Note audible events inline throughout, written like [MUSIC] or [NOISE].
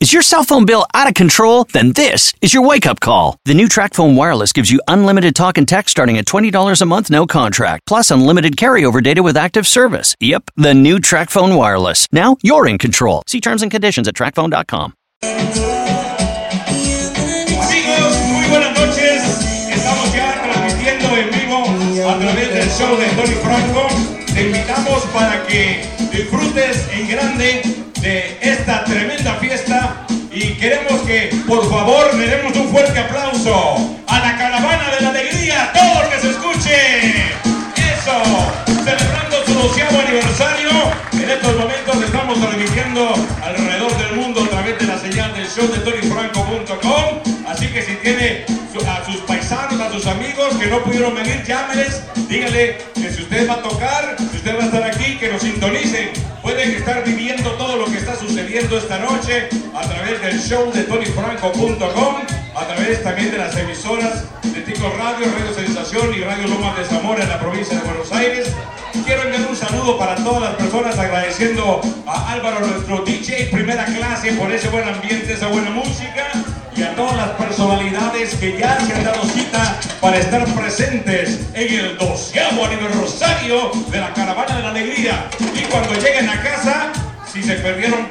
Is your cell phone bill out of control? Then this is your wake up call. The new TrackPhone Wireless gives you unlimited talk and text starting at $20 a month, no contract, plus unlimited carryover data with active service. Yep, the new TrackPhone Wireless. Now you're in control. See terms and conditions at trackphone.com. Amigos, muy buenas noches. Estamos ya transmitiendo en vivo a través del show de Tony Franco. Te invitamos para que disfrutes en grande queremos que por favor le demos un fuerte aplauso a la caravana de la alegría, todo lo que se escuche. Eso, celebrando su doceavo aniversario. En estos momentos estamos transmitiendo alrededor del mundo a través de la señal del show de tonyfranco.com. Así que si tiene a sus paisanos, a sus amigos que no pudieron venir, llámeles, díganle que si usted va a tocar, si usted va a estar aquí, que nos sintonicen. Pueden estar viviendo todo sucediendo esta noche a través del show de tonyfranco.com, a través también de las emisoras de Tico Radio, Radio Sensación y Radio Lomas de Zamora en la provincia de Buenos Aires. Quiero enviar un saludo para todas las personas agradeciendo a Álvaro, nuestro DJ primera clase, por ese buen ambiente, esa buena música y a todas las personalidades que ya se han dado cita para estar presentes en el doceavo aniversario de la Caravana de la Alegría. Y cuando lleguen a casa, si se perdieron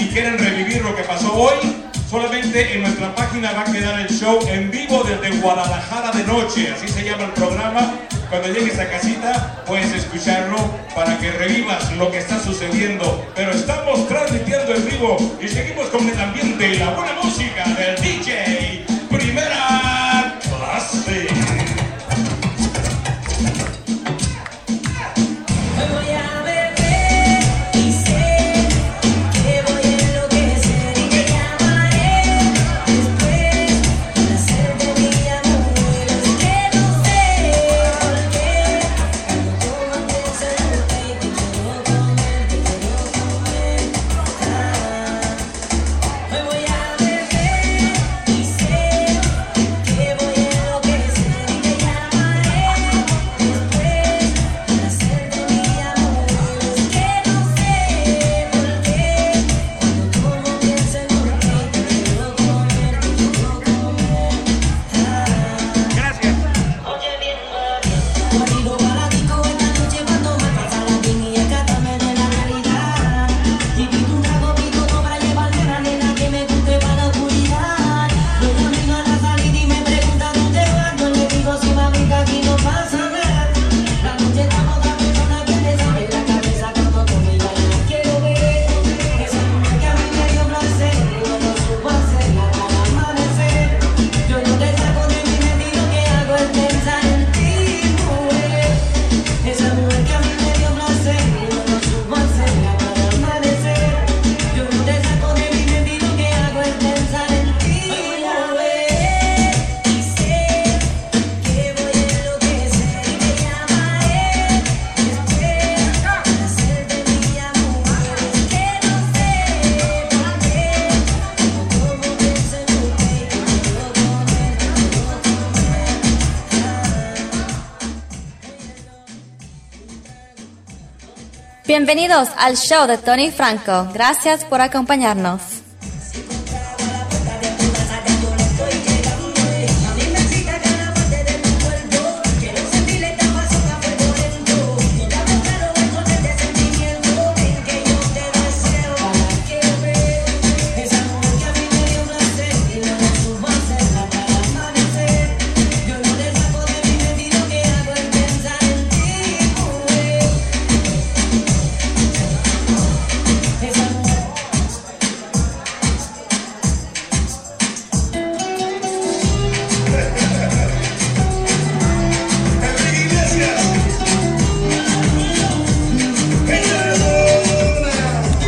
y quieren revivir lo que pasó hoy, solamente en nuestra página va a quedar el show en vivo desde Guadalajara de noche, así se llama el programa. Cuando llegues a casita puedes escucharlo para que revivas lo que está sucediendo. Pero estamos transmitiendo en vivo y seguimos con el ambiente y la buena música del DJ Primera Bienvenidos al show de Tony Franco. Gracias por acompañarnos.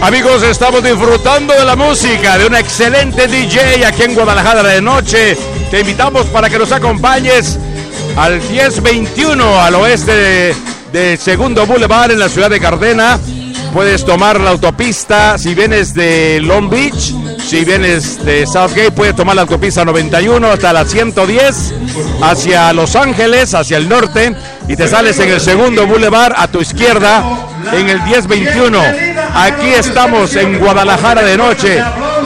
Amigos, estamos disfrutando de la música de una excelente DJ aquí en Guadalajara de noche. Te invitamos para que nos acompañes al 1021 al oeste de, Segundo Boulevard en la ciudad de Cardena. Puedes tomar la autopista si vienes de Long Beach, si vienes de Southgate, puedes tomar la autopista 91 hasta la 110 hacia Los Ángeles, hacia el norte, y te sales en el Segundo Boulevard a tu izquierda en el 1021. Aquí estamos en Guadalajara de noche.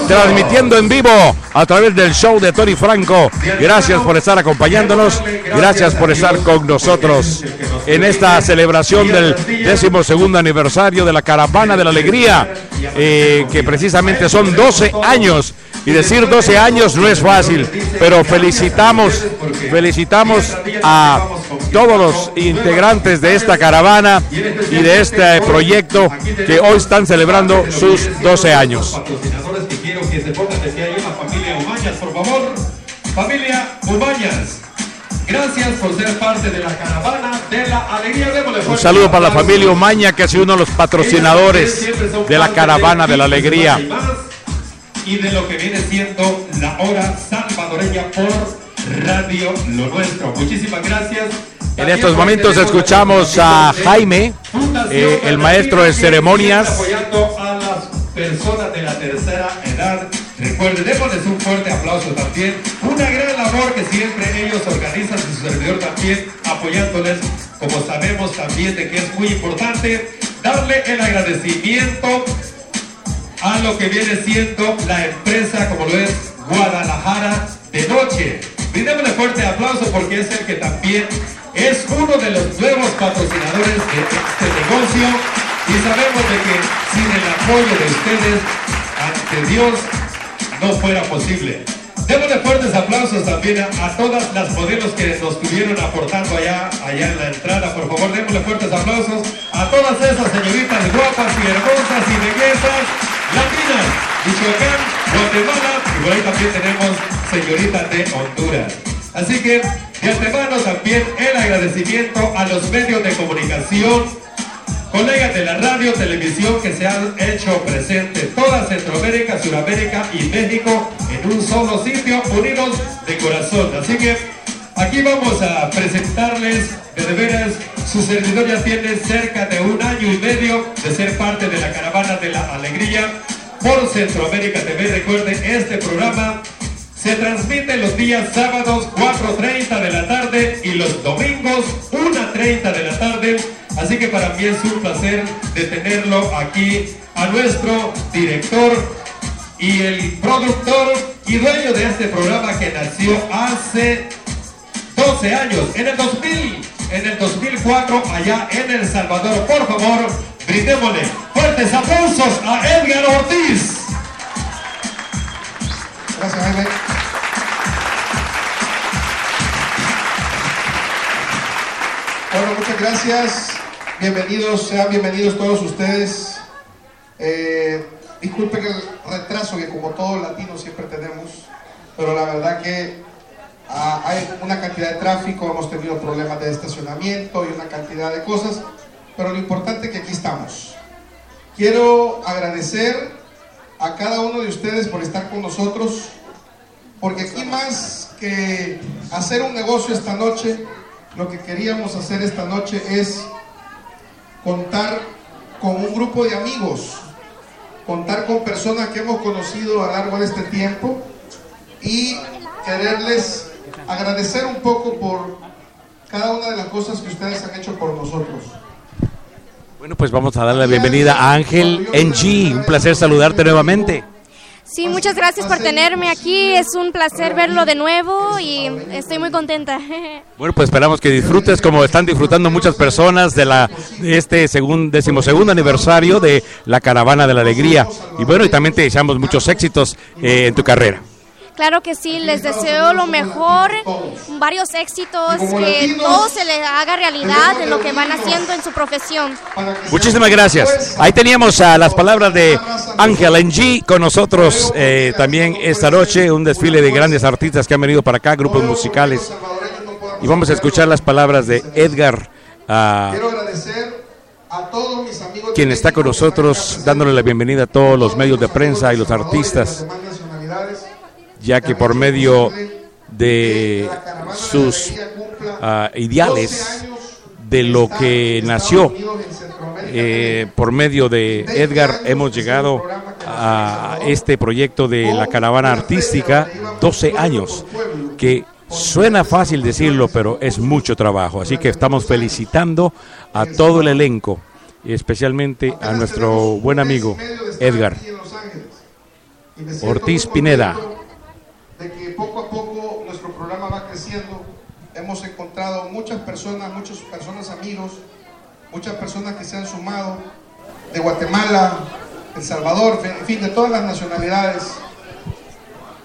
transmitiendo en vivo a través del show de Tony Franco. Gracias por estar acompañándonos, gracias por estar con nosotros en esta celebración del décimo segundo aniversario de la Caravana de la Alegría, eh, que precisamente son 12 años. Y decir 12 años no es fácil, pero felicitamos, felicitamos a todos los integrantes de esta caravana y de este proyecto que hoy están celebrando sus 12 años. Familia gracias por ser parte de la caravana de la alegría. Un saludo para la familia Umaña, que ha sido uno de los patrocinadores de la caravana de la alegría. Y de lo que viene siendo la hora salvadoreña por Radio Lo Nuestro. Muchísimas gracias. En estos momentos escuchamos a Jaime, eh, el maestro de ceremonias. Apoyando a las personas de la tercera edad. Recuerden, démosles un fuerte aplauso también. Una gran labor que siempre ellos organizan y su servidor también apoyándoles. Como sabemos también de que es muy importante darle el agradecimiento a lo que viene siendo la empresa como lo es Guadalajara de Noche. Brindémosle fuerte aplauso porque es el que también es uno de los nuevos patrocinadores de este negocio y sabemos de que sin el apoyo de ustedes ante Dios no fuera posible. Démosle fuertes aplausos también a, a todas las modelos que nos estuvieron aportando allá, allá en la entrada. Por favor, démosle fuertes aplausos a todas esas señoritas guapas y hermosas y bellezas latinas, Michoacán, Guatemala y por ahí también tenemos señoritas de Honduras. Así que de antemano también el agradecimiento a los medios de comunicación, colegas de la radio, televisión que se han hecho presentes toda Centroamérica, Sudamérica y México en un solo sitio, unidos de corazón. Así que aquí vamos a presentarles de, veras, su servidor ya tiene cerca de un año y medio de ser parte de la caravana de la alegría por Centroamérica TV. Recuerden, este programa se transmite los días sábados 4.30 de la tarde y los domingos 1.30 de la tarde. Así que para mí es un placer de tenerlo aquí a nuestro director y el productor y dueño de este programa que nació hace 12 años, en el 2000, en el 2004, allá en El Salvador. Por favor, brindémosle fuertes aplausos a Edgar Ortiz. Gracias, Jaime. Bueno, muchas gracias. Bienvenidos, sean bienvenidos todos ustedes. Eh, disculpen el retraso que como todos latinos siempre tenemos, pero la verdad que ah, hay una cantidad de tráfico, hemos tenido problemas de estacionamiento y una cantidad de cosas, pero lo importante es que aquí estamos. Quiero agradecer a cada uno de ustedes por estar con nosotros, porque aquí más que hacer un negocio esta noche, lo que queríamos hacer esta noche es contar con un grupo de amigos, contar con personas que hemos conocido a lo largo de este tiempo y quererles agradecer un poco por cada una de las cosas que ustedes han hecho por nosotros. Bueno, pues vamos a darle la bienvenida a Ángel NG. Un placer saludarte nuevamente. Sí, muchas gracias por tenerme aquí. Es un placer verlo de nuevo y estoy muy contenta. [LAUGHS] Bueno, pues esperamos que disfrutes como están disfrutando muchas personas de la de este segundo decimosegundo aniversario de la Caravana de la Alegría. Y bueno, y también te deseamos muchos éxitos eh, en tu carrera. Claro que sí, les deseo lo mejor, varios éxitos, que todo se les haga realidad en lo que van haciendo en su profesión. Muchísimas gracias. Ahí teníamos a las palabras de Ángel NG con nosotros eh, también esta noche, un desfile de grandes artistas que han venido para acá, grupos musicales. Y vamos a escuchar las palabras de Edgar, ah, Quiero agradecer a todos mis amigos de quien está con nosotros, dándole la bienvenida a todos los medios de prensa y los artistas, ya que por medio de sus ah, ideales, de lo que nació, eh, por medio de Edgar hemos llegado a este proyecto de la caravana artística, 12 años, que suena fácil decirlo, pero es mucho trabajo. Así que estamos felicitando a todo el elenco, y especialmente a nuestro buen amigo Edgar. Ortiz Pineda. Poco a poco nuestro programa va creciendo. Hemos encontrado muchas personas, muchas personas amigos, muchas personas que se han sumado de Guatemala, El Salvador, en fin, de todas las nacionalidades.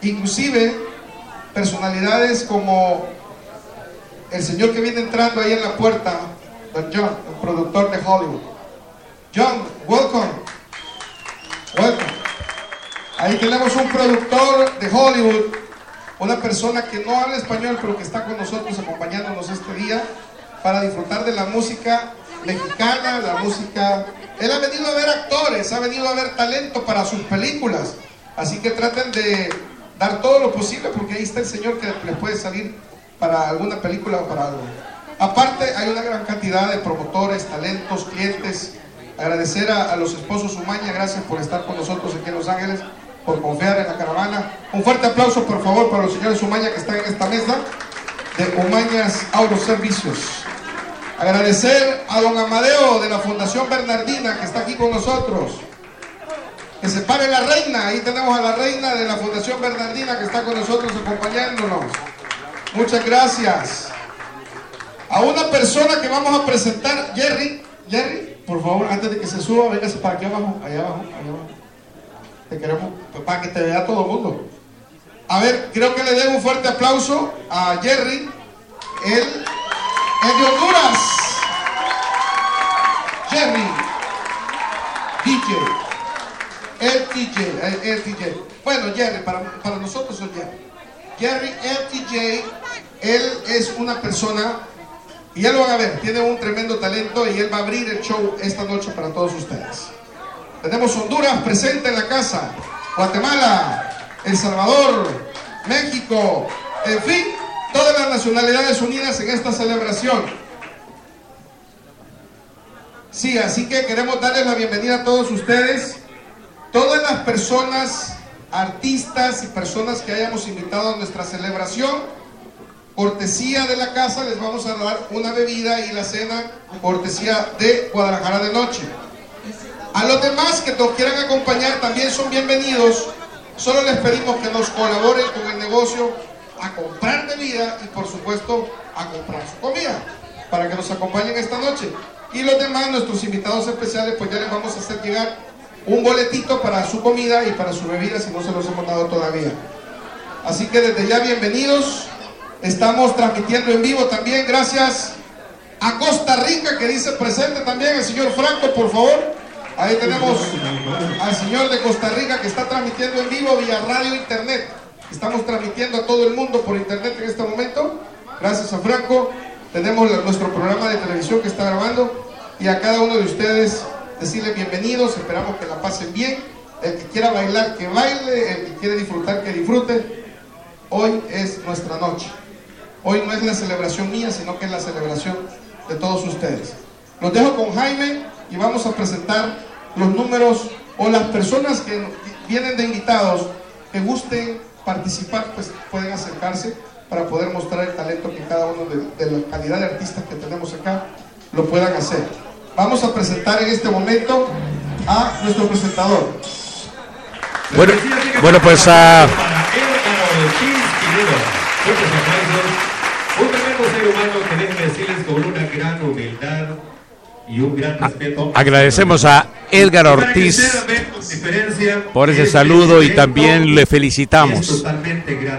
Inclusive personalidades como el señor que viene entrando ahí en la puerta, Don John, el productor de Hollywood. John, welcome. Welcome. Ahí tenemos un productor de Hollywood, una persona que no habla español, pero que está con nosotros acompañándonos este día para disfrutar de la música mexicana, la música... Él ha venido a ver actores, ha venido a ver talento para sus películas. Así que traten de dar todo lo posible porque ahí está el señor que les puede salir para alguna película o para algo. Aparte, hay una gran cantidad de promotores, talentos, clientes. Agradecer a, los esposos Umaña, gracias por estar con nosotros aquí en Los Ángeles, por confiar en la caravana. Un fuerte aplauso, por favor, para los señores Umaña que están en esta mesa de Umañas Autoservicios. Agradecer a don Amadeo de la Fundación Bernardina que está aquí con nosotros. Que se pare la reina, ahí tenemos a la reina de la Fundación Bernardina que está con nosotros acompañándonos. Muchas gracias. A una persona que vamos a presentar, Jerry. Jerry, por favor, antes de que se suba, véngase para aquí abajo, allá abajo, allá abajo. Te queremos, para que te vea todo el mundo. A ver, creo que le den un fuerte aplauso a Jerry. Es de Honduras. Jerry. DJ. El TJ. El, el TJ. Bueno, Jerry, para, para nosotros es Jerry. Jerry LTJ, él es una persona, y ya lo van a ver, tiene un tremendo talento y él va a abrir el show esta noche para todos ustedes. Tenemos Honduras presente en la casa, Guatemala, El Salvador, México, en fin, todas las nacionalidades unidas en esta celebración. Sí, así que queremos darles la bienvenida a todos ustedes, todas las personas artistas y personas que hayamos invitado a nuestra celebración. Cortesía de la casa, les vamos a dar una bebida y la cena, cortesía de Guadalajara de Noche. A los demás que nos quieran acompañar también son bienvenidos. Solo les pedimos que nos colaboren con el negocio a comprar bebida y por supuesto a comprar su comida para que nos acompañen esta noche. Y los demás, nuestros invitados especiales, pues ya les vamos a hacer llegar un boletito para su comida y para su bebida si no se los hemos dado todavía. Así que desde ya bienvenidos. Estamos transmitiendo en vivo también gracias a Costa Rica que dice presente también el señor Franco, por favor. Ahí tenemos al señor de Costa Rica que está transmitiendo en vivo vía radio internet. Estamos transmitiendo a todo el mundo por internet en este momento. Gracias a Franco. Tenemos nuestro programa de televisión que está grabando y a cada uno de ustedes decirles bienvenidos, esperamos que la pasen bien. El que quiera bailar, que baile, el que quiere disfrutar, que disfrute. Hoy es nuestra noche. Hoy no es la celebración mía, sino que es la celebración de todos ustedes. Los dejo con Jaime y vamos a presentar los números o las personas que vienen de invitados que gusten participar, pues pueden acercarse para poder mostrar el talento que cada uno de, de la calidad de artistas que tenemos acá lo puedan hacer. Vamos a presentar en este momento a nuestro presentador. Bueno, bueno pues a... Un tremendo ser humano que déjenme decirles con una gran humildad y un gran respeto. Agradecemos a Edgar Ortiz por ese saludo y también le felicitamos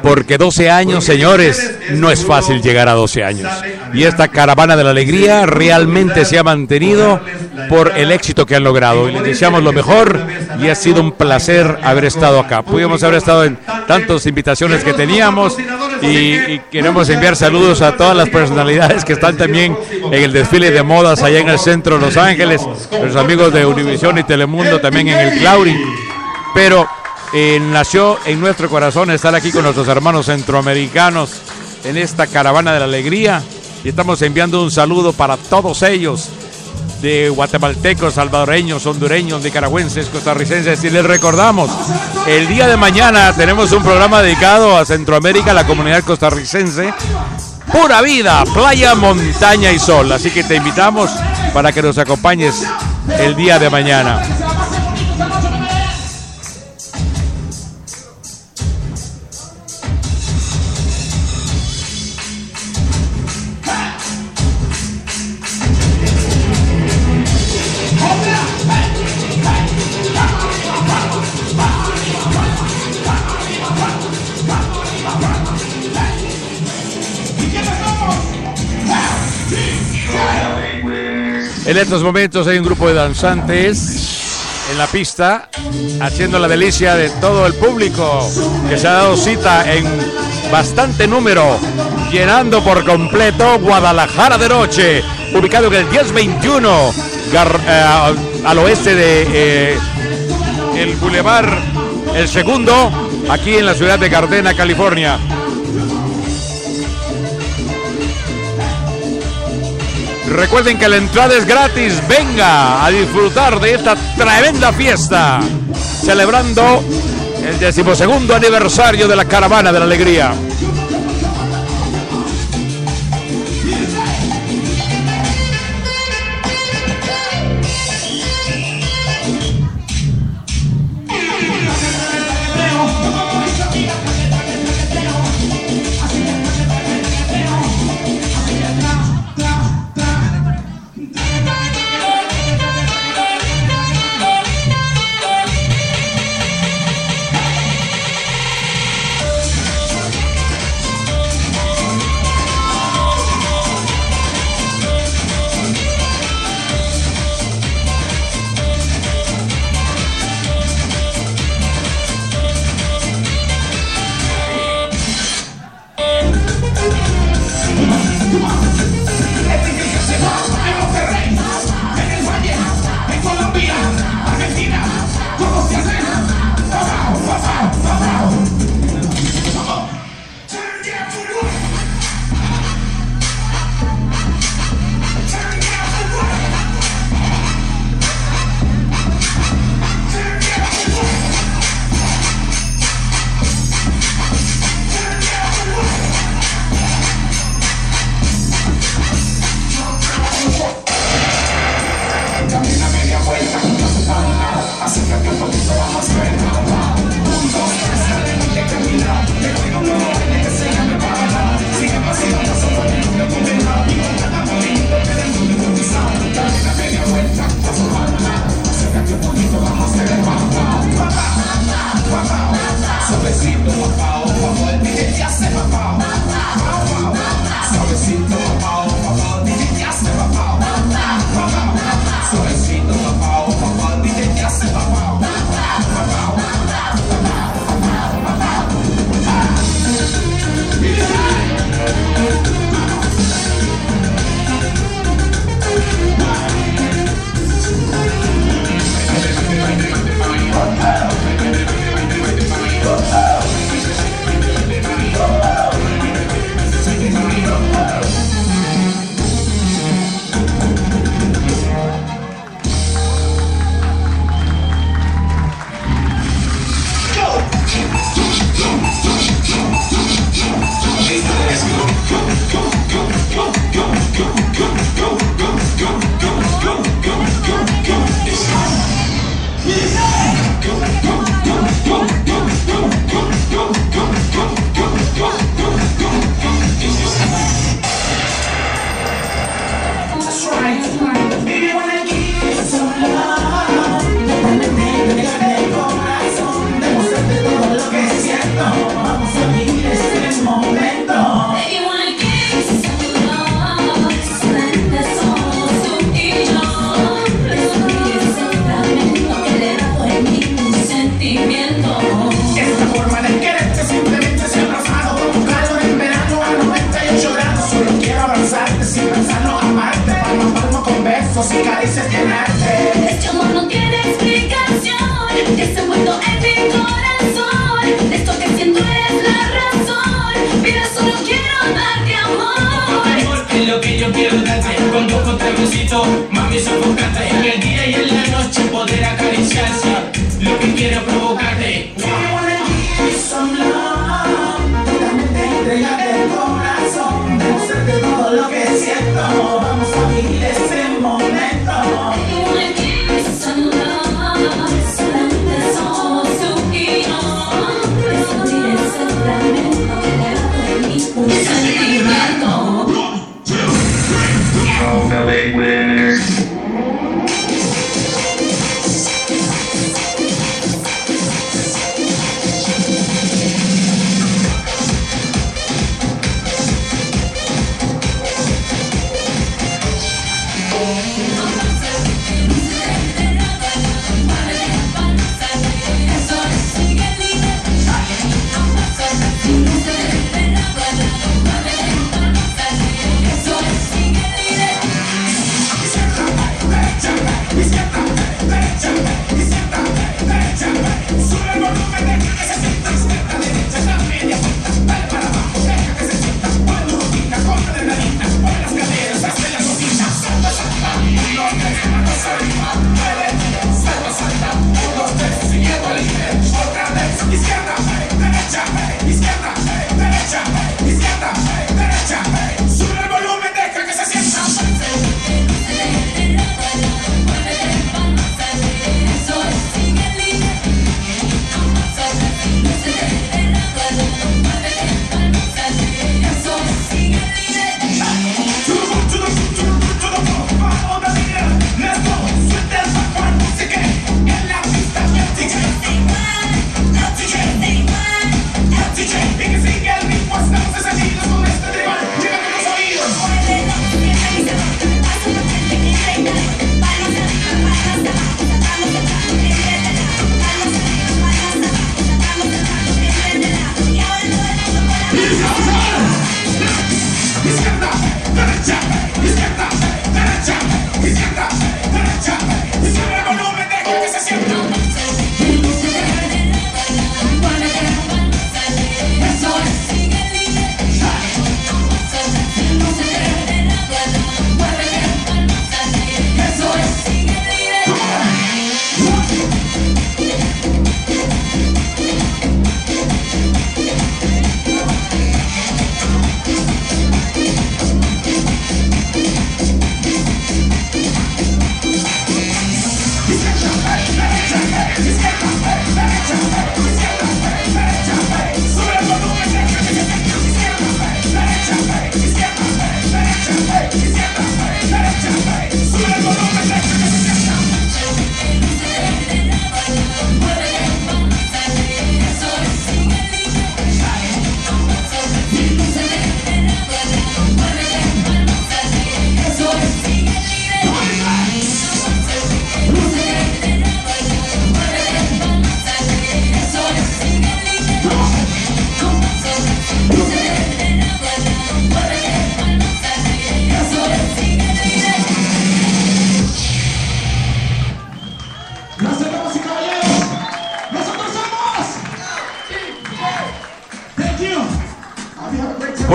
porque 12 años, señores, no es fácil llegar a 12 años. Y esta caravana de la alegría realmente se ha mantenido por el éxito que han logrado. Y les deseamos lo mejor y ha sido un placer haber estado acá. Pudimos haber estado en tantas invitaciones que teníamos y, y queremos enviar saludos a todas las personalidades que están también en el desfile de modas allá en el centro de Los Ángeles, los amigos de Y Telemundo también en el Clauri. Pero eh, nació en nuestro corazón estar aquí con nuestros hermanos centroamericanos en esta caravana de la alegría. Y estamos enviando un saludo para todos ellos de guatemaltecos, salvadoreños, hondureños, nicaragüenses, costarricenses. Y les recordamos, el día de mañana tenemos un programa dedicado a Centroamérica, la comunidad costarricense, pura vida, playa, montaña y sol, así que te invitamos para que nos acompañes el día de mañana. En estos momentos hay un grupo de danzantes en la pista haciendo la delicia de todo el público que se ha dado cita en bastante número, llenando por completo Guadalajara de noche, ubicado en el 1021 gar- eh, al oeste de eh, el Boulevard El Segundo, aquí en la ciudad de Gardena, California. Recuerden que la entrada es gratis. Venga a disfrutar de esta tremenda fiesta. Celebrando el decimosegundo aniversario de la Caravana de la Alegría.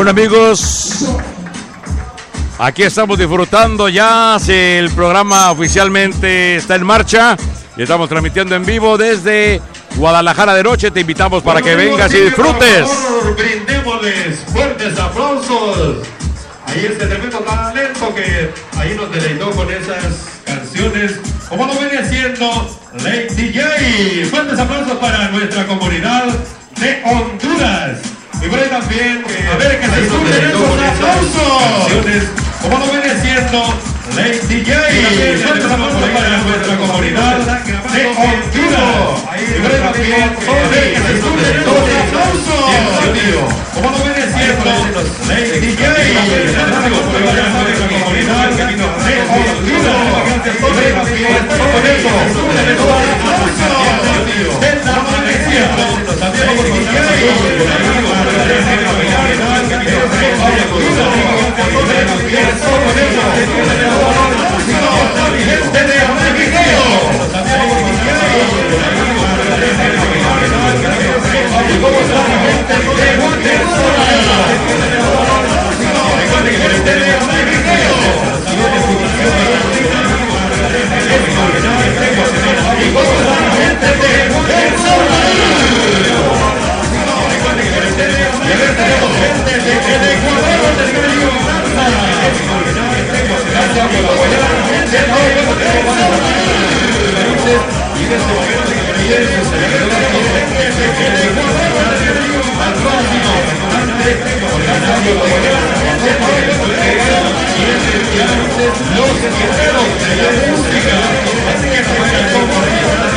Bueno amigos, aquí estamos disfrutando ya, si el programa oficialmente está en marcha y estamos transmitiendo en vivo desde Guadalajara de noche. Te invitamos para que vengas y disfrutes. Favor, brindémosles fuertes aplausos. Ahí este tremendo talento que ahí nos deleitó con esas canciones, como lo viene haciendo Lady J. Fuertes aplausos para nuestra comunidad de Honduras. Y ahí también, que A ver, que se escuchen esos aplausos. como lo viene haciendo Lady J. Fuertes aplausos para nuestra comunidad de Honduras. Y se. Como lo viene haciendo Lady J. Fuertes aplausos para nuestra comunidad de Honduras. Y. También gente de Venezuela los guerreros de la música, así que se vayan con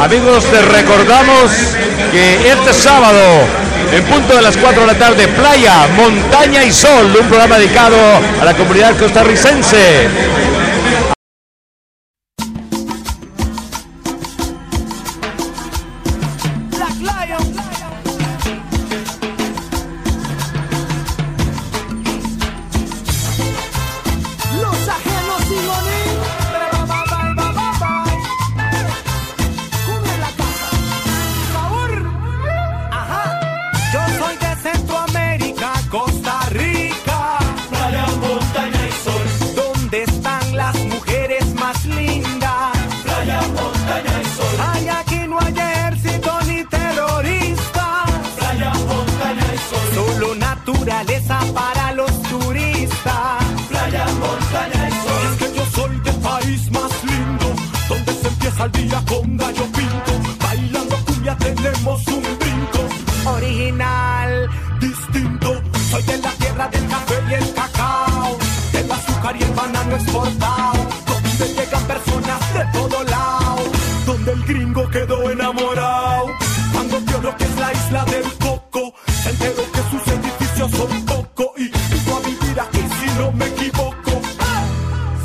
Amigos, te recordamos que este sábado, en punto de las 4 de la tarde, playa, montaña y sol, un programa dedicado a la comunidad costarricense. no me equivoco.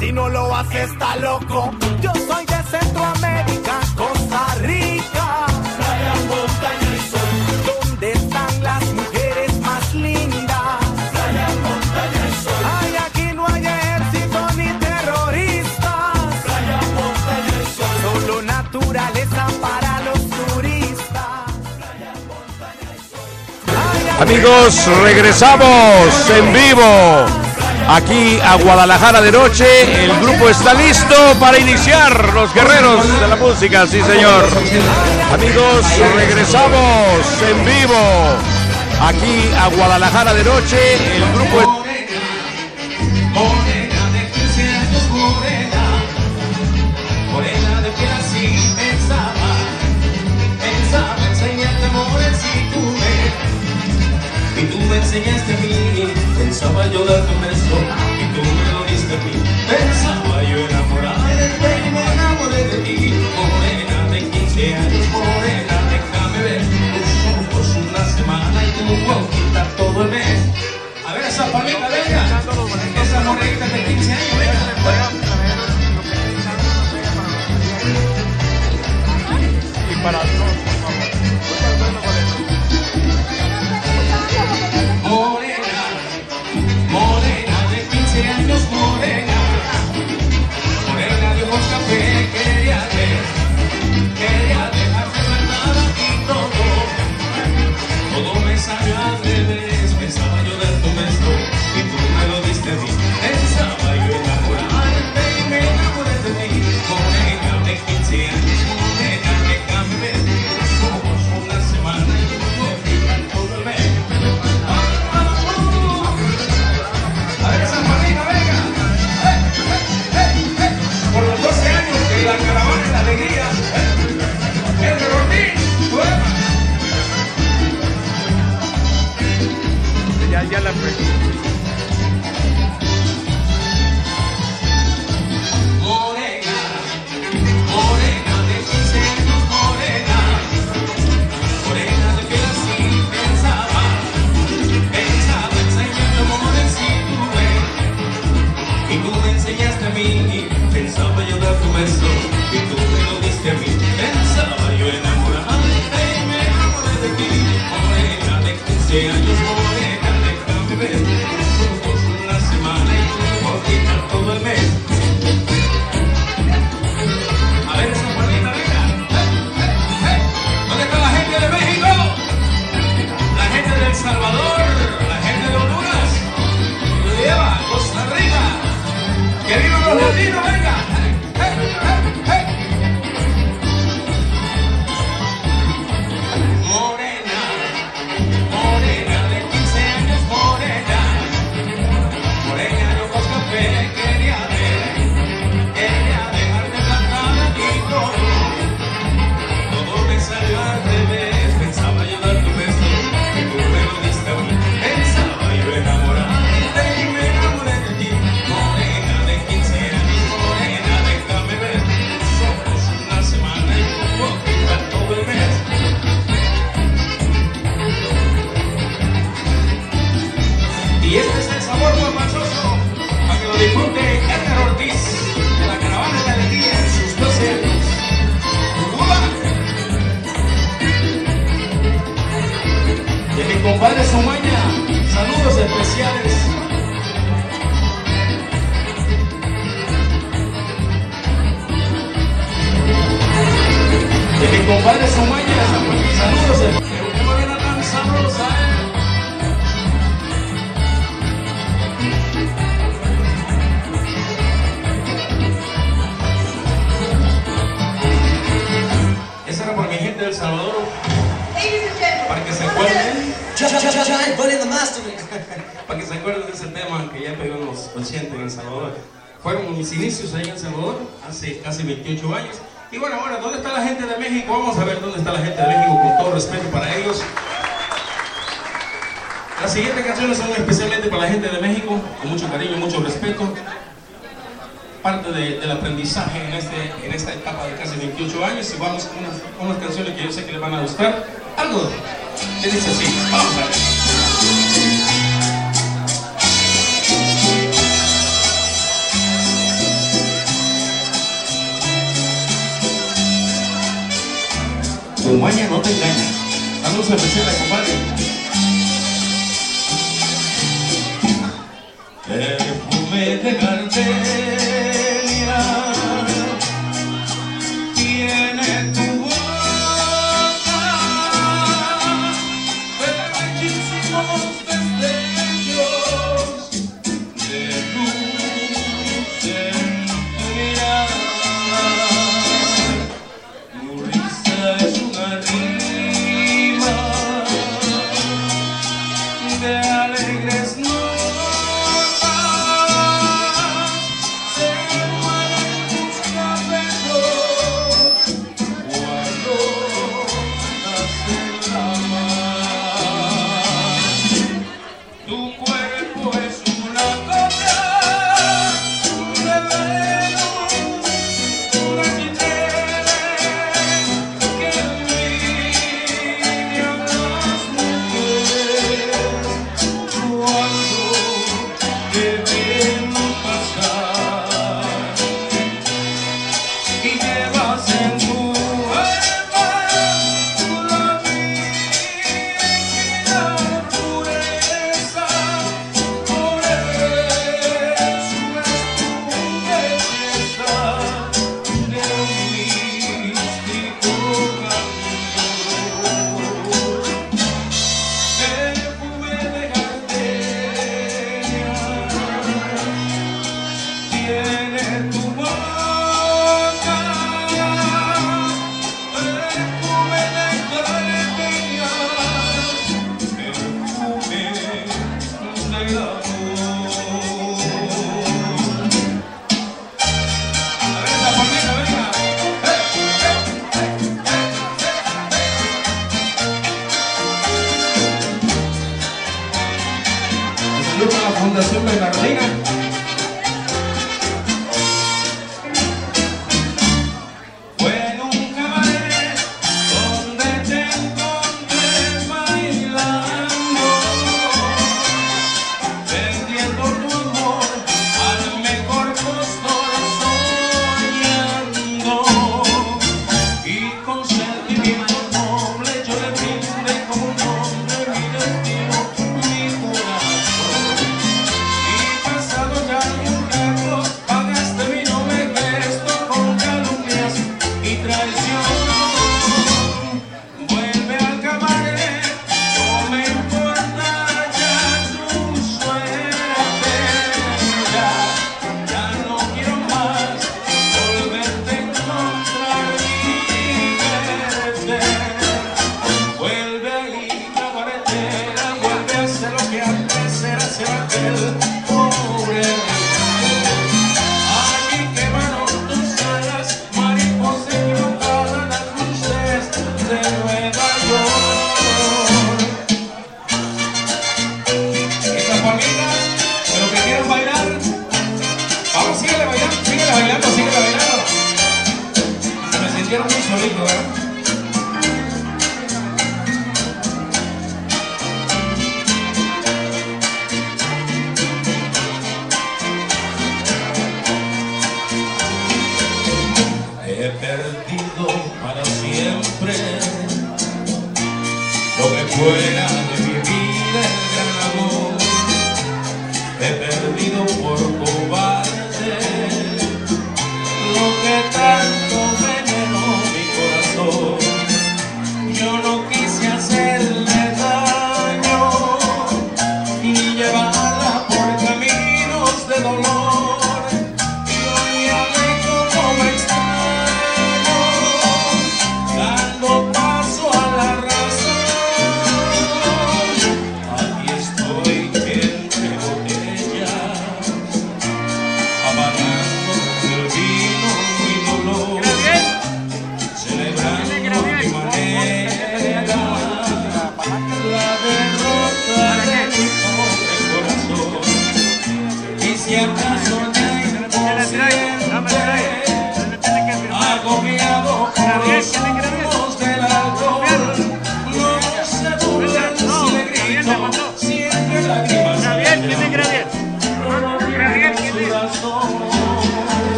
Si no lo hace, está loco. Yo soy de Centroamérica, Costa Rica. Playa, montaña y ¿Dónde están las mujeres más lindas? Playa, montaña y sol. Ay, aquí no hay ejército ni terroristas. Playa, montaña y. Solo naturaleza para los turistas. Amigos, regresamos en vivo aquí a Guadalajara de noche. El grupo está listo para iniciar los guerreros de la música, sí señor. Amigos, regresamos en vivo aquí a Guadalajara de noche. El grupo está. enseñaste a mí Pensaba yo dar tu beso y tú me lo diste a mí. Pensaba ya la perdí. van a buscar.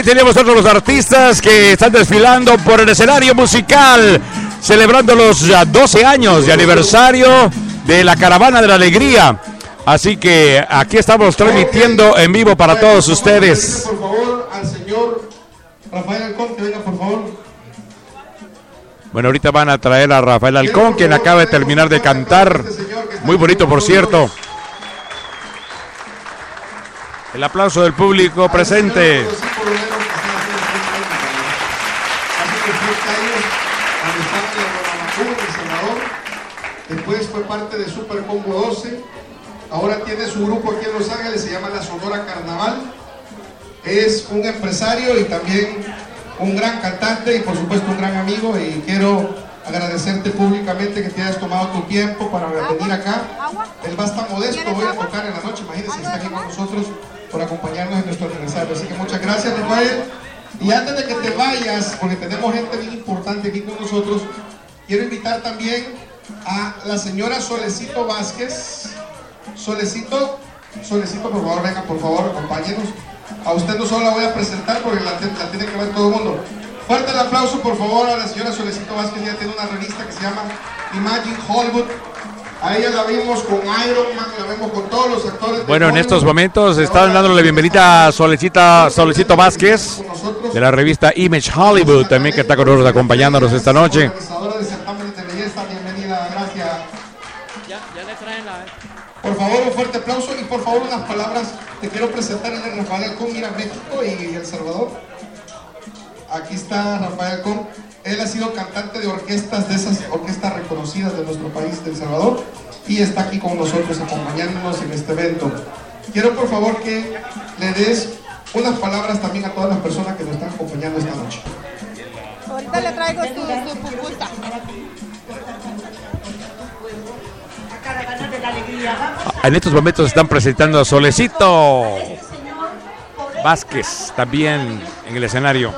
Ahí tenemos otros los artistas que están desfilando por el escenario musical, celebrando los ya 12 años de aniversario de la Caravana de la Alegría. Así que aquí estamos transmitiendo en vivo para todos ustedes. Por favor, al señor Rafael Alcón, que venga, por favor. Bueno, ahorita van a traer a Rafael Alcón, quien acaba de terminar de cantar. Muy bonito, por cierto. El aplauso del público presente. Empresario y también un gran cantante y por supuesto un gran amigo. Y quiero agradecerte públicamente que te hayas tomado tu tiempo para venir acá. Él va a estar modesto, voy a tocar en la noche, imagínense, está aquí con nosotros por acompañarnos en nuestro aniversario. Así que muchas gracias, Rafael. Y antes de que te vayas, porque tenemos gente bien importante aquí con nosotros, quiero invitar también a la señora Solecito Vázquez. Solecito, Solecito, por favor, venga, por favor, acompáñenos. A usted no solo la voy a presentar porque la, la tiene que ver todo el mundo. Fuerte el aplauso, por favor, a la señora Solecito Vázquez. Ella tiene una revista que se llama Imagine Hollywood. A ella la vimos con Iron Man, la vemos con todos los actores. Bueno, en estos momentos están dándole la bienvenida a Solecita, Solecito Vázquez de la revista Image Hollywood, también que está con nosotros acompañándonos esta noche. Por favor, un fuerte aplauso y por favor unas palabras. Te quiero presentar a Rafael Alcón, mira México y El Salvador. Aquí está Rafael Alcón. Él ha sido cantante de orquestas, de esas orquestas reconocidas de nuestro país, de El Salvador, y está aquí con nosotros acompañándonos en este evento. Quiero por favor que le des unas palabras también a todas las personas que nos están acompañando esta noche. Ahorita le traigo su, su pupusa. En estos momentos están presentando a Solecito Vázquez también en el escenario.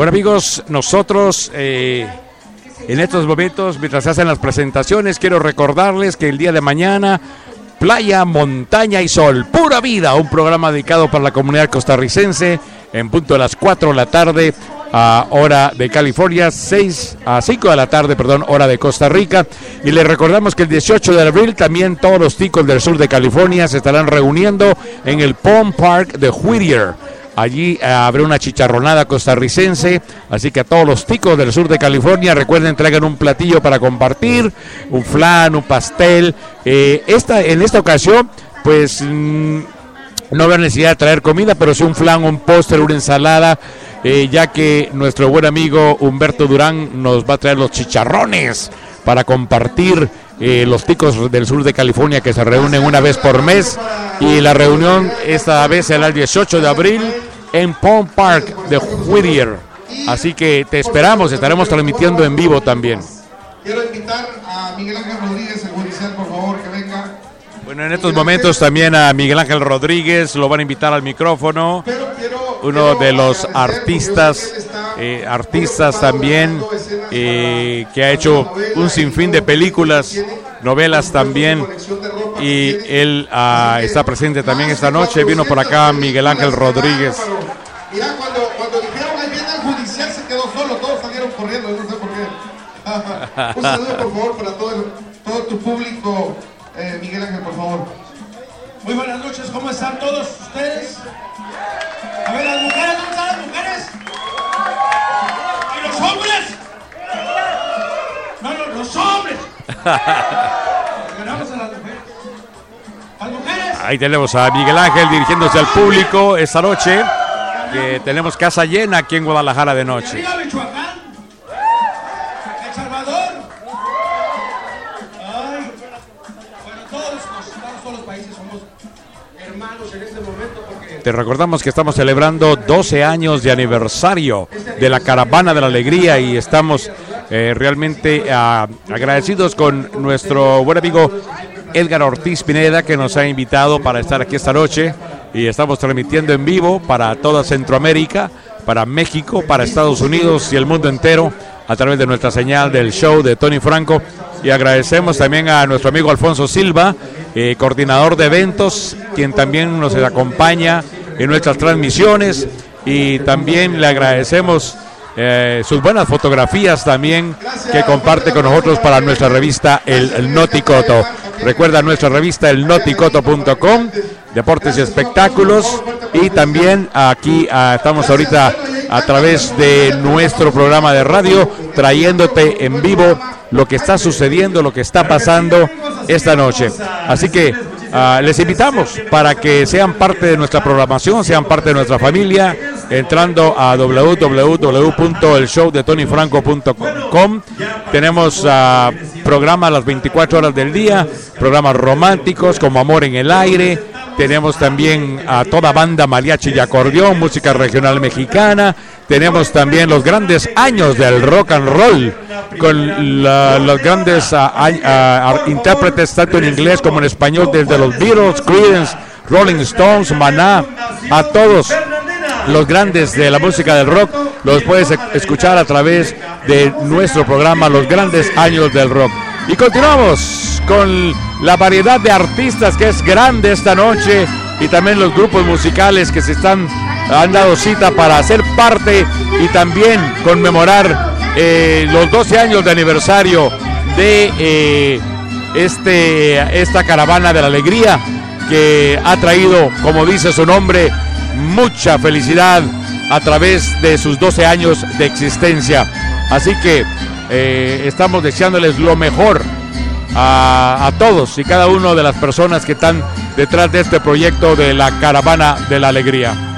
Bueno amigos, nosotros eh, en estos momentos, mientras se hacen las presentaciones, quiero recordarles que el día de mañana, Playa, Montaña y Sol, pura vida, un programa dedicado para la comunidad costarricense en punto de las 4 de la tarde a hora de California, 6 a 5 de la tarde, perdón, hora de Costa Rica. Y les recordamos que el 18 de abril también todos los ticos del sur de California se estarán reuniendo en el Palm Park de Whittier. Allí eh, habrá una chicharronada costarricense, así que a todos los ticos del sur de California recuerden traigan un platillo para compartir, un flan, un pastel. Eh, esta, en esta ocasión, pues mm, no habrá necesidad de traer comida, pero sí un flan, un póster, una ensalada, eh, ya que nuestro buen amigo Humberto Durán nos va a traer los chicharrones para compartir eh, los ticos del sur de California que se reúnen una vez por mes y la reunión esta vez será el 18 de abril en Palm Park de Whittier. Así que te esperamos, estaremos transmitiendo en vivo también. Quiero invitar a Miguel Ángel Rodríguez, el judicial, por favor, que venga. Bueno, en estos momentos también a Miguel Ángel Rodríguez lo van a invitar al micrófono. Uno de los artistas, eh, artistas también, eh, que ha hecho un sinfín de películas, novelas también. Y él ah, está presente también esta noche. Vino por acá Miguel Ángel Rodríguez. Mira, cuando, cuando dijeron ahí viene el judicial se quedó solo, todos salieron corriendo, no sé por qué. [LAUGHS] Un saludo por favor para todo, el- todo tu público, eh, Miguel Ángel, por favor. Muy buenas noches, ¿cómo están todos ustedes? A ver, las mujeres, ¿dónde están las mujeres? ¿Y los hombres? No, no, los hombres. [LAUGHS] Ganamos a las mujeres. Las mujeres. Ahí tenemos a Miguel Ángel dirigiéndose al público esta noche. Que tenemos casa llena aquí en Guadalajara de noche. Te recordamos que estamos celebrando 12 años de aniversario de la Caravana de la Alegría y estamos eh, realmente ah, agradecidos con nuestro buen amigo Edgar Ortiz Pineda que nos ha invitado para estar aquí esta noche. Y estamos transmitiendo en vivo para toda Centroamérica, para México, para Estados Unidos y el mundo entero a través de nuestra señal del show de Tony Franco. Y agradecemos también a nuestro amigo Alfonso Silva, eh, coordinador de eventos, quien también nos acompaña en nuestras transmisiones. Y también le agradecemos eh, sus buenas fotografías también que comparte con nosotros para nuestra revista El, El Noticoto. Recuerda nuestra revista elnoticoto.com, deportes y espectáculos. Y también aquí ah, estamos ahorita a través de nuestro programa de radio trayéndote en vivo lo que está sucediendo, lo que está pasando esta noche. Así que ah, les invitamos para que sean parte de nuestra programación, sean parte de nuestra familia, entrando a www.elshowdetonyfranco.com. Tenemos ah, programas las 24 horas del día, programas románticos como Amor en el Aire. Tenemos también a toda banda mariachi y acordeón, música regional mexicana. Tenemos también los grandes años del rock and roll con la- los grandes ah, intérpretes tanto en inglés como en español, desde los Beatles, Creedence, Rolling Stones, Maná, a todos los grandes de la música del rock, los puedes escuchar a través de nuestro programa Los Grandes Años del Rock. Y continuamos con la variedad de artistas que es grande esta noche y también los grupos musicales que se están han dado cita para hacer parte y también conmemorar eh, los 12 años de aniversario de eh, este, esta caravana de la alegría que ha traído, como dice su nombre, mucha felicidad a través de sus 12 años de existencia. Así que eh, estamos deseándoles lo mejor a, a todos y cada una de las personas que están detrás de este proyecto de la caravana de la alegría.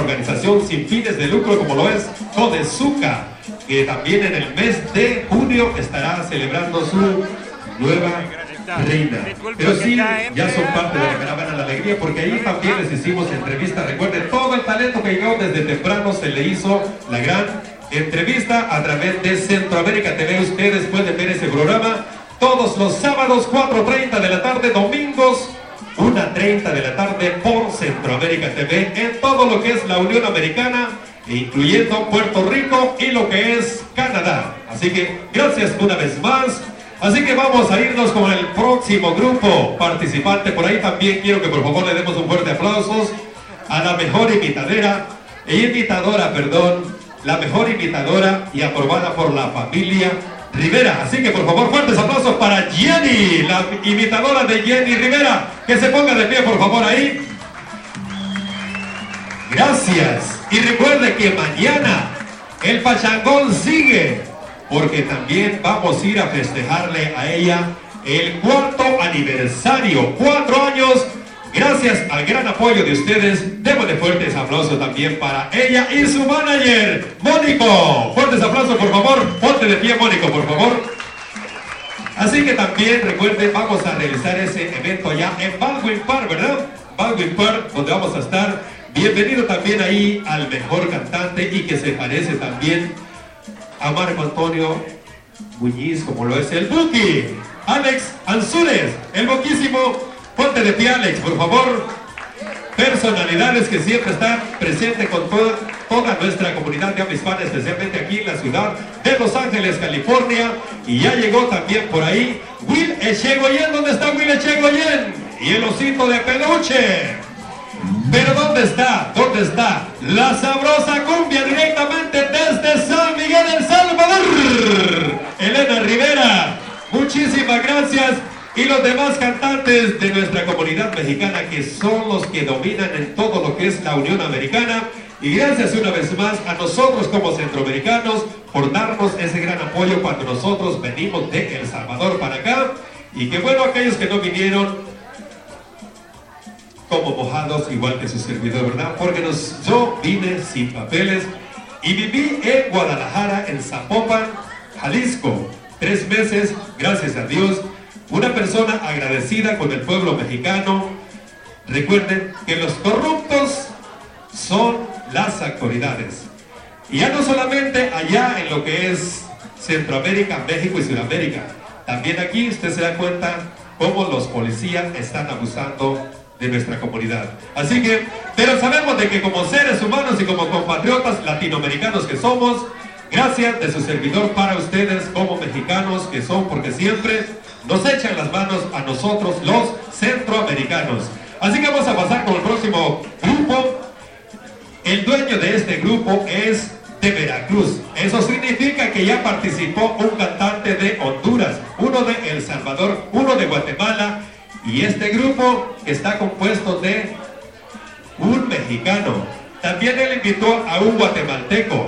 Organización sin fines de lucro como lo es Codezuca, que también en el mes de junio estará celebrando su nueva reina. Pero sí, ya son parte de la caravana de la alegría, porque ahí también les hicimos entrevista. Recuerden, todo el talento que llegó desde temprano se le hizo la gran entrevista a través de Centroamérica TV. Ustedes pueden ver ese programa todos los sábados, 4.30 de la tarde, domingos, 1.30 de la tarde por Centroamérica TV en todo lo que es la Unión Americana, incluyendo Puerto Rico y lo que es Canadá. Así que gracias una vez más. Así que vamos a irnos con el próximo grupo participante. Por ahí también quiero que por favor le demos un fuerte aplausos a la mejor imitadera, e imitadora, perdón, la mejor imitadora y aprobada por la familia Rivera. Así que por favor, fuertes aplausos para Jenny, la imitadora de Jenny Rivera. Que se ponga de pie, por favor, ahí. Gracias. Y recuerde que mañana el pachangón sigue, porque también vamos a ir a festejarle a ella el cuarto aniversario. Cuatro años. Gracias al gran apoyo de ustedes, démosle fuertes aplausos también para ella y su manager, Mónico. Fuertes aplausos, por favor. Ponte de pie, Mónico, por favor. Así que también recuerden, vamos a realizar ese evento allá en Baldwin Park, ¿verdad? Baldwin Park, donde vamos a estar. Bienvenido también ahí al mejor cantante y que se parece también a Marco Antonio Muñiz, como lo es el Buki. Alex Anzures, el boquísimo. Ponte de pie, Alex, por favor. Personalidades que siempre están presentes con toda, nuestra comunidad de hispana, especialmente aquí en la ciudad de Los Ángeles, California. Y ya llegó también por ahí Will Echegoyen. ¿Dónde está Will Echegoyen? Y el osito de peluche. Pero ¿dónde está? ¿Dónde está? La sabrosa cumbia directamente desde San Miguel El Salvador. Elena Rivera, muchísimas gracias. Y los demás cantantes de nuestra comunidad mexicana que son los que dominan en todo lo que es la Unión Americana. Y gracias una vez más a nosotros como centroamericanos por darnos ese gran apoyo cuando nosotros venimos de El Salvador para acá. Y que bueno aquellos que no vinieron, como mojados, igual que su servidor, ¿verdad? Porque nos, yo vine sin papeles y viví en Guadalajara, en Zapopan, Jalisco, tres meses, gracias a Dios. Una persona agradecida con el pueblo mexicano. Recuerden que los corruptos son las autoridades. Y ya no solamente allá en lo que es Centroamérica, México y Sudamérica. También aquí usted se da cuenta cómo los policías están abusando de nuestra comunidad. Así que, pero sabemos de que como seres humanos y como compatriotas latinoamericanos que somos, gracias de su servidor para ustedes como mexicanos que son, porque siempre nos echan las manos a nosotros los centroamericanos. Así que vamos a pasar con el próximo grupo. El dueño de este grupo es de Veracruz. Eso significa que ya participó un cantante de Honduras, uno de El Salvador, uno de Guatemala y este grupo está compuesto de un mexicano. También él invitó a un guatemalteco.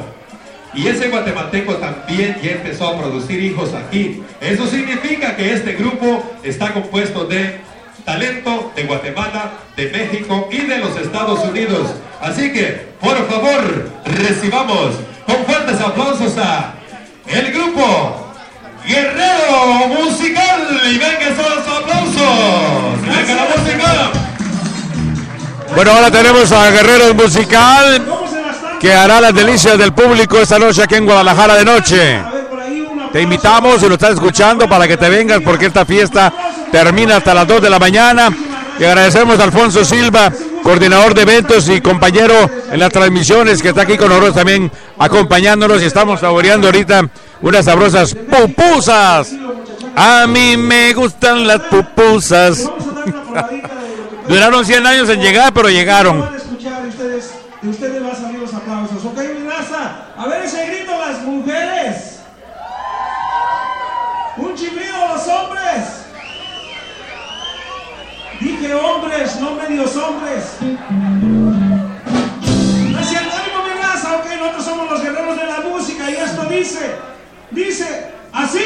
Y ese guatemalteco también ya empezó a producir hijos aquí. Eso significa que este grupo está compuesto de talento de Guatemala, de México y de los Estados Unidos. Así que, por favor, recibamos con fuertes aplausos a el grupo Guerrero Musical. Y venga, son los aplausos. Venga la música. Bueno, ahora tenemos a Guerrero Musical que hará las delicias del público esta noche aquí en Guadalajara de noche. Te invitamos, si lo estás escuchando, para que te vengas porque esta fiesta termina hasta las 2 de la mañana. Y agradecemos a Alfonso Silva, coordinador de eventos y compañero en las transmisiones, que está aquí con nosotros también acompañándonos y estamos saboreando ahorita unas sabrosas pupusas. A mí me gustan las pupusas. [LAUGHS] Duraron 100 años en llegar, pero llegaron. escuchar y ustedes, de ustedes va a salir los aplausos. ¿Ok, mi raza? A ver ese grito, las mujeres. Un chiflido, los hombres. Dije no medios hombres. No es cierto, ánimo, mi raza. Ok, nosotros somos los guerreros de la música y esto dice, dice así.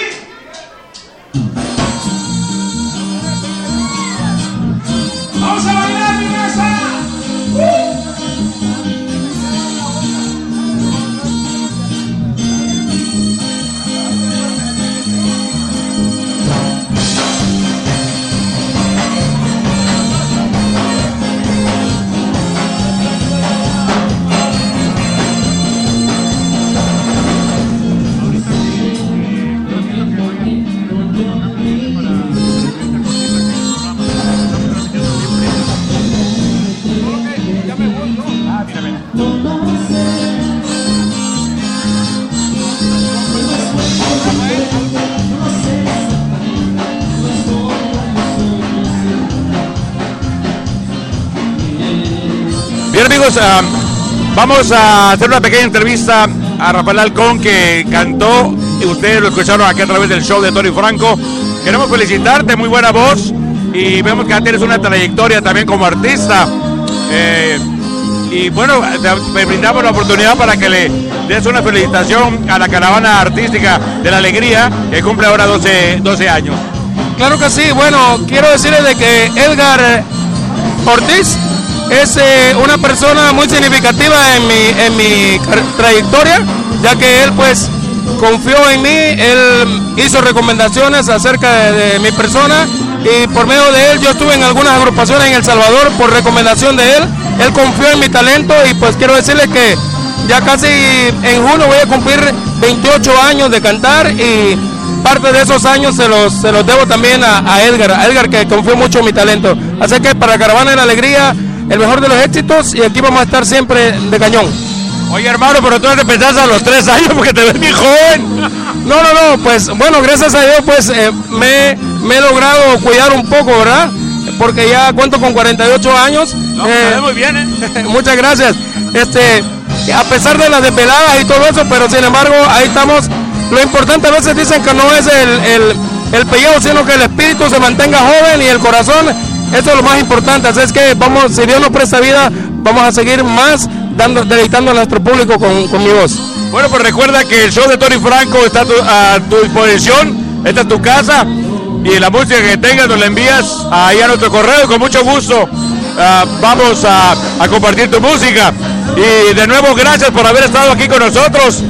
Vamos a hacer una pequeña entrevista a Rafael Alcón que cantó, y ustedes lo escucharon aquí a través del show de Tony Franco. Queremos felicitarte, muy buena voz y vemos que tienes una trayectoria también como artista. Eh, y bueno, te brindamos la oportunidad para que le des una felicitación a la caravana artística de la alegría que cumple ahora 12, 12 años. Claro que sí, bueno, quiero decirles de que Edgar Ortiz es eh, una persona muy significativa en mi, en mi trayectoria, ya que él pues confió en mí, él hizo recomendaciones acerca de, mi persona y por medio de él yo estuve en algunas agrupaciones en El Salvador por recomendación de él, él confió en mi talento y pues quiero decirles que ya casi en junio voy a cumplir 28 años de cantar y parte de esos años se los, se los debo también a, a Edgar, a Edgar que confió mucho en mi talento. Así que para Caravana de la Alegría, el mejor de los éxitos y aquí vamos a estar siempre de cañón. Oye hermano, pero tú te pensás a los tres años porque te ves muy joven. No, no, no, pues bueno, gracias a Dios pues eh, me, me he logrado cuidar un poco, ¿verdad? Porque ya cuento con 48 años. No, ves muy bien, ¿eh? [LAUGHS] Muchas gracias. Este, a pesar de las desveladas y todo eso, pero sin embargo ahí estamos. Lo importante a veces dicen que no es el, el, el pellejo, sino que el espíritu se mantenga joven y el corazón. Eso es lo más importante. Así es que vamos, si Dios nos presta vida, vamos a seguir más dando, deleitando a nuestro público con, con mi voz. Bueno, pues recuerda que el show de Tony Franco está a tu, disposición. Esta es tu casa. Y la música que tengas nos la envías ahí a nuestro correo. y Con mucho gusto ah, vamos a, a compartir tu música. Y de nuevo, gracias por haber estado aquí con nosotros.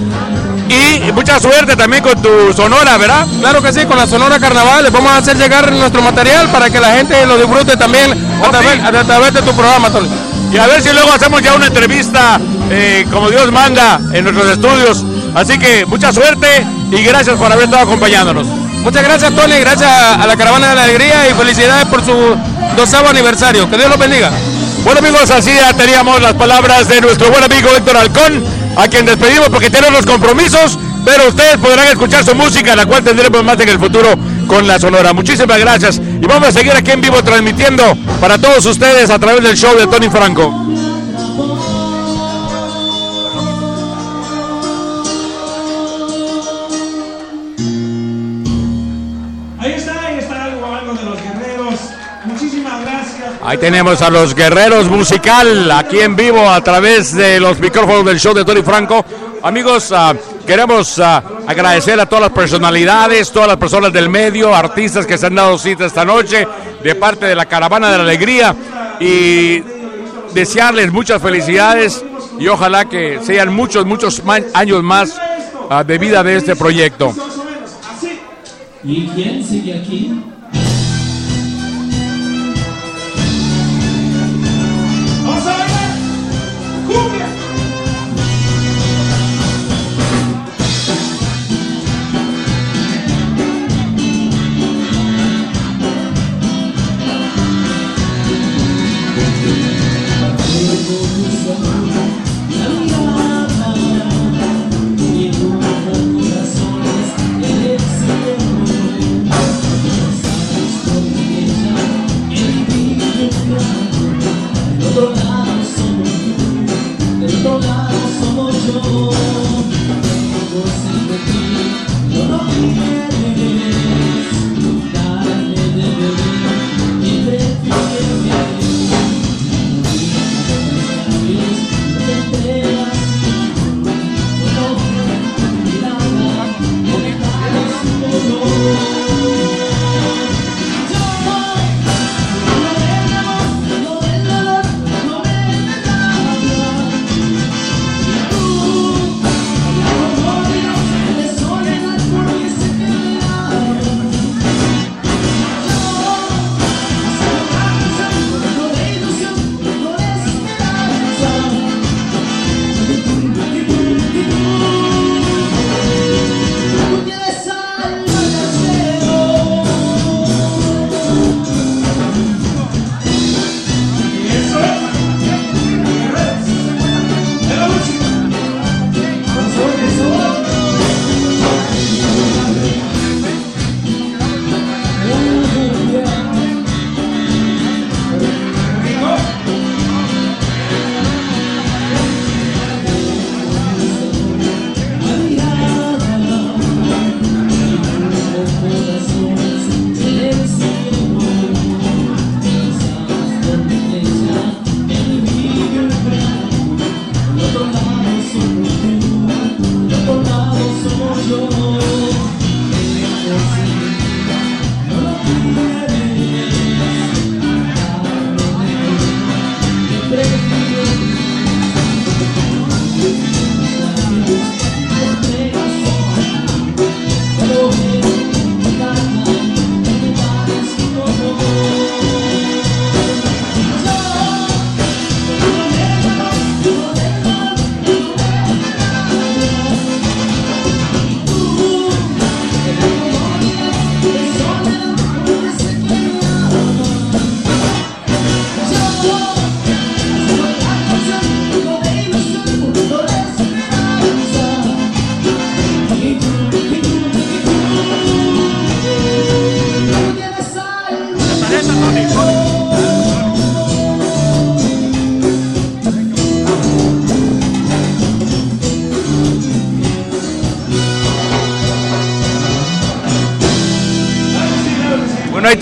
Y mucha suerte también con tu sonora, ¿verdad? Claro que sí, con la Sonora Carnaval les vamos a hacer llegar nuestro material para que la gente lo disfrute también a, través, a través de tu programa, Tony. Y a ver si luego hacemos ya una entrevista eh, como Dios manda en nuestros estudios. Así que mucha suerte y gracias por haber estado acompañándonos. Muchas gracias, Tony, gracias a la Caravana de la Alegría y felicidades por su doceavo aniversario. Que Dios los bendiga. Bueno amigos, así ya teníamos las palabras de nuestro buen amigo Héctor Halcón, a quien despedimos porque tenemos los compromisos, pero ustedes podrán escuchar su música, la cual tendremos más en el futuro con la Sonora. Muchísimas gracias y vamos a seguir aquí en vivo transmitiendo para todos ustedes a través del show de Tony Franco. Ahí tenemos a los guerreros musical aquí en vivo a través de los micrófonos del show de Tony Franco. Amigos, ah, queremos ah, agradecer a todas las personalidades, todas las personas del medio, artistas que se han dado cita esta noche de parte de la Caravana de la Alegría y desearles muchas felicidades y ojalá que sean muchos, muchos años más ah, de vida de este proyecto. ¿Y quién sigue aquí?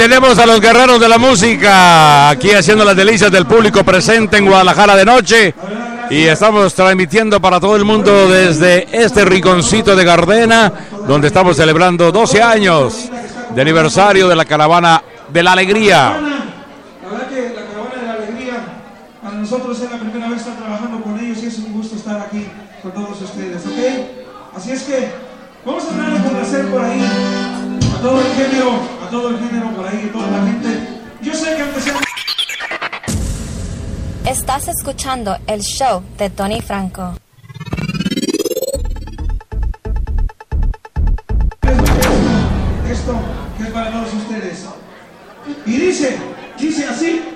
tenemos a los guerreros de la música aquí haciendo las delicias del público presente en Guadalajara de noche. Y estamos transmitiendo para todo el mundo desde este rinconcito de Gardena, donde estamos celebrando 12 años de aniversario de la caravana de la alegría. género, a todo el género por ahí, toda la gente. Yo sé que aunque sea... Estás escuchando el show de Tony Franco. Esto, esto que es para todos ustedes. Y dice, dice así.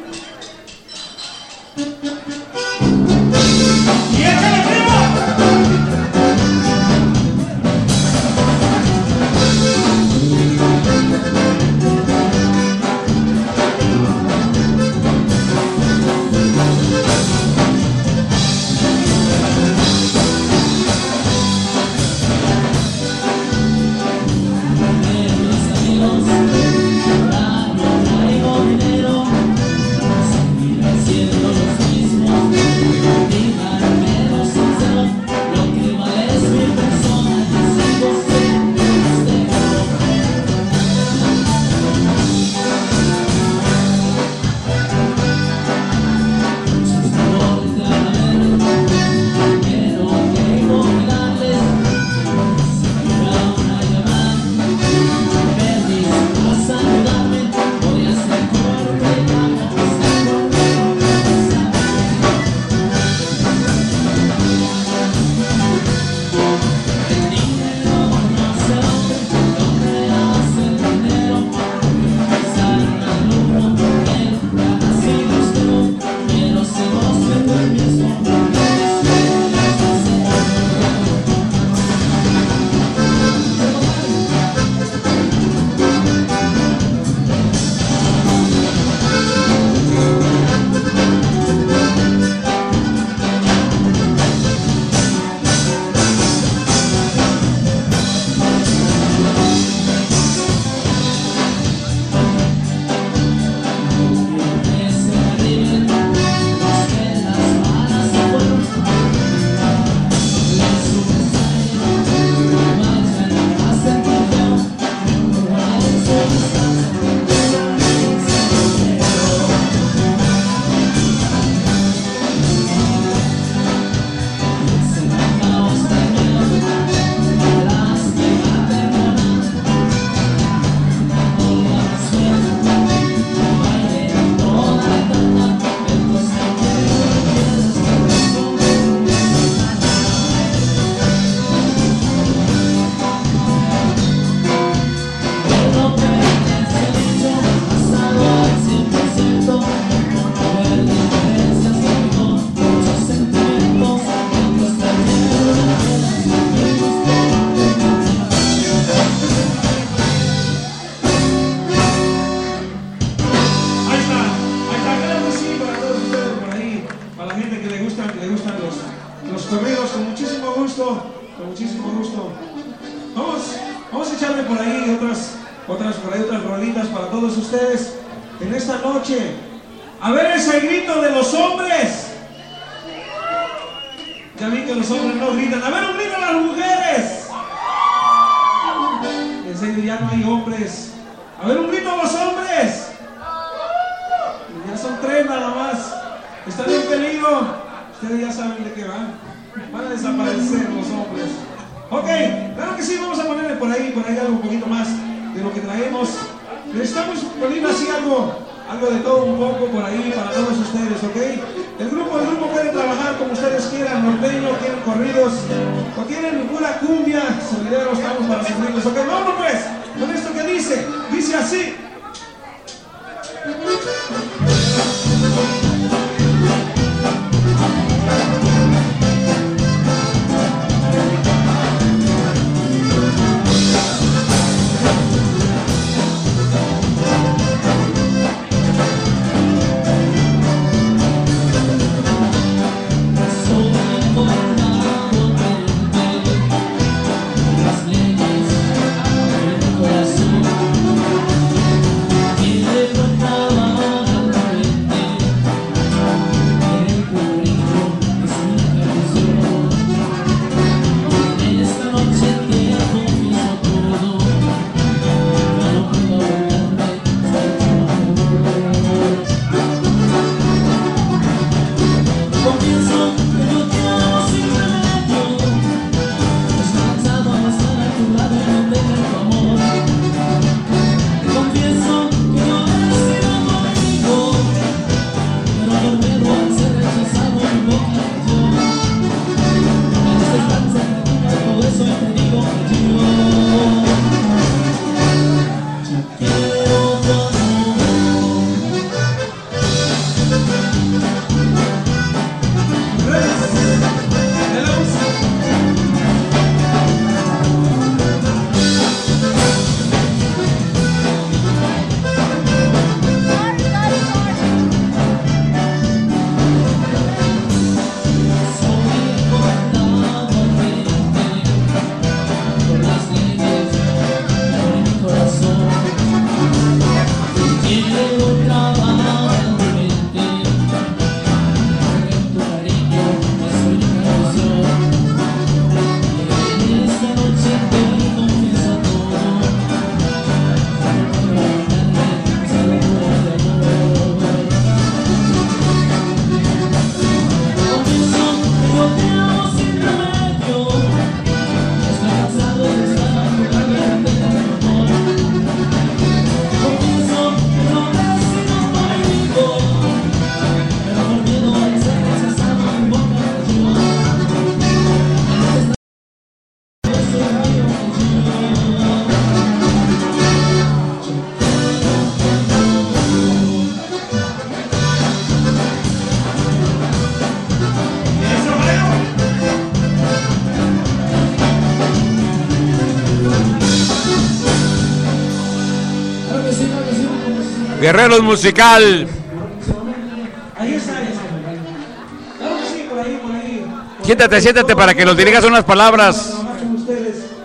Por ahí. Siéntate, siéntate para que nos digas unas palabras.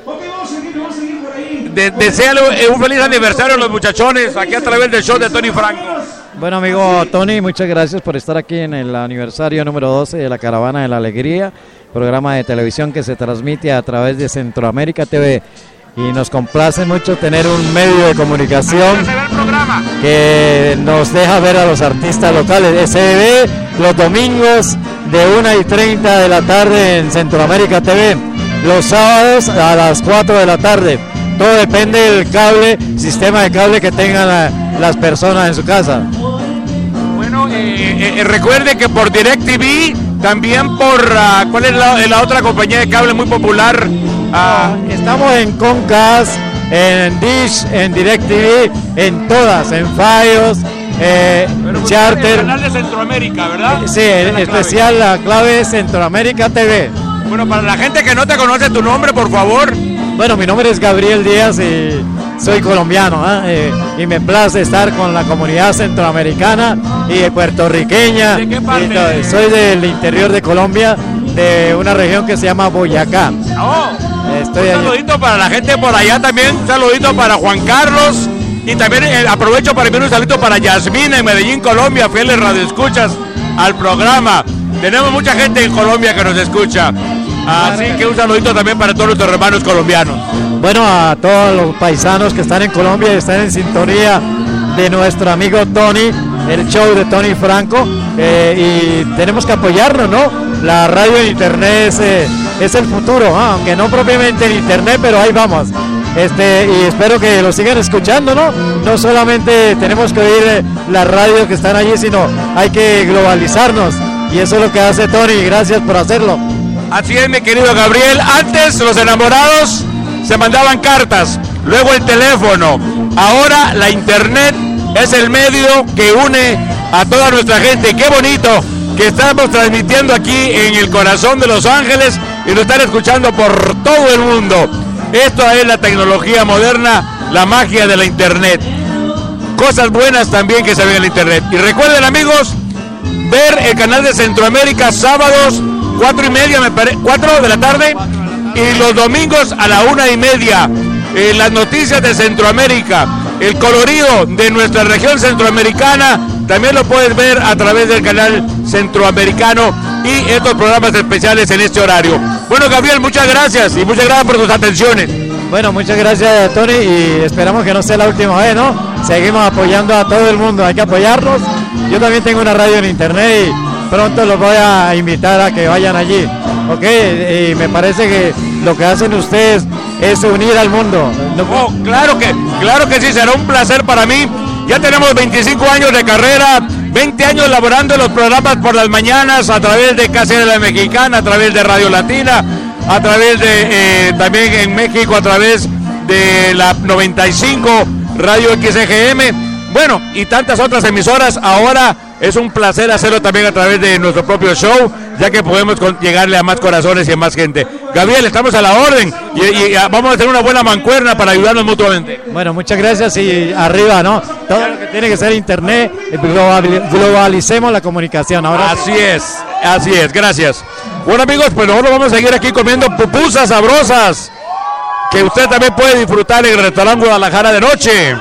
Ok, vamos a seguir, vamos a seguir por ahí. De, deséale eh, un feliz aniversario a los muchachones aquí a través del show de Tony Franco. Bueno, amigo Tony, muchas gracias por estar aquí en el aniversario número 12 de la Caravana de la Alegría, programa de televisión que se transmite a través de Centroamérica TV. Y nos complace mucho tener un medio de comunicación que nos deja ver a los artistas locales. Se ve los domingos de 1 y 30 de la tarde en Centroamérica TV, los sábados a las 4 de la tarde. Todo depende del cable, sistema de cable que tengan la- las personas en su casa. Bueno, eh, eh, recuerde que por DirecTV, también por, ah, ¿cuál es la, la otra compañía de cable muy popular? Ah, Estamos en Concast, en Dish, en DirecTV, en todas, en Fios, eh, el Charter. canal de Centroamérica, ¿verdad? Sí, en clave. especial la clave es Centroamérica TV. Bueno, para la gente que no te conoce tu nombre, por favor. Bueno, mi nombre es Gabriel Díaz y soy colombiano ¿ah? Eh, y me place estar con la comunidad centroamericana y puertorriqueña. ¿De qué parte? Y soy del interior de Colombia, de una región que se llama Boyacá. Oh, Estoy un saludito para la gente por allá también, un saludito para Juan Carlos y también eh, aprovecho para enviar un saludito para Yasmina en Medellín, Colombia, fieles radioescuchas al programa. Tenemos mucha gente en Colombia que nos escucha. Así que un saludito también para todos nuestros hermanos colombianos. Bueno, a todos los paisanos que están en Colombia y están en sintonía de nuestro amigo Tony, el show de Tony Franco, eh, y tenemos que apoyarnos, ¿no? La radio en internet es, eh, el futuro, ¿ah? aunque no propiamente en internet, pero ahí vamos. Este, y espero que lo sigan escuchando, ¿no? No solamente tenemos que oír eh, las radios que están allí, sino hay que globalizarnos. Y eso es lo que hace Tony, gracias por hacerlo. Así es, mi querido Gabriel. Antes los enamorados se mandaban cartas, luego el teléfono. Ahora la internet es el medio que une a toda nuestra gente. Qué bonito que estamos transmitiendo aquí en el corazón de Los Ángeles y lo están escuchando por todo el mundo. Esto es la tecnología moderna, la magia de la internet. Cosas buenas también que se ven en la internet. Y recuerden amigos, ver el canal de Centroamérica sábados cuatro y media me de la tarde y los domingos a la una y media las noticias de Centroamérica el colorido de nuestra región centroamericana también lo puedes ver a través del canal centroamericano y estos programas especiales en este horario bueno Gabriel muchas gracias y muchas gracias por tus atenciones Bueno, muchas gracias Tony y esperamos que no sea la última vez, ¿no? Seguimos apoyando a todo el mundo, hay que apoyarlos. Yo también tengo una radio en internet y pronto los voy a invitar a que vayan allí, ¿ok? Y me parece que lo que hacen ustedes es unir al mundo. Oh, claro que, claro que sí, será un placer para mí. Ya tenemos 25 años de carrera 20 años laborando en los programas por las mañanas a través de Casa de la Mexicana, a través de Radio Latina, a través de eh, también en México, a través de la 95 Radio XGM. Bueno, y tantas otras emisoras. Ahora es un placer hacerlo también a través de nuestro propio show, ya que podemos llegarle a más corazones y a más gente. Gabriel, estamos a la orden y, y, ah, vamos a tener una buena mancuerna para ayudarnos mutuamente. Bueno, muchas gracias y arriba, ¿no? Todo lo que tiene que ser internet, eh, globali- globalicemos la comunicación. Ahora Así es, así es, gracias. Bueno amigos, pues nosotros vamos a seguir aquí comiendo pupusas sabrosas que usted también puede disfrutar en el restaurante Guadalajara de noche.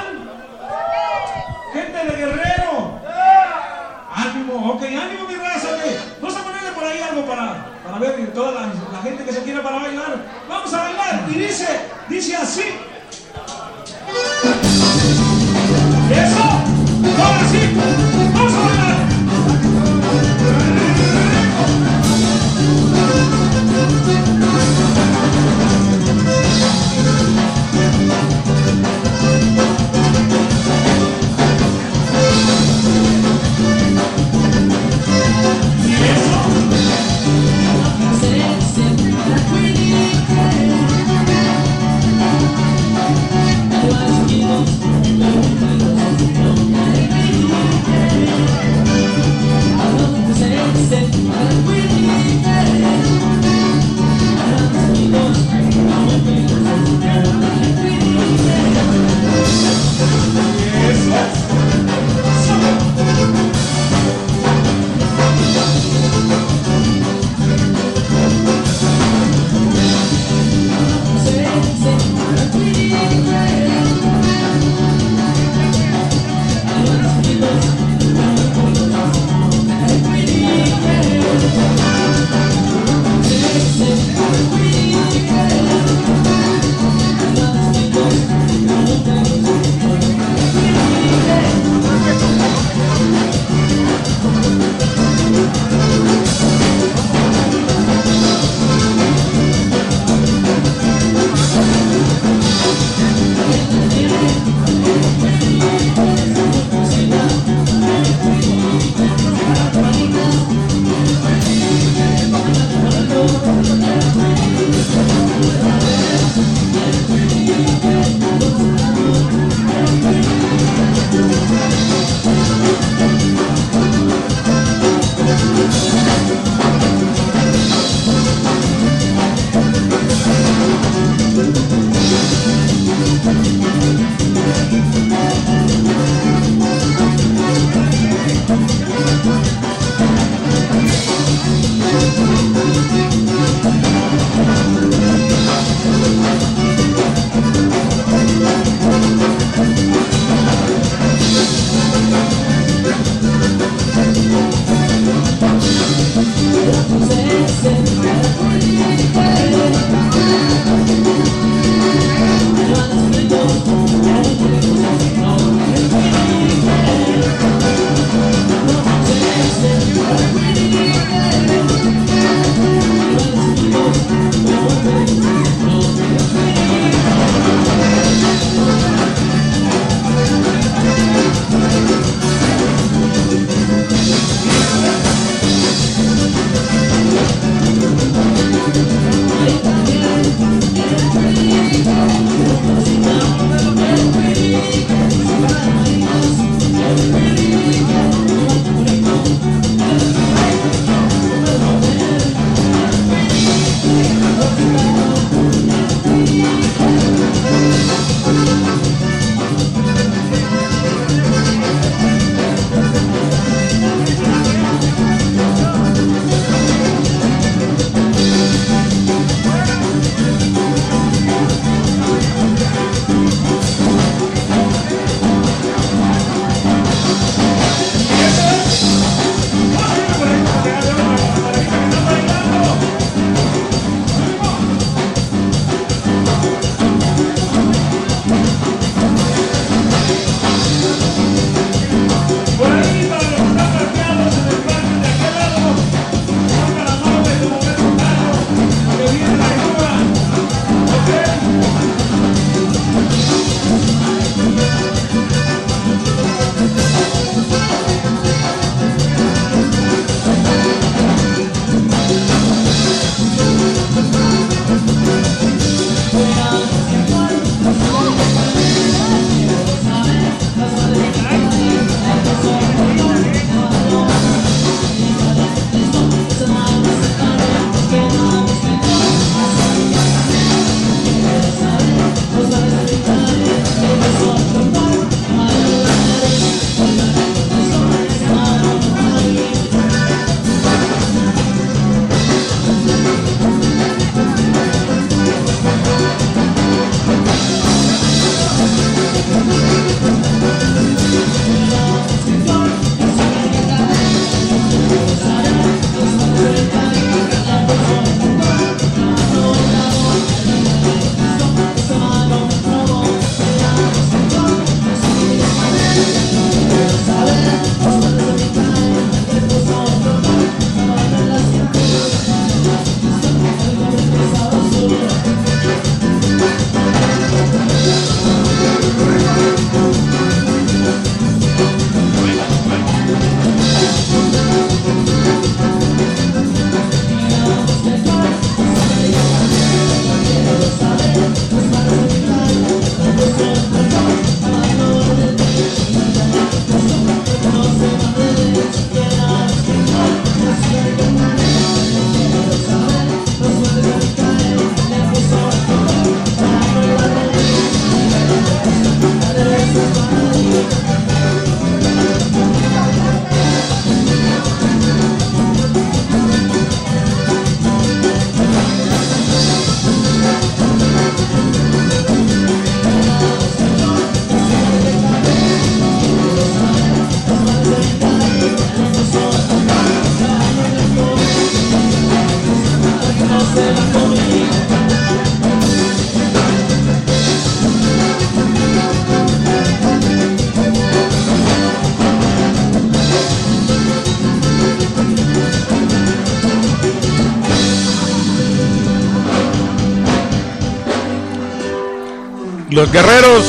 Los guerreros.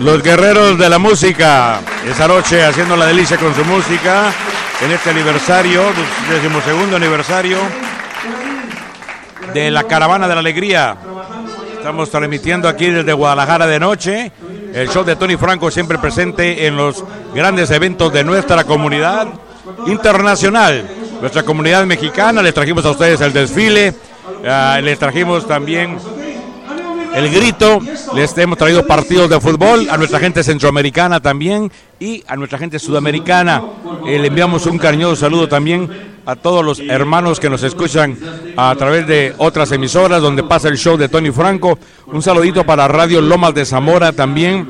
Los guerreros de la música. Esa noche haciendo la delicia con su música. En este aniversario, decimosegundo aniversario de la Caravana de la Alegría. Estamos transmitiendo aquí desde Guadalajara de noche. El show de Tony Franco siempre presente en los grandes eventos de nuestra comunidad internacional. Nuestra comunidad mexicana, les trajimos a ustedes el desfile, ah, les trajimos también el grito, les hemos traído partidos de fútbol a nuestra gente centroamericana también y a nuestra gente sudamericana. Eh, le enviamos un cariñoso saludo también a todos los hermanos que nos escuchan a través de otras emisoras donde pasa el show de Tony Franco. Un saludito para Radio Lomas de Zamora también.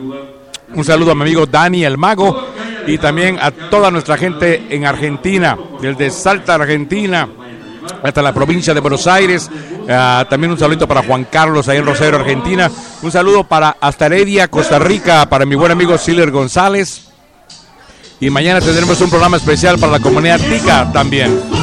Un saludo a mi amigo Dani el Mago y también a toda nuestra gente en Argentina, desde Salta, Argentina, hasta la provincia de Buenos Aires. Ah, también un saludito para Juan Carlos ahí en Rosario, Argentina. Un saludo para hasta Heredia, Costa Rica, para mi buen amigo Siler González. Y mañana tendremos un programa especial para la comunidad tica también.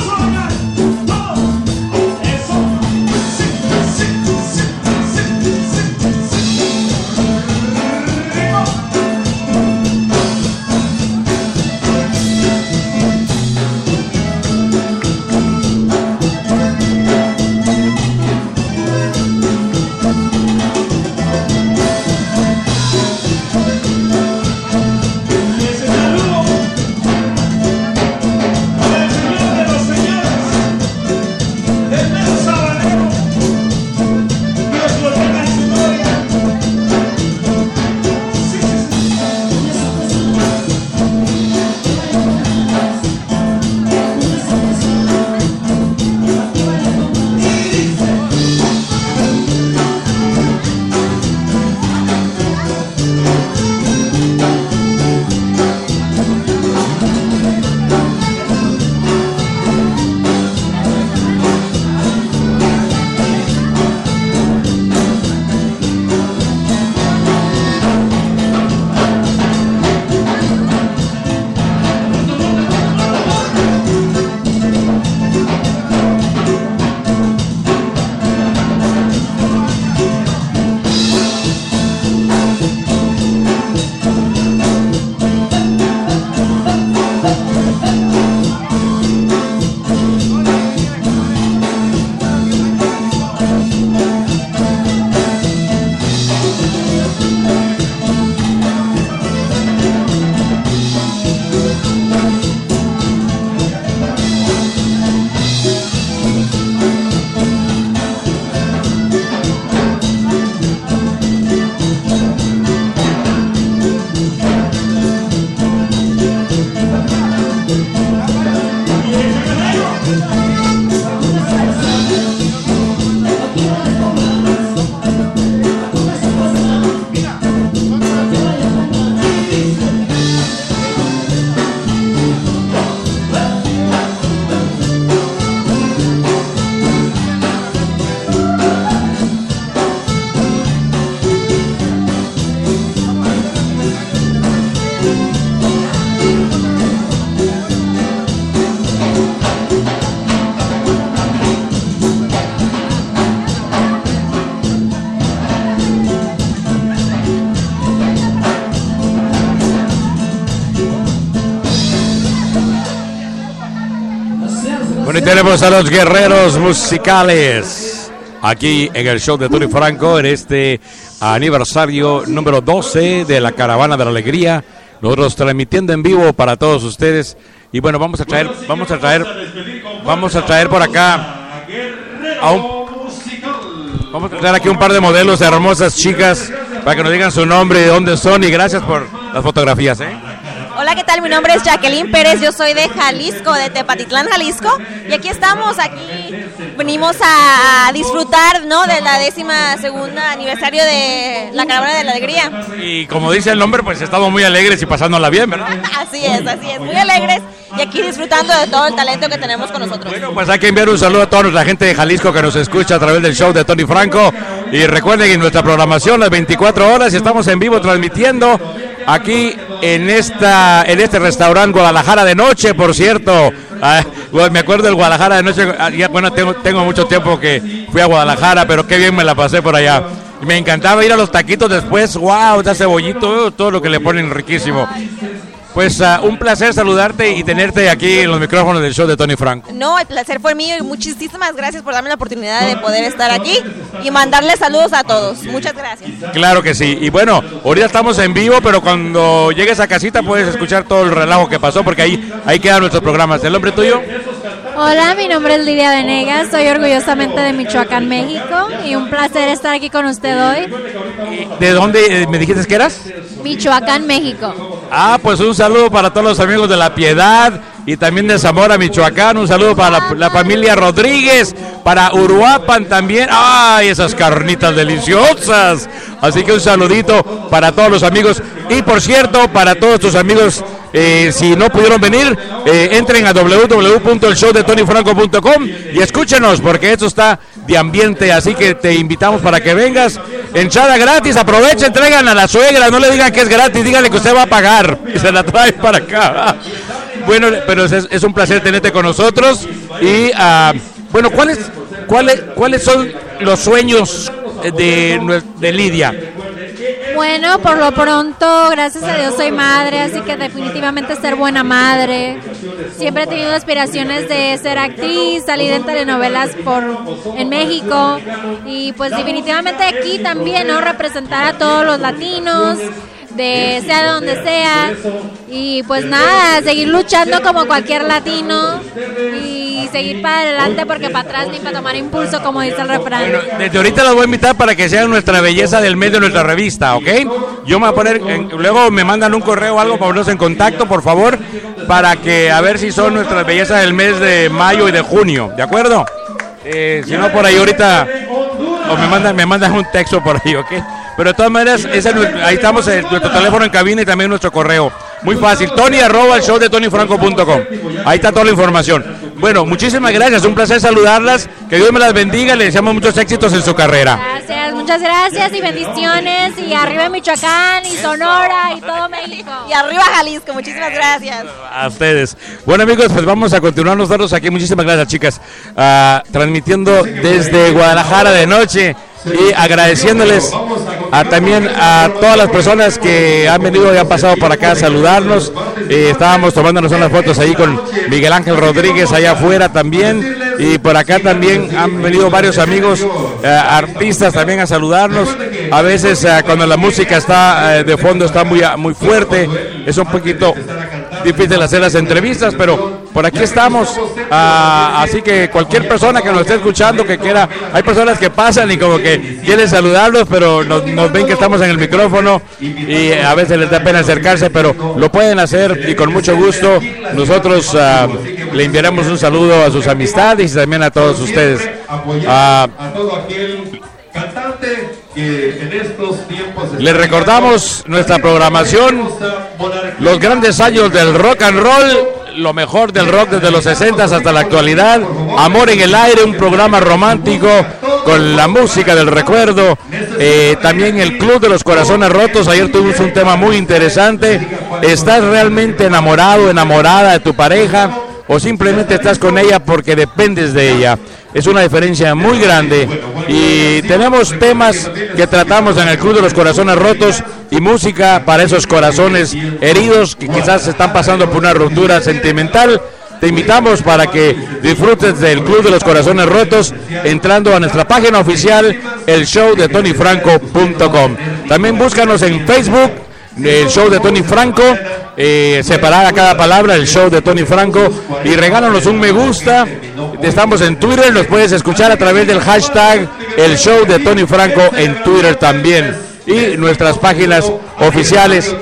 Tenemos a los guerreros musicales aquí en el show de Tony Franco en este aniversario número 12 de la Caravana de la Alegría. Nosotros transmitiendo en vivo para todos ustedes. Y bueno, vamos a traer, vamos a traer, vamos a traer por acá un, vamos a traer aquí un par de modelos de hermosas chicas para que nos digan su nombre y de dónde son. Y gracias por las fotografías, ¿eh? Hola, ¿qué tal? Mi nombre es Jacqueline Pérez, yo soy de Jalisco, de Tepatitlán, Jalisco, y aquí estamos, aquí venimos a disfrutar, ¿no? De la décima segunda aniversario de la Caravana de la Alegría. Y como dice el nombre, pues estamos muy alegres y pasándola bien, ¿verdad? [LAUGHS] Así es, así es, muy alegres y aquí disfrutando de todo el talento que tenemos con nosotros. Pues hay que enviar un saludo a toda nuestra gente de Jalisco que nos escucha a través del show de Tony Franco. Y recuerden que nuestra programación las 24 horas estamos en vivo transmitiendo aquí en esta en este restaurante Guadalajara de noche, por cierto. Ah, me acuerdo del Guadalajara de noche. ah, ya, bueno, tengo, tengo mucho tiempo que fui a Guadalajara, pero qué bien me la pasé por allá. Me encantaba ir a los taquitos después, wow, da cebollito, todo lo que le ponen riquísimo. Pues ah, un placer saludarte y tenerte aquí en los micrófonos del show de Tony Franco. No, el placer fue mío y muchísimas gracias por darme la oportunidad de poder estar aquí y mandarles saludos a todos. Muchas gracias. Claro que sí. Y bueno, ahorita estamos en vivo, pero cuando llegues a casita puedes escuchar todo el relajo que pasó, porque ahí, ahí quedan nuestros programas. ¿El nombre tuyo? Hola, mi nombre es Lidia Venegas, soy orgullosamente de Michoacán, México y un placer estar aquí con usted hoy. ¿De dónde eh, me dijiste que eras? Michoacán, México. Ah, pues un saludo para todos los amigos de La Piedad y también de Zamora, Michoacán. Un saludo para la, familia Rodríguez, para Uruapan también. ¡Ay, esas carnitas deliciosas! Así que un saludito para todos los amigos. Y por cierto, para todos tus amigos, eh, si no pudieron venir, eh, entren a www.elshowdetonyfranco.com y escúchenos, porque esto está de ambiente. Así que te invitamos para que vengas. Entrada gratis, aprovechen, traigan a la suegra, no le digan que es gratis, díganle que usted va a pagar [LAUGHS] y se la trae para acá. Bueno, pero es, es un placer tenerte con nosotros. Y ah, bueno, ¿cuáles, cuáles, ¿cuáles son los sueños de, nue- de Lidia? Bueno, por lo pronto, gracias a Dios soy madre, así que definitivamente ser buena madre. Siempre he tenido aspiraciones de ser actriz, salir en telenovelas por en México y pues definitivamente aquí también, ¿no? Representar a todos los latinos, de sea de donde sea y pues nada, seguir luchando como cualquier latino y seguir para adelante porque para atrás ni para tomar impulso, como dice el refrán. Desde ahorita las voy a invitar para que sean nuestra belleza del mes de nuestra revista, ¿ok? Yo me voy a poner, en- luego me mandan un correo o algo para ponernos en contacto, por favor, para que a ver si son nuestras bellezas del mes de mayo y de junio, ¿de acuerdo? Eh, si no, por ahí ahorita, o me mandan, me mandan un texto por ahí, ¿ok? Pero de todas maneras, ese es ahí estamos, en nuestro teléfono en cabina y también nuestro correo. Muy fácil, Tony arroba el show de tonyfranco.com. Ahí está toda la información. Bueno, muchísimas gracias, un placer saludarlas, que Dios me las bendiga, les deseamos muchos éxitos en su carrera. Gracias, muchas gracias y bendiciones y arriba Michoacán y Sonora y todo México. Y arriba Jalisco, muchísimas gracias. A ustedes. Bueno amigos, pues vamos a continuar nosotros aquí. Muchísimas gracias chicas. Ah, transmitiendo desde Guadalajara de noche y agradeciéndoles también a todas las personas que han venido y han pasado por acá a saludarnos. Eh, estábamos tomándonos unas fotos ahí con Miguel Ángel Rodríguez allá afuera también. Y por acá también han venido varios amigos, eh, artistas también a saludarnos. A veces eh, cuando la música está eh, de fondo está muy, muy fuerte, es un poquito difícil hacer las entrevistas, pero por aquí estamos. Ah, así que cualquier persona que nos esté escuchando, que quiera, hay personas que pasan y como que quieren saludarlos, pero nos, ven que estamos en el micrófono y a veces les da pena acercarse, pero lo pueden hacer y con mucho gusto. Nosotros ah, le enviaremos un saludo a sus amistades y también a todos ustedes. Ah, cantante que en estos tiempos Les recordamos nuestra programación, los grandes años del rock and roll, lo mejor del rock desde los 60 hasta la actualidad, Amor en el aire, un programa romántico con la música del recuerdo, eh, también el Club de los Corazones Rotos, ayer tuvimos un tema muy interesante, ¿estás realmente enamorado, enamorada de tu pareja? O simplemente estás con ella porque dependes de ella. Es una diferencia muy grande y tenemos temas que tratamos en el Club de los Corazones Rotos y música para esos corazones heridos que quizás están pasando por una ruptura sentimental. Te invitamos para que disfrutes del Club de los Corazones Rotos entrando a nuestra página oficial, el show de. También búscanos en Facebook, el show de Tony Franco, eh, separada cada palabra, el show de Tony Franco, y regálanos un me gusta. Estamos en Twitter, nos puedes escuchar a través del hashtag el show de Tony Franco en Twitter también. Y nuestras páginas oficiales.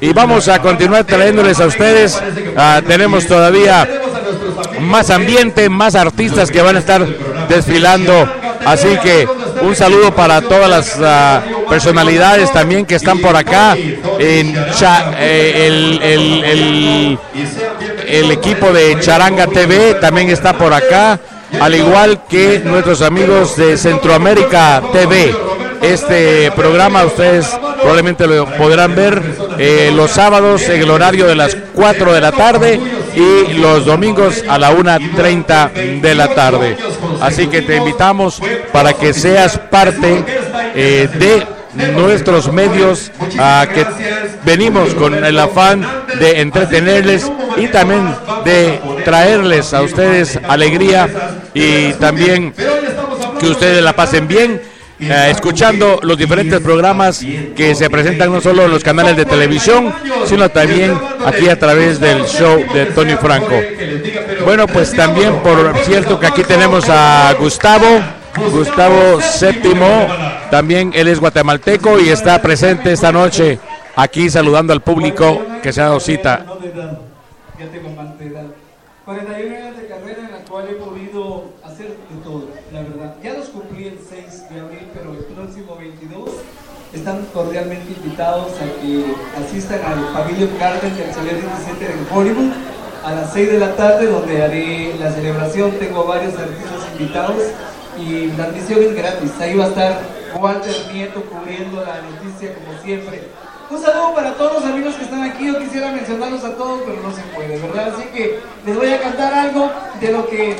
Y vamos a continuar trayéndoles a ustedes. ah, tenemos todavía más ambiente, más artistas que van a estar desfilando. Así que un saludo para todas las ah, personalidades también que están por acá. Eh, el, el- el- el equipo de Charanga TV también está por acá, al igual que nuestros amigos de Centroamérica TV. Este programa ustedes probablemente lo podrán ver eh, los sábados en el horario de las 4 de la tarde y los domingos a la 1.30 de la tarde. Así que te invitamos para que seas parte eh, de nuestros medios a que venimos con el afán de entretenerles y también de traerles a ustedes alegría y también que ustedes la pasen bien eh, escuchando los diferentes programas que se presentan no solo en los canales de televisión, sino también aquí a través del show de Tony Franco. Bueno, pues también por cierto que aquí tenemos a Gustavo, Gustavo Séptimo, también él es guatemalteco y está presente esta noche aquí saludando al público que se ha dado cita. Ya tengo más de edad. 41 años de carrera en la cual he podido hacer de todo, la verdad. Ya los cumplí el 6 de abril, pero el próximo 22 están cordialmente invitados a que asistan al Pavilion Garden del Celebrity Center en Hollywood a las 6 de la tarde, donde haré la celebración. Tengo varios artistas invitados y la admisión es gratis. Ahí va a estar Walter Nieto cubriendo la noticia como siempre. Un saludo para todos los amigos que están aquí. Yo quisiera mencionarlos a todos, pero no se puede, ¿verdad? Así que les voy a cantar algo de lo que,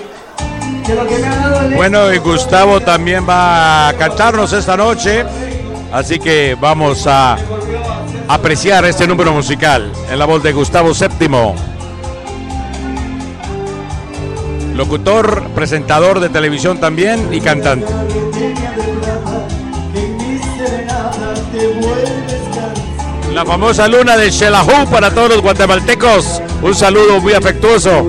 de lo que me ha dado el Bueno, y Gustavo también va a cantarnos esta noche, así que vamos a apreciar este número musical en la voz de Gustavo Séptimo. Locutor, presentador de televisión también y cantante. La famosa luna de Xelajú para todos los guatemaltecos. Un saludo muy afectuoso.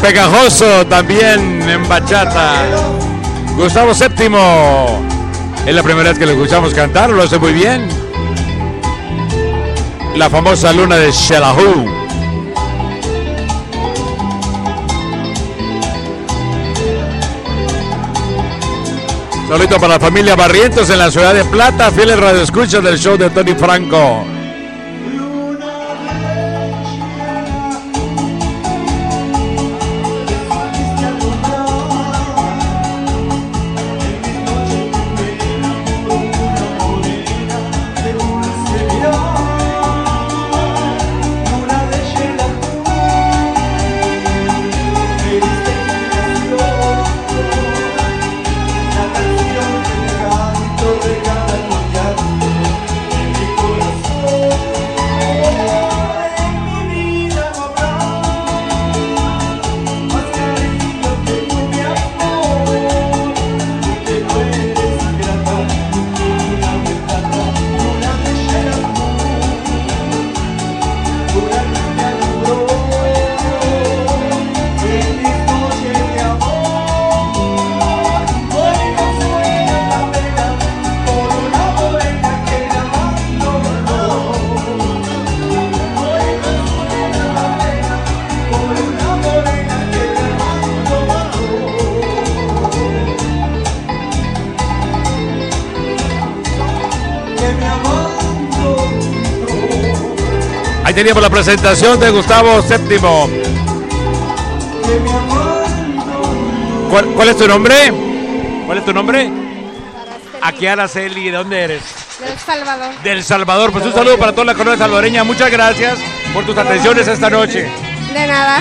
Pegajoso también en bachata. Gustavo Séptimo. Es la primera vez que lo escuchamos cantar, lo hace muy bien. La famosa luna de Xelajú. Saludito para la familia Barrientos en la ciudad de Plata, fieles radioescuchas del show de Tony Franco. Teníamos la presentación de Gustavo Séptimo. ¿Cuál, cuál es tu nombre? ¿Cuál es tu nombre? Aquí Araceli, ¿de dónde eres? Del Salvador. Del Salvador. Pues un saludo para toda la colonia salvadoreña. Muchas gracias por tus atenciones esta noche. De nada.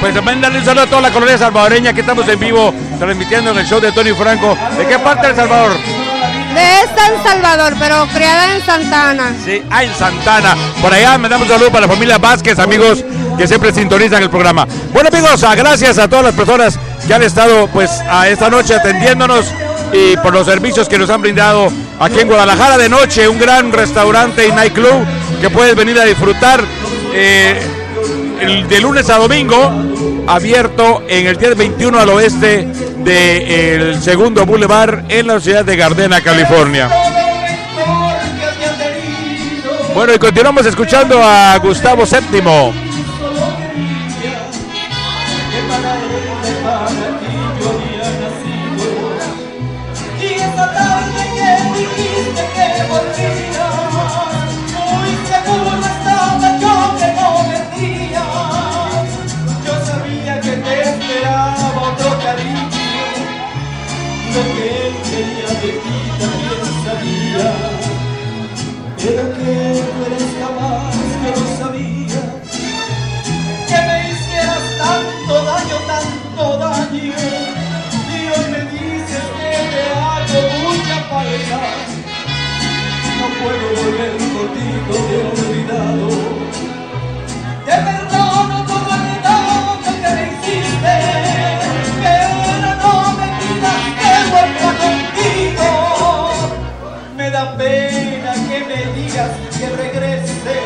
Pues también darle un saludo a toda la colonia salvadoreña que estamos en vivo transmitiendo en el show de Tony Franco. ¿De qué parte del Salvador? De San Salvador, pero criada en Santa Ana. Sí, ah, en Santana. Por allá me damos un saludo para la familia Vázquez, amigos que siempre sintonizan el programa. Bueno, amigos, ah, gracias a todas las personas que han estado pues a esta noche atendiéndonos y por los servicios que nos han brindado aquí en Guadalajara de noche, un gran restaurante y nightclub que puedes venir a disfrutar eh, de lunes a domingo, abierto en el 1021 al oeste del segundo boulevard en la ciudad de Gardena, California. Bueno, y continuamos escuchando a Gustavo Séptimo. Contigo, te he olvidado. Te perdono todo el daño que me hiciste. Pero no me pidas que vuelva contigo. Me da pena que me digas que regrese.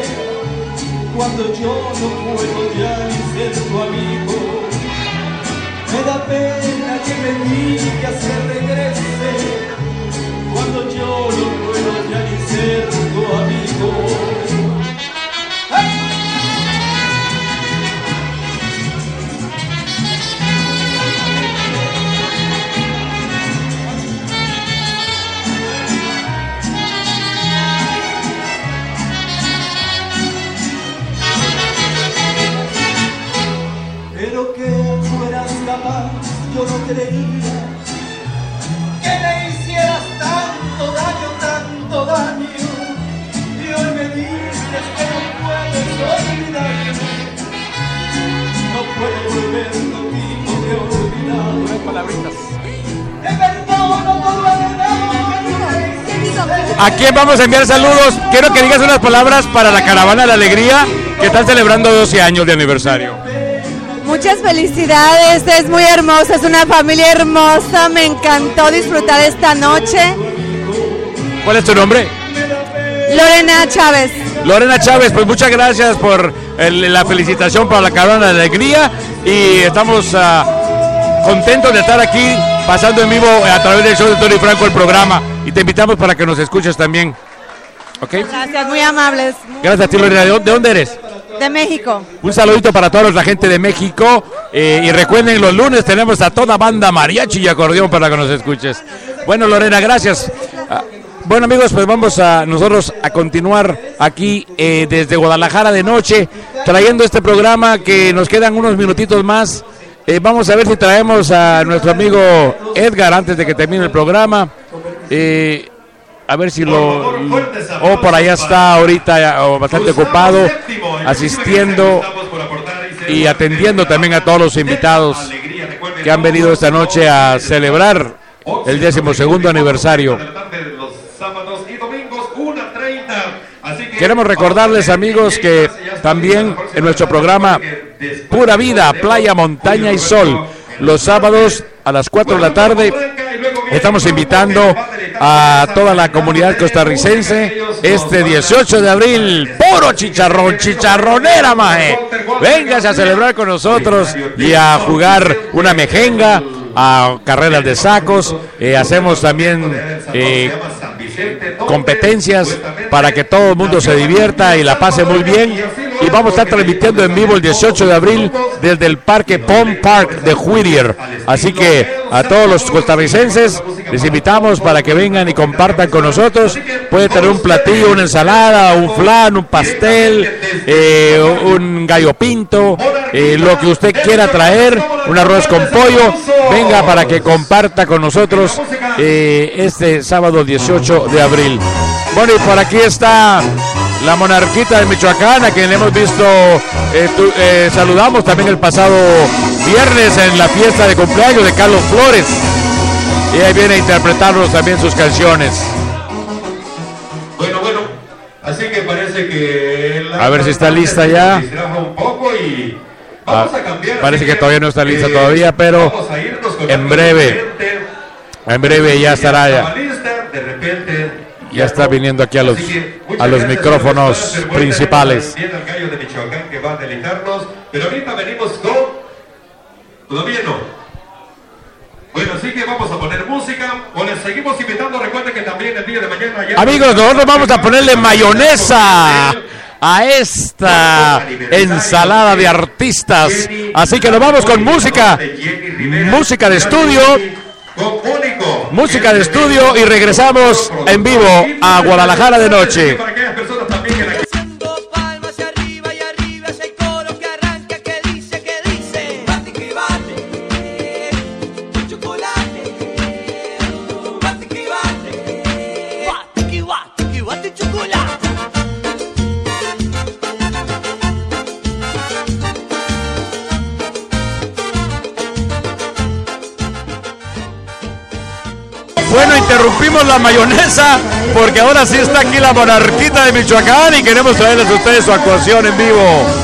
Cuando yo no puedo ya ni ser tu amigo. Me da pena que me digas que regrese cuando yo no puedo ya ni ser amigo. Pero que tú eras capaz, yo no creía ¿A quién vamos a enviar saludos? Quiero que digas unas palabras para la Caravana de la Alegría que están celebrando 12 años de aniversario. Muchas felicidades, es muy hermosa, es una familia hermosa, me encantó disfrutar esta noche. ¿Cuál es tu nombre? Lorena Chávez. Lorena Chávez, pues muchas gracias por el- la felicitación para la Caravana de Alegría y estamos ah, contentos de estar aquí pasando en vivo a través del show de Tony Franco el programa y te invitamos para que nos escuches también. ¿Ok? Gracias, muy amables. Gracias a ti Lorena. ¿De dó- de dónde eres? De México. Un saludito para toda la gente de México. eh, y recuerden, los lunes tenemos a toda banda mariachi y acordeón para que nos escuches. Bueno, Lorena, gracias. Bueno, amigos, pues vamos a nosotros a continuar aquí eh, desde Guadalajara de noche, trayendo este programa que nos quedan unos minutitos más. Eh, vamos a ver si traemos a nuestro amigo Edgar antes de que termine el programa. Eh, a ver si lo... Oh, por allá está ahorita bastante ocupado, asistiendo y atendiendo también a todos los invitados que han venido esta noche a celebrar el décimo segundo aniversario. Queremos recordarles amigos que también en nuestro programa Pura Vida, Playa, Montaña y Sol, los sábados a las 4 de la tarde estamos invitando a toda la comunidad costarricense este 18 de abril, puro chicharrón, chicharronera, maje. Véngase a celebrar con nosotros y a jugar una mejenga, a carreras de sacos. Eh, hacemos también eh, competencias para que todo el mundo se divierta y la pase muy bien. Y vamos a estar transmitiendo en vivo el 18 de abril desde el Parque Pond Park de Whittier. Así que a todos los costarricenses les invitamos para que vengan y compartan con nosotros. Puede tener un platillo, una ensalada, un flan, un pastel, eh, un gallo pinto, eh, lo que usted quiera traer, un arroz con pollo. Venga para que comparta con nosotros eh, este sábado 18 de abril. Bueno, y por aquí está la monarquita de Michoacán, a quien hemos visto, eh, tu- eh, saludamos también el pasado viernes en la fiesta de cumpleaños de Carlos Flores. Y ahí viene a interpretarnos también sus canciones. Bueno, bueno, así que parece que... la A ver si está lista ya. distrajo un poco y Ah, vamos a cambiar. parece que todavía no está lista eh, todavía, pero vamos en breve, en breve ya estará ya. lista, de repente... Ya está viniendo aquí a los, a los micrófonos principales. Viene el gallo de Michoacán que va a deleitarnos, pero ahorita venimos con... Todavía no. Bueno, así que vamos a poner música o les seguimos invitando. Recuerden que también el día de mañana ya... Amigos, nosotros vamos a ponerle mayonesa a esta ensalada de artistas. Así que nos vamos con música, música de estudio, música de estudio y regresamos en vivo a Guadalajara de noche. Interrumpimos la mayonesa porque ahora sí está aquí la monarquita de Michoacán y queremos traerles a ustedes su actuación en vivo.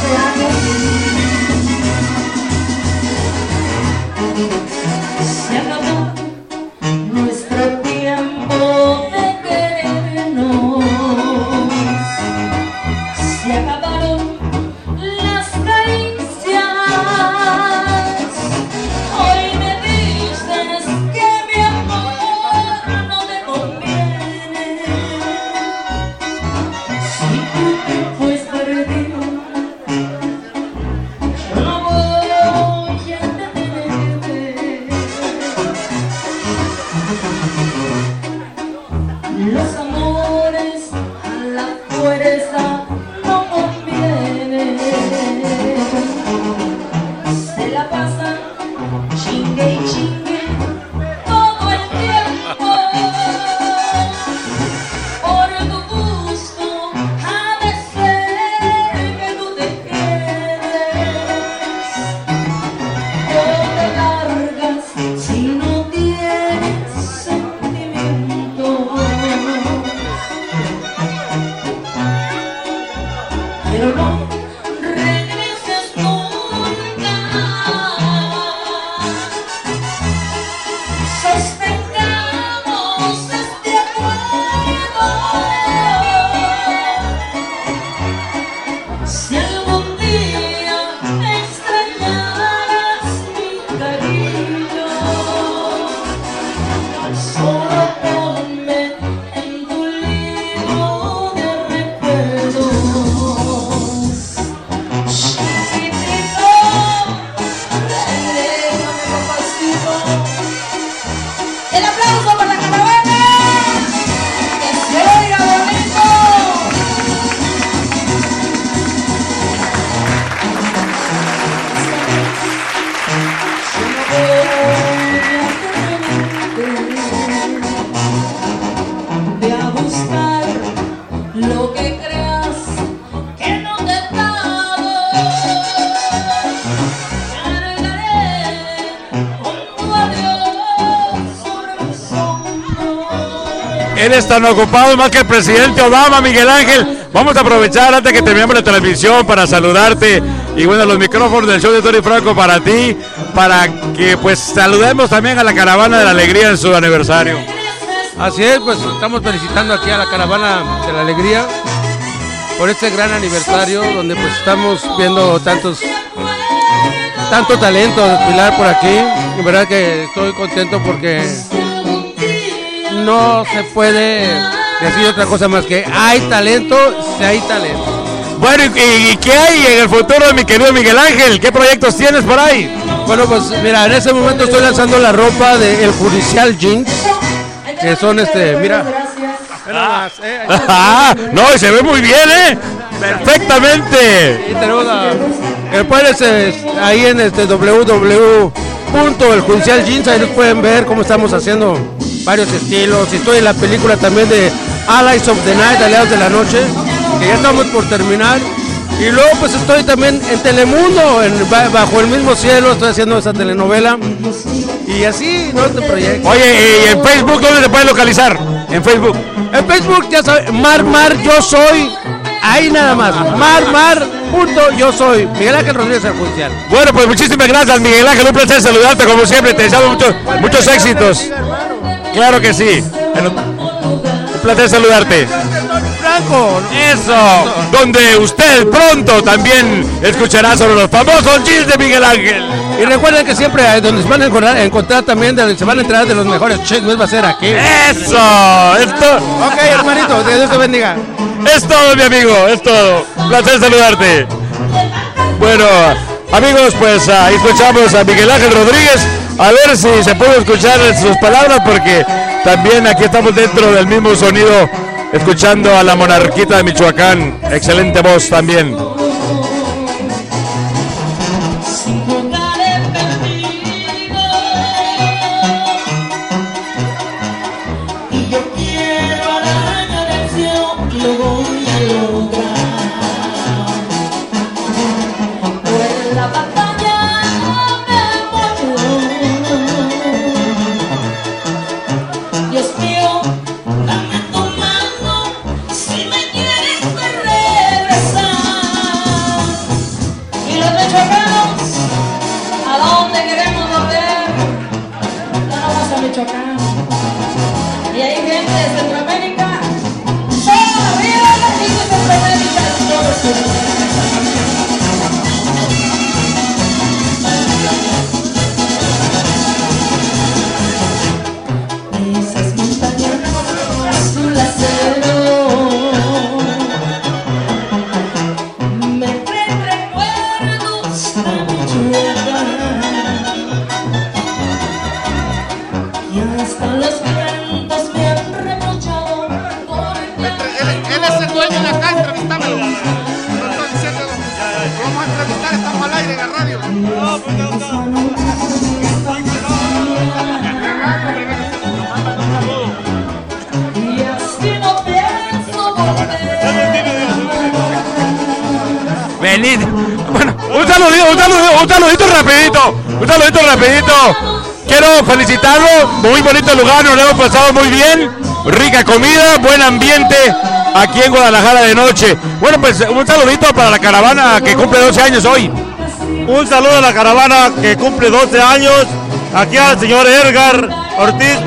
Hombros. Eres tan ocupado más que el presidente Obama, Miguel Ángel. Vamos a aprovechar antes que terminemos la transmisión para saludarte. Y bueno, los micrófonos del show de Tony Franco para ti, para que pues saludemos también a la caravana de la alegría en su aniversario. Así es, pues estamos felicitando aquí a la caravana de la alegría por este gran aniversario donde pues estamos viendo tantos tanto talento desfilar por aquí. En verdad que estoy contento porque no se puede decir otra cosa más que hay talento, si hay talento. Bueno, ¿y, y qué hay en el futuro mi querido Miguel Ángel? ¿Qué proyectos tienes por ahí? Bueno, pues mira, en este momento estoy lanzando la ropa del Judicial Jeans, que son este, mira. Ah, [LAUGHS] no, y se ve muy bien, ¿eh? Perfectamente. Y tenemos a- que puedes eh, ahí en este www.eljudicialjeans, ahí nos pueden ver cómo estamos haciendo varios estilos. Estoy en la película también de Allies of the Night, Aliados de la Noche, que ya estamos por terminar. Y luego pues estoy también en Telemundo, en, bajo el mismo cielo, estoy haciendo esa telenovela. Y así, ¿no? Este proyecto. Oye, ¿y en Facebook dónde te puedes localizar? En Facebook. En Facebook, ya sabes, Mar Mar Yo Soy. Ahí nada más. Mar Mar punto Yo Soy. Miguel Ángel Rodríguez el Judicial. Bueno, pues muchísimas gracias, Miguel Ángel. Un placer saludarte como siempre. Te deseo muchos, muchos éxitos. Claro que sí. Un placer saludarte. Franco. Eso. Donde usted pronto también escuchará sobre los famosos jeans de Miguel Ángel. Y recuerden que siempre donde se van a encontrar, encontrar también, donde se van a enterar de los mejores chismes, va a ser aquí. Eso. Esto. Ok, hermanito, que Dios te bendiga. Es todo, mi amigo, es todo. Placer saludarte. Bueno, amigos, pues ahí escuchamos a Miguel Ángel Rodríguez. A ver si se puede escuchar sus palabras, porque también aquí estamos dentro del mismo sonido, escuchando a la monarquita de Michoacán. Excelente voz también. Muy bonito lugar, nos lo hemos pasado muy bien. Rica comida, buen ambiente aquí en Guadalajara de noche. Bueno, pues un saludito para la caravana que cumple 12 años hoy. Un saludo a la caravana que cumple 12 años. Aquí al señor Edgar Ortiz.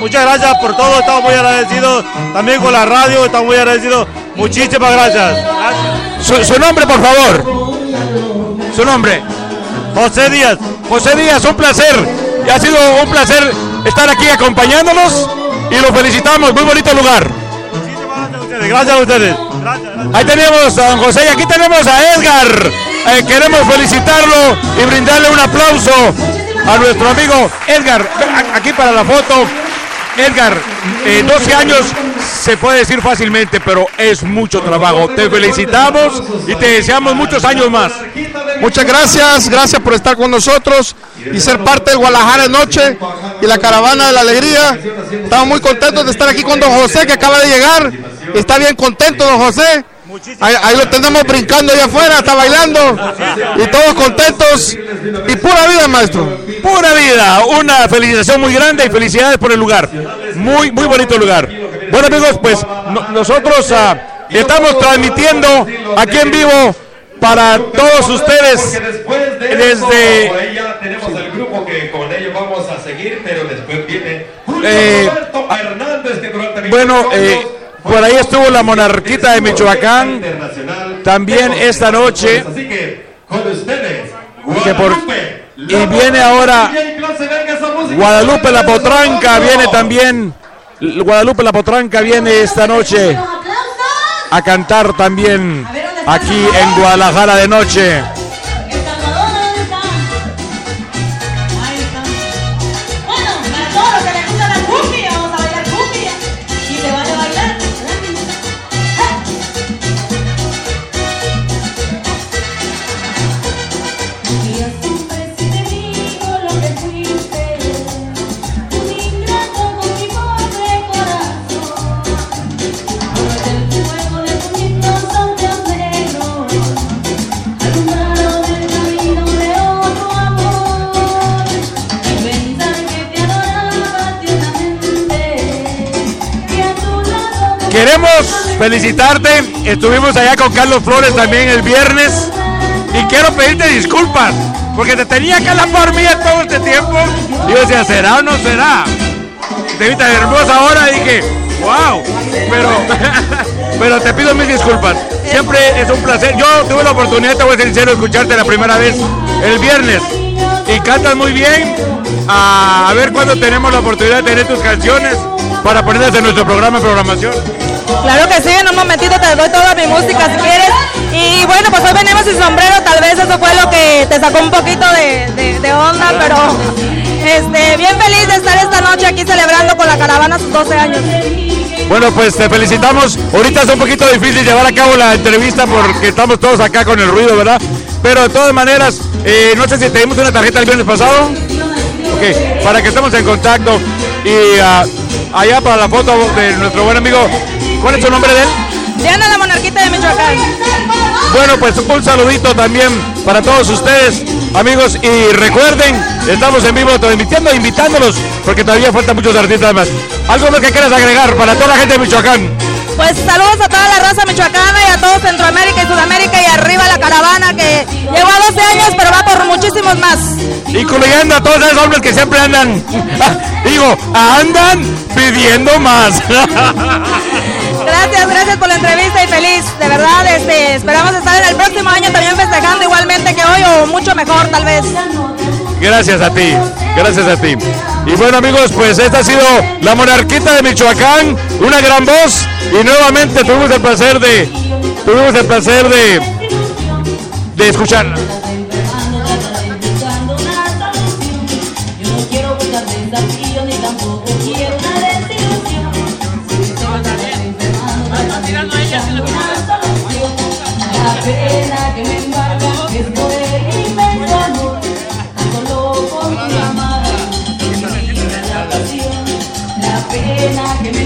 Muchas gracias por todo. Estamos muy agradecidos. También con la radio. Estamos muy agradecidos. Muchísimas gracias. Su, su nombre, por favor. Su nombre. José Díaz. José Díaz, un placer. Ha sido un placer estar aquí acompañándonos y lo felicitamos. Muy bonito lugar. Gracias a ustedes. Ahí tenemos a don José y aquí tenemos a Edgar. Eh, queremos felicitarlo y brindarle un aplauso a nuestro amigo Edgar. Aquí para la foto. Edgar, eh, 12 años se puede decir fácilmente, pero es mucho trabajo. Te felicitamos y te deseamos muchos años más. Muchas gracias, gracias por estar con nosotros y ser parte de Guadalajara Noche y la Caravana de la Alegría. Estamos muy contentos de estar aquí con don José que acaba de llegar. Está bien contento don José. Ahí, ahí lo tenemos brincando allá afuera, está bailando y todos contentos y pura vida, maestro. Pura vida, una felicitación muy grande y felicidades por el lugar. Muy, muy bonito lugar. Bueno amigos, pues no- nosotros ah, estamos transmitiendo aquí en vivo para todos ustedes desde ya tenemos el grupo que con ellos vamos a seguir, pero después viene Eh, Roberto Hernández que durante Bueno, eh, por ahí estuvo la monarquita de Michoacán. También esta noche. Así que con ustedes, que por- y viene ahora Guadalupe la Potranca. Viene también. Guadalupe la Potranca viene esta noche a cantar también aquí en Guadalajara de noche. Queremos felicitarte. Estuvimos allá con Carlos Flores también el viernes. Y quiero pedirte disculpas. Porque te tenía que la mí todo este tiempo. Y yo decía, ¿será o no será? Te vi tan hermosa ahora dije, wow. Pero, [LAUGHS] pero te pido mis disculpas. Siempre es un placer. Yo tuve la oportunidad, te voy a ser sincero, escucharte la primera vez el viernes. Y cantas muy bien. A, a ver cuándo tenemos la oportunidad de tener tus canciones para ponerlas en nuestro programa de programación. Claro que sí, en un momentito te doy toda mi música si quieres. Y bueno, pues hoy venimos sin sombrero, tal vez eso fue lo que te sacó un poquito de, de- de onda, pero este, bien feliz de estar esta noche aquí celebrando con la caravana sus 12 años. Bueno, pues te felicitamos. Ahorita es un poquito difícil llevar a cabo la entrevista porque estamos todos acá con el ruido, ¿verdad? Pero de todas maneras, eh, no sé si te dimos una tarjeta el viernes pasado. Ok, para que estemos en contacto. Y ah, allá para la foto de nuestro buen amigo, ¿cuál es su nombre de él? Diana la monarquita de Michoacán. Bueno, pues un saludito también para todos ustedes, amigos. Y recuerden, estamos en vivo transmitiendo, invitándolos, porque todavía faltan muchos artistas más. ¿Algo más que quieras agregar para toda la gente de Michoacán? Pues saludos a toda la raza michoacana y a todo Centroamérica y Sudamérica y arriba la caravana que llegó a 12 años pero va por muchísimos más. Incluyendo a todos esos hombres que siempre andan, [LAUGHS] digo, andan pidiendo más. [LAUGHS] Gracias, gracias por la entrevista y feliz, de verdad, este, esperamos estar en el próximo año también festejando igualmente que hoy o mucho mejor tal vez. Gracias a ti, gracias a ti. Y bueno amigos, pues esta ha sido la monarquita de Michoacán, una gran voz y nuevamente tuvimos el placer de, tuvimos el placer de, de escucharla.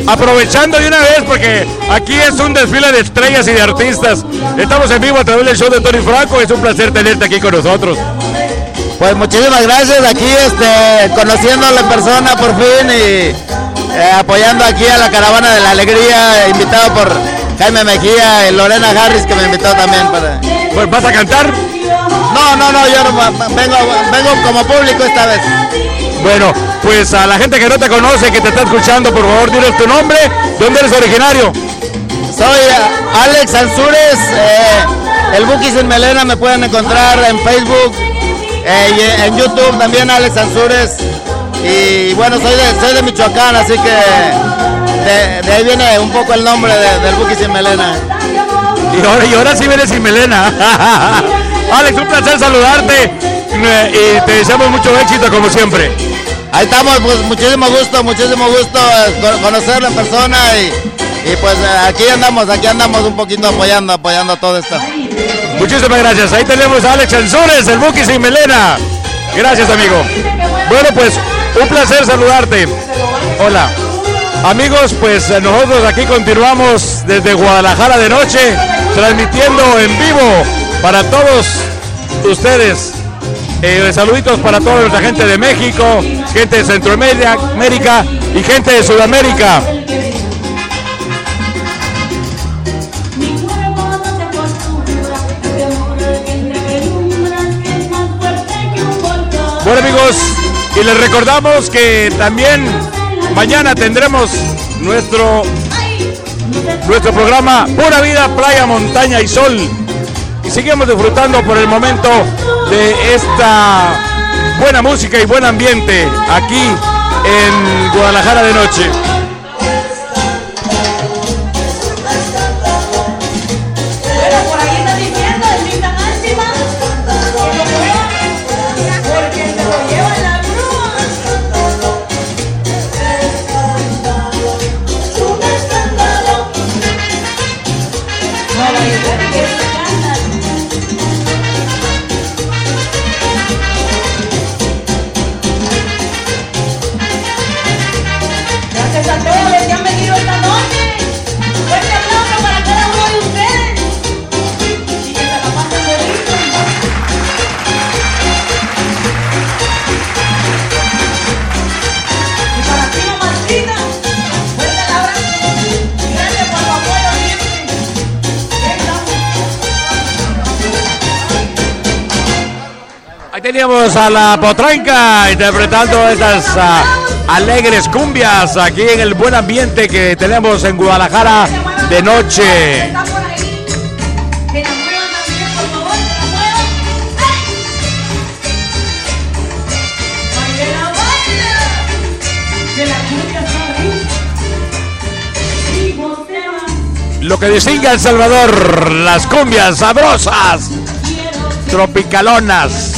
Aprovechando de una vez porque aquí es un desfile de estrellas y de artistas. Estamos en vivo a través del show de Tony Franco. Es un placer tenerte aquí con nosotros. Pues muchísimas gracias aquí, este, conociéndolo en persona por fin y eh, apoyando aquí a la caravana de la alegría, invitado por Jaime Mejía y Lorena Harris que me invitó también para. Pues vas a cantar? No, no, no, yo no, vengo, vengo como público esta vez. Bueno, pues a la gente que no te conoce, que te está escuchando, por favor, dinos tu nombre, ¿dónde eres originario? Soy eh, Alex Ansures, eh, el Buki sin Melena me pueden encontrar en Facebook, eh, y en YouTube también Alex Ansures. Y bueno, soy de, soy de Michoacán, así que de, de ahí viene un poco el nombre de- del Buki sin Melena. Y ahora, y ahora sí vienes sin melena. [LAUGHS] Alex, un placer saludarte y te deseamos mucho éxito como siempre. Ahí estamos, pues muchísimo gusto, muchísimo gusto eh, co- conocerlo en persona y, y, pues eh, aquí andamos, aquí andamos un poquito apoyando, apoyando todo esto. Muchísimas gracias. Ahí tenemos a Alex Ansures, el Buki sin melena. Gracias, amigo. Bueno, pues un placer saludarte. Hola. Amigos, pues nosotros aquí continuamos desde Guadalajara de noche, transmitiendo en vivo para todos ustedes. Eh, saluditos para toda nuestra gente de México, gente de Centroamérica América y gente de Sudamérica. Bueno amigos, y les recordamos que también mañana tendremos nuestro nuestro programa Pura Vida, Playa, Montaña y Sol. Y seguimos disfrutando por el momento de esta buena música y buen ambiente aquí en Guadalajara de noche. Teníamos a la potranca interpretando estas ah, alegres cumbias aquí en el buen ambiente que tenemos en Guadalajara de noche. Lo que distingue a El Salvador, las cumbias sabrosas, tropicalonas.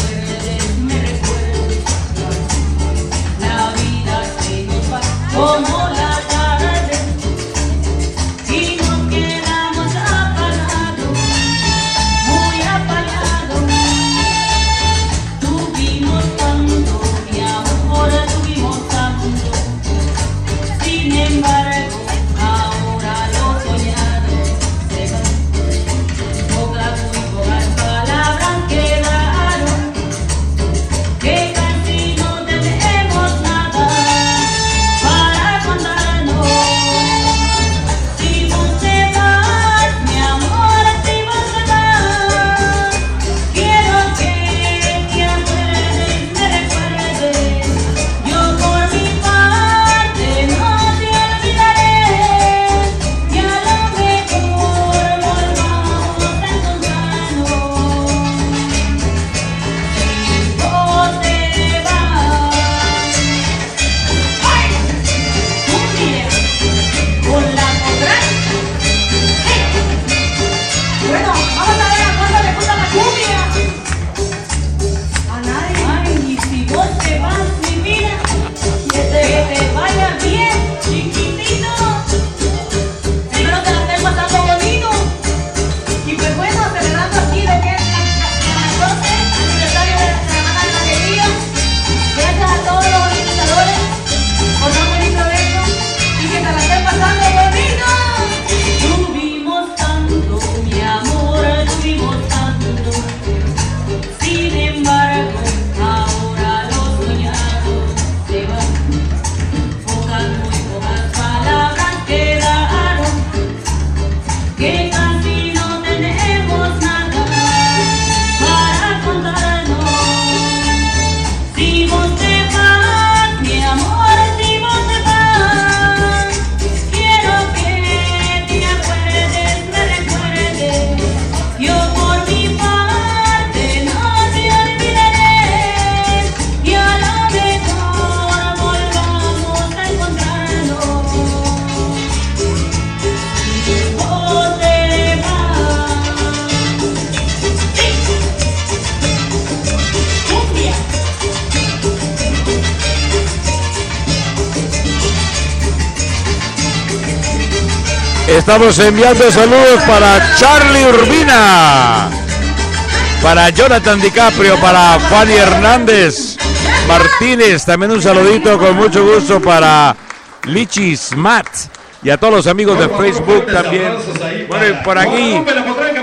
Estamos enviando saludos para Charlie Urbina, para Jonathan DiCaprio, para Fanny Hernández Martínez. También un saludito con mucho gusto para Lichis Matt y a todos los amigos de Facebook también. Bueno, y por aquí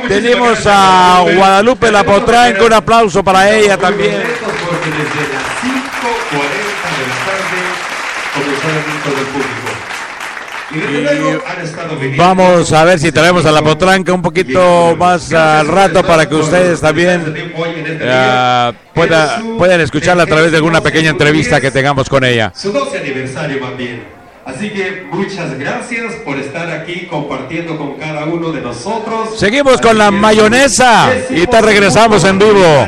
tenemos a Guadalupe La Potranca. Un aplauso para ella también. Porque desde las 5.40 de la tarde comenzó el grito del público. Y. Vamos a ver si traemos a la potranca un poquito más al rato para que ustedes también ah, pueda- puedan escucharla a través de alguna pequeña entrevista que tengamos con ella. Su 12 aniversario más bien. Así que muchas gracias por estar aquí compartiendo con cada uno de nosotros. Seguimos con la mayonesa y te regresamos en vivo.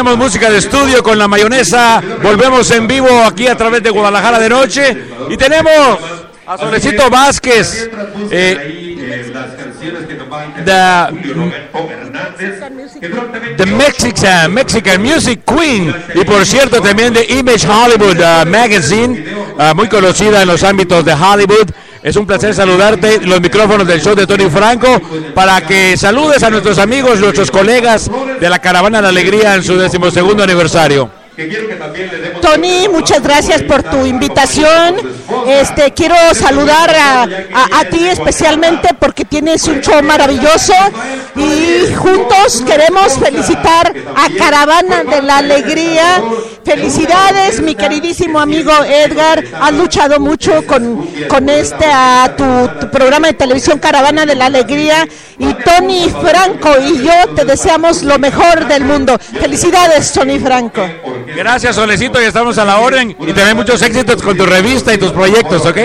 Teníamos música de estudio con la mayonesa. Volvemos en vivo aquí a través de Guadalajara de noche. Y tenemos a Solecito Vázquez. eh. The Mexican, Mexican Music Queen y por cierto también de Image Hollywood uh, Magazine, uh, muy conocida en los ámbitos de Hollywood. Es un placer saludarte los micrófonos del show de Tony Franco para que saludes a nuestros amigos, nuestros colegas de la Caravana de la Alegría en su decimosegundo aniversario. Tony, muchas gracias por tu invitación. Este, quiero saludar a, a- a ti especialmente porque tienes un show maravilloso y juntos queremos felicitar a Caravana de la Alegría. Felicidades, mi queridísimo amigo Edgar. Has luchado mucho con, con este a tu, tu programa de televisión Caravana de la Alegría y Tony Franco y yo te deseamos lo mejor del mundo. Felicidades, Tony Franco. Gracias Solecito y estamos a la orden y también muchos éxitos con tu revista y tus proyectos, ¿ok?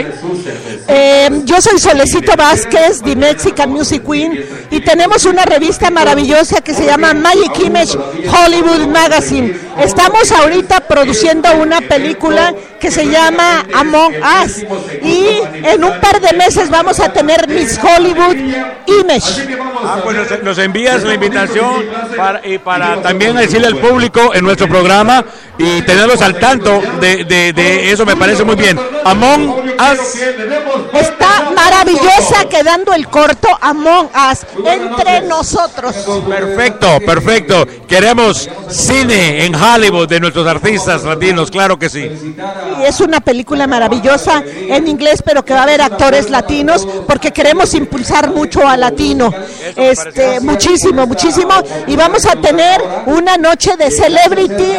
Eh, yo soy Solecito Vázquez, de Mexican Music Queen, y tenemos una revista maravillosa que se llama Magic Image Hollywood Magazine. Estamos ahorita produciendo una película que se llama Among Us, y en un par de meses vamos a tener Miss Hollywood Image. Ah, pues nos, nos envías la invitación para, y para también decirle al público en nuestro programa y tenerlos al tanto de, de- de eso me parece muy bien. Among Us. Está maravillosa quedando el corto Among Us entre nosotros. Perfecto, perfecto. Queremos cine en Hollywood de nuestros artistas latinos, claro que sí. Y es una película maravillosa en inglés, pero que va a haber actores latinos porque queremos impulsar mucho a latino. Este, muchísimo, muchísimo. Y vamos a tener una noche de Celebrity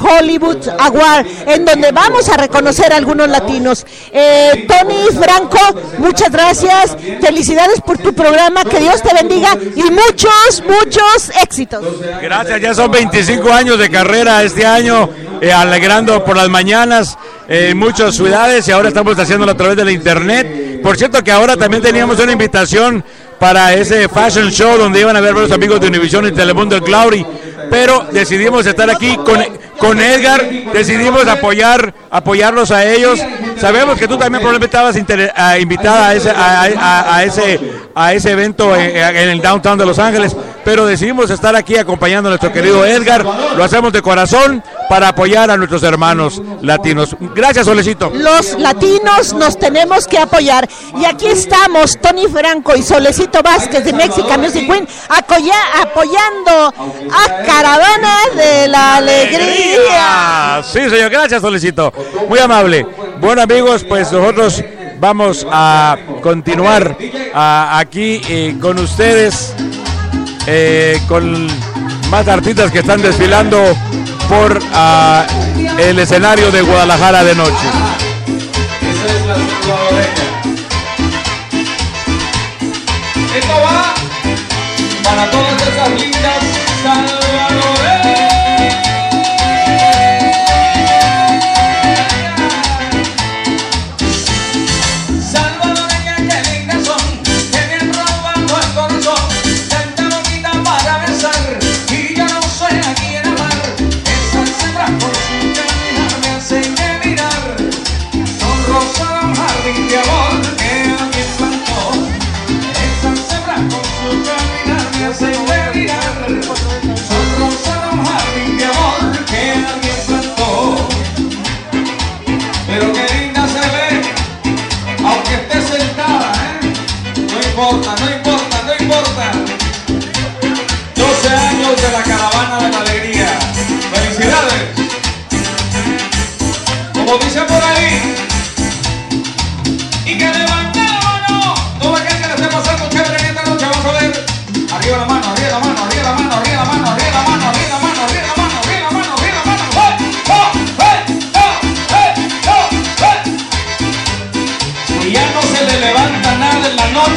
Hollywood Award en donde vamos a reconocer a algunos latinos. Eh, Tony Franco, muchas gracias. Felicidades por tu programa. Que Dios te bendiga y muchos, muchos éxitos. Gracias, ya son 25 años de carrera este año, eh, alegrando por las mañanas eh, en muchas ciudades y ahora estamos haciéndolo a través de la internet. Por cierto que ahora también teníamos una invitación para ese fashion show donde iban a ver varios amigos de Univision y Telemundo el Claudy, pero decidimos estar aquí con, con Edgar, decidimos apoyar apoyarlos a ellos. Sabemos que tú también probablemente estabas ah, invitada a ese, a, a- a ese, a ese evento en, en el downtown de Los Ángeles, pero decidimos estar aquí acompañando a nuestro querido Edgar. Lo hacemos de corazón para apoyar a nuestros hermanos latinos. Gracias, Solecito. Los latinos nos tenemos que apoyar. Y aquí estamos, Tony Franco y Solecito Vázquez de Mexican Music Queen, apoyando a Caravana de la Alegría. Sí, señor. Gracias, Solecito. Muy amable. Bueno, amigos, pues nosotros vamos a continuar aquí eh, con ustedes, eh, con más artistas que están desfilando por ah, el escenario de Guadalajara de noche.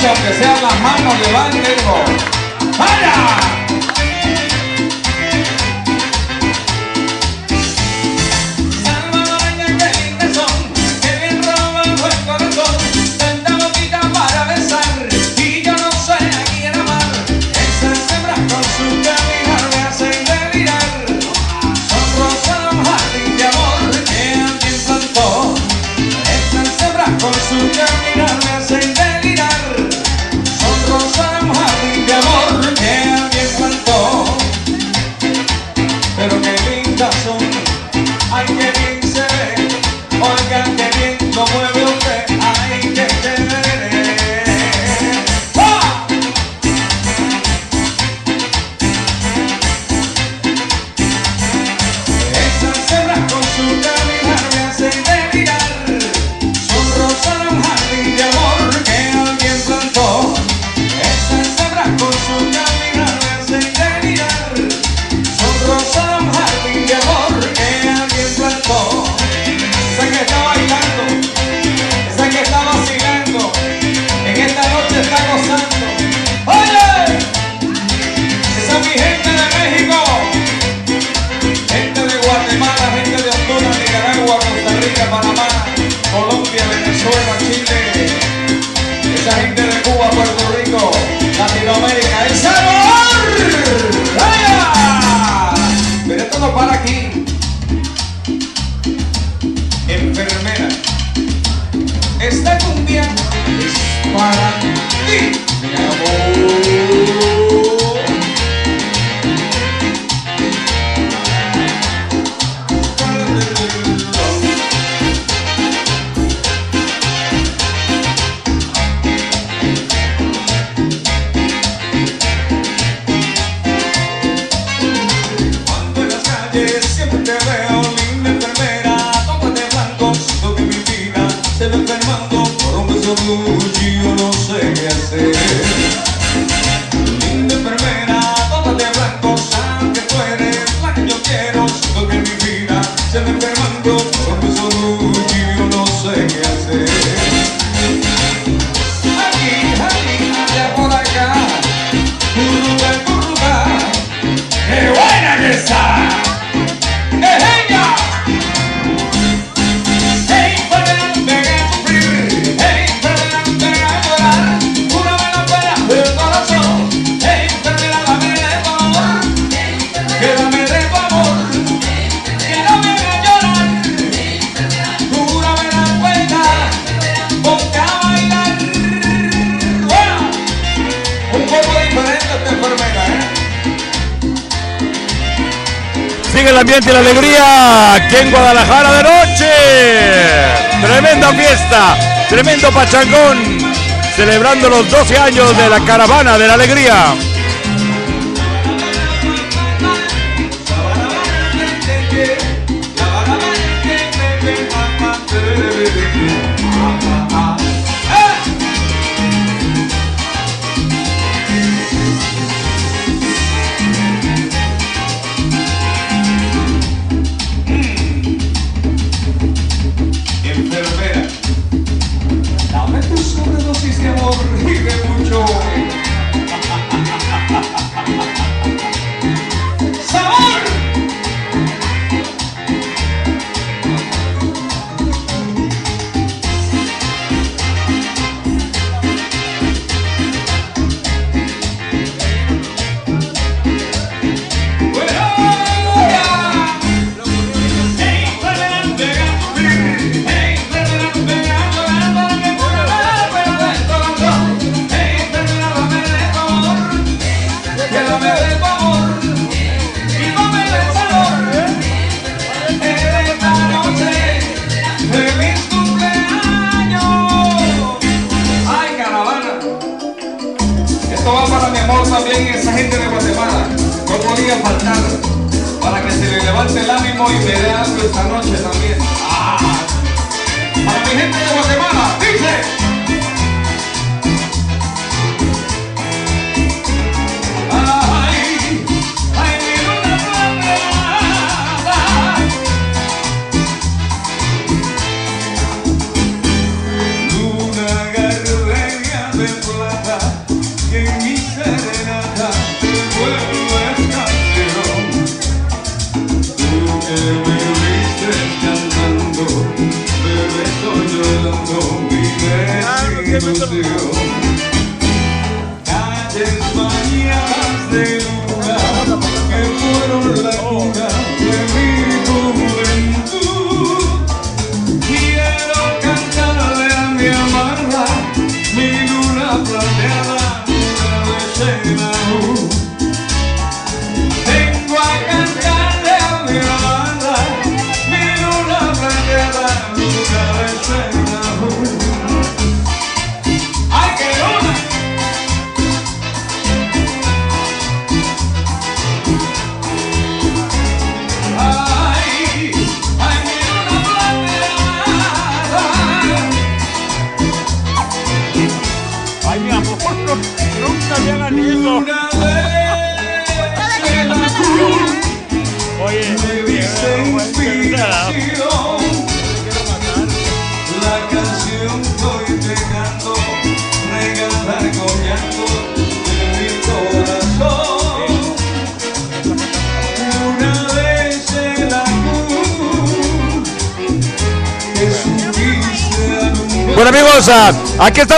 mucho, aunque sean las manos, levántenlo. la alegría aquí en Guadalajara de noche. Tremenda fiesta, tremendo pachangón, celebrando los 12 años de la caravana de la alegría.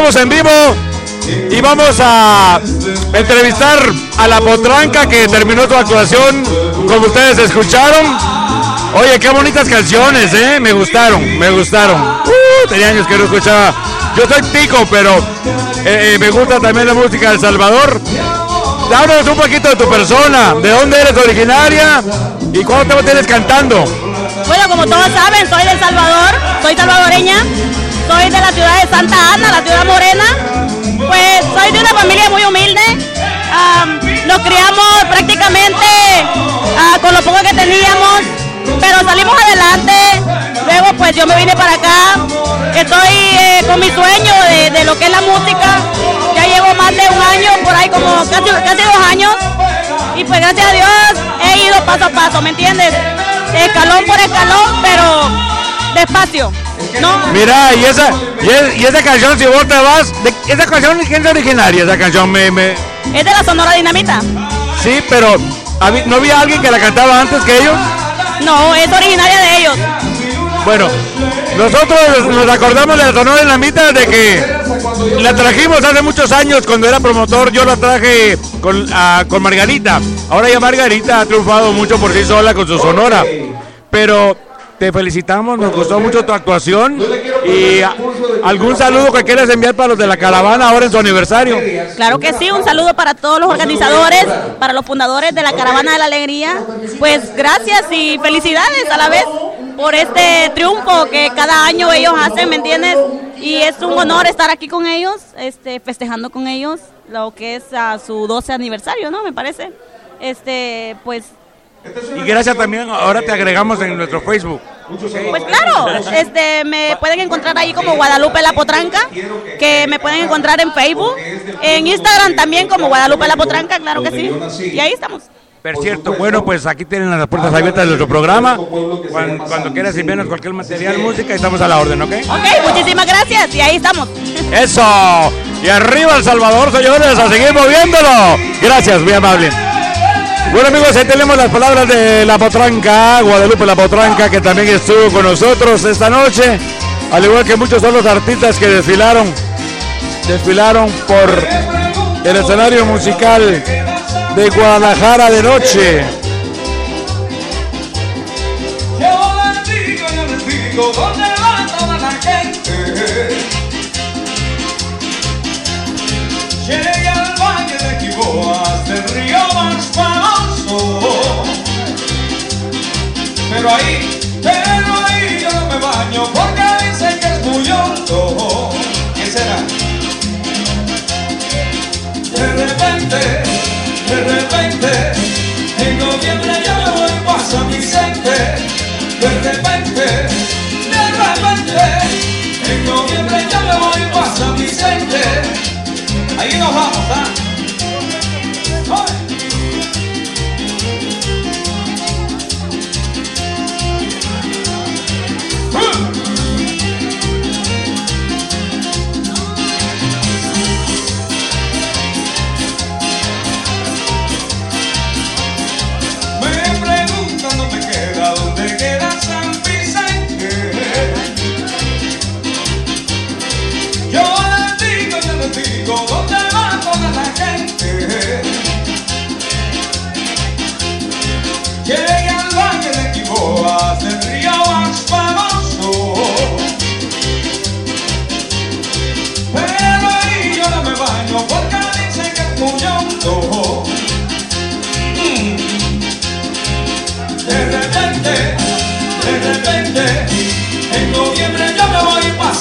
Estamos en vivo y vamos a entrevistar a la potranca que terminó su actuación, como ustedes escucharon. Oye, qué bonitas canciones, ¿eh? Me gustaron, me gustaron. Uh, tenía años que no escuchaba. Yo soy pico, pero eh, eh, me gusta también la música de El Salvador. Háblanos un poquito de tu persona, de dónde eres originaria y cuánto tiempo tienes cantando. Bueno, como todos saben, soy del Salvador, soy salvadoreña, soy de la ciudad de Santa Ana, la ciudad morena. Pues soy de una familia muy humilde. Nos criamos prácticamente ah, con lo poco que teníamos, pero salimos adelante. Luego pues yo me vine para acá. Estoy eh, con mi sueño de, de lo que es la música. Ya llevo más de un año, por ahí como casi, casi dos años. Y pues gracias a Dios he ido paso a paso, ¿me entiendes? Escalón por escalón, pero despacio. ¿No? Mira, y esa, y, es- y esa canción, si vos te vas, de- esa canción, ¿quién es originaria? Esa canción me, me- Es de la Sonora Dinamita. sí, pero ¿habí- ¿no había alguien que la cantaba antes que ellos? No, es originaria de ellos. Bueno, nosotros nos acordamos de la Sonora Dinamita de que la trajimos hace muchos años cuando era promotor. Yo la traje con, con Margarita. Ahora ya Margarita ha triunfado mucho por sí sola con su Sonora. Pero te felicitamos, nos gustó mucho tu actuación. Y algún saludo que quieras enviar para los de la caravana ahora en su aniversario. Claro que sí, un saludo para todos los organizadores, para los fundadores de la Caravana de la Alegría. Pues gracias y felicidades a la vez por este triunfo que cada año ellos hacen, ¿me entiendes? Y es un honor estar aquí con ellos, este, festejando con ellos lo que es ah, su 12 aniversario, ¿no? Me parece. Este, pues Y gracias también, ahora te agregamos en nuestro Facebook. Pues claro, este, me pueden encontrar ahí como Guadalupe La Potranca, que me pueden encontrar en Facebook, en Instagram también como Guadalupe La Potranca, claro que sí. Y ahí estamos. Por cierto, bueno, pues aquí tienen las puertas abiertas de nuestro programa. Cuando, cuando quieras enviarnos cualquier material, música, estamos a la orden, ¿ok? Ok, muchísimas gracias y ahí estamos. [LAUGHS] Eso. Y arriba El Salvador, señores, a seguir moviéndolo. Gracias, muy amable. Bueno amigos, ahí tenemos las palabras de La Potranca, Guadalupe La Potranca, que también estuvo con nosotros esta noche, al igual que muchos otros artistas que desfilaron, desfilaron por el escenario musical de Guadalajara de noche. Pero ahí, pero ahí yo no me baño porque dicen que es muy hondo. ¿Qué será? De repente, de repente, en noviembre yo me voy para San Vicente. De repente, de repente, en noviembre yo me voy para San Vicente. Ahí nos vamos, ¿ah?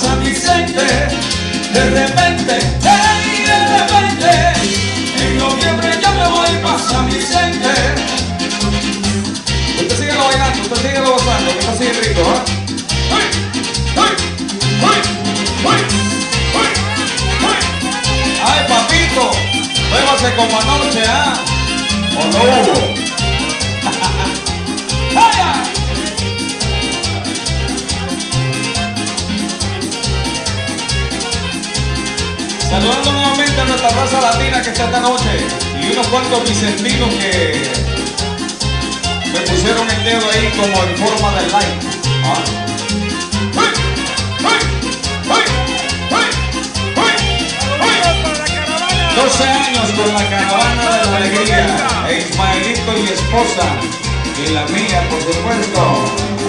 San Vicente. De repente, hey, de repente, en noviembre yo me voy para San Vicente. Usted sigue lo bailando, usted sigue lo gozando, que está así rico. ¡Uy! ¡Ay, papito! Muévase como anoche, ¿ah? ¿O no? Saludando nuevamente a nuestra raza latina que está esta noche y unos cuantos vicentinos que me pusieron el dedo ahí como en forma de like. ¿Ah? ¡12 años con la caravana de la alegría! Ismaelito y esposa, y la mía, por supuesto.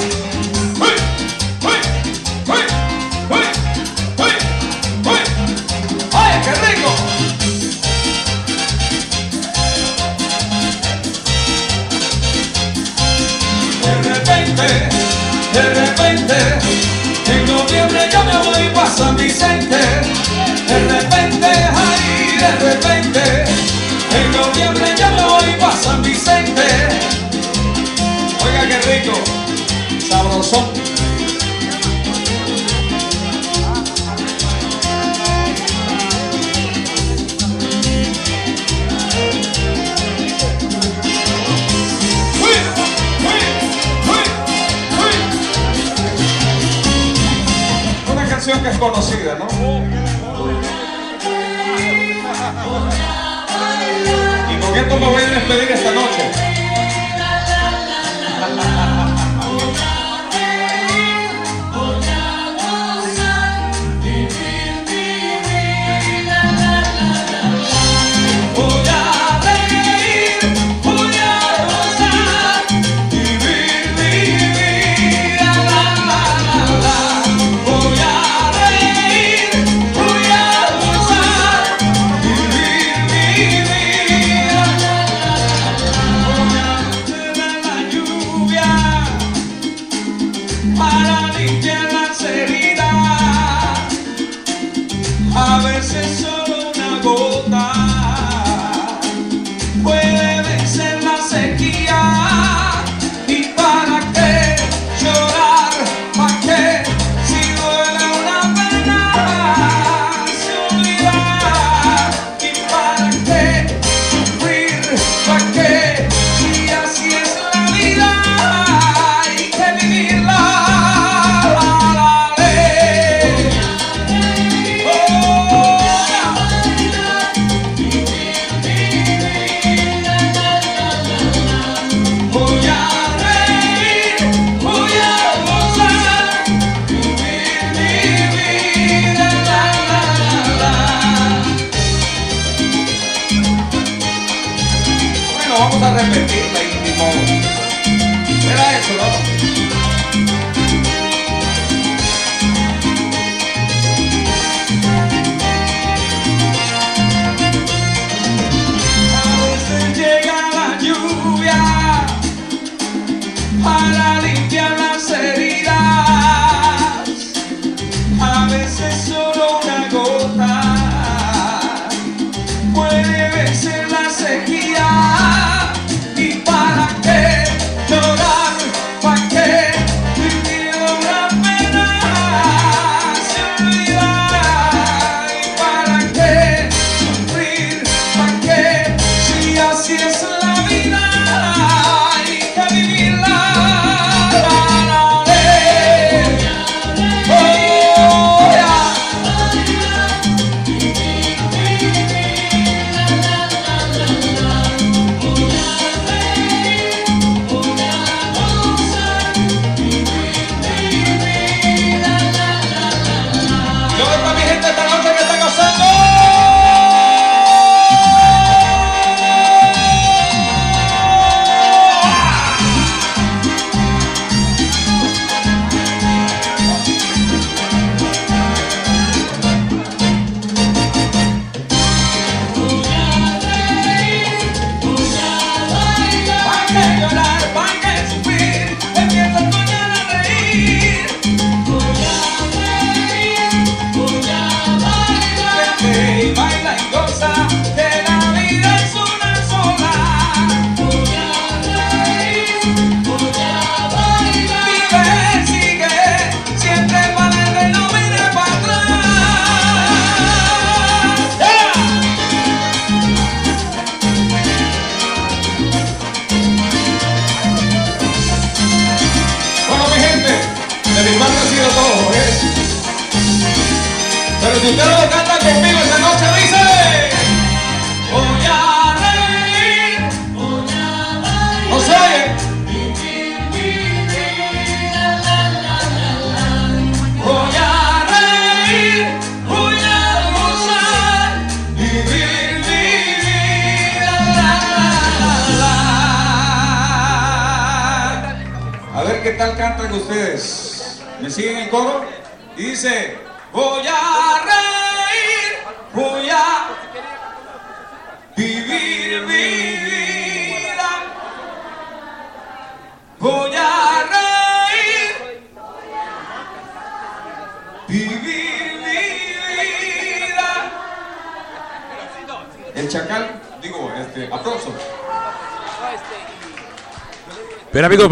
San Vicente. es conocida, ¿no? Y con esto me voy a despedir esta noche.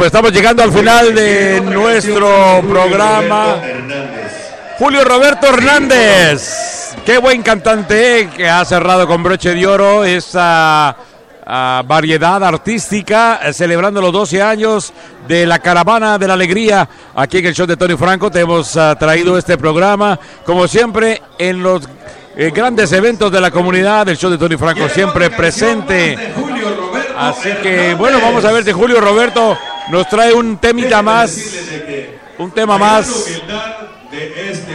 Pues estamos llegando al final de nuestro programa. Julio Roberto Hernández. Qué buen cantante que ha cerrado con broche de oro esa ah, variedad artística, eh, celebrando los 12 años de la Caravana de la Alegría. Aquí en el show de Tony Franco te hemos ah, traído este programa, como siempre, en los eh, grandes eventos de la comunidad. El show de Tony Franco siempre presente. Así que, bueno, vamos a ver si Julio Roberto nos trae un temita más, un tema más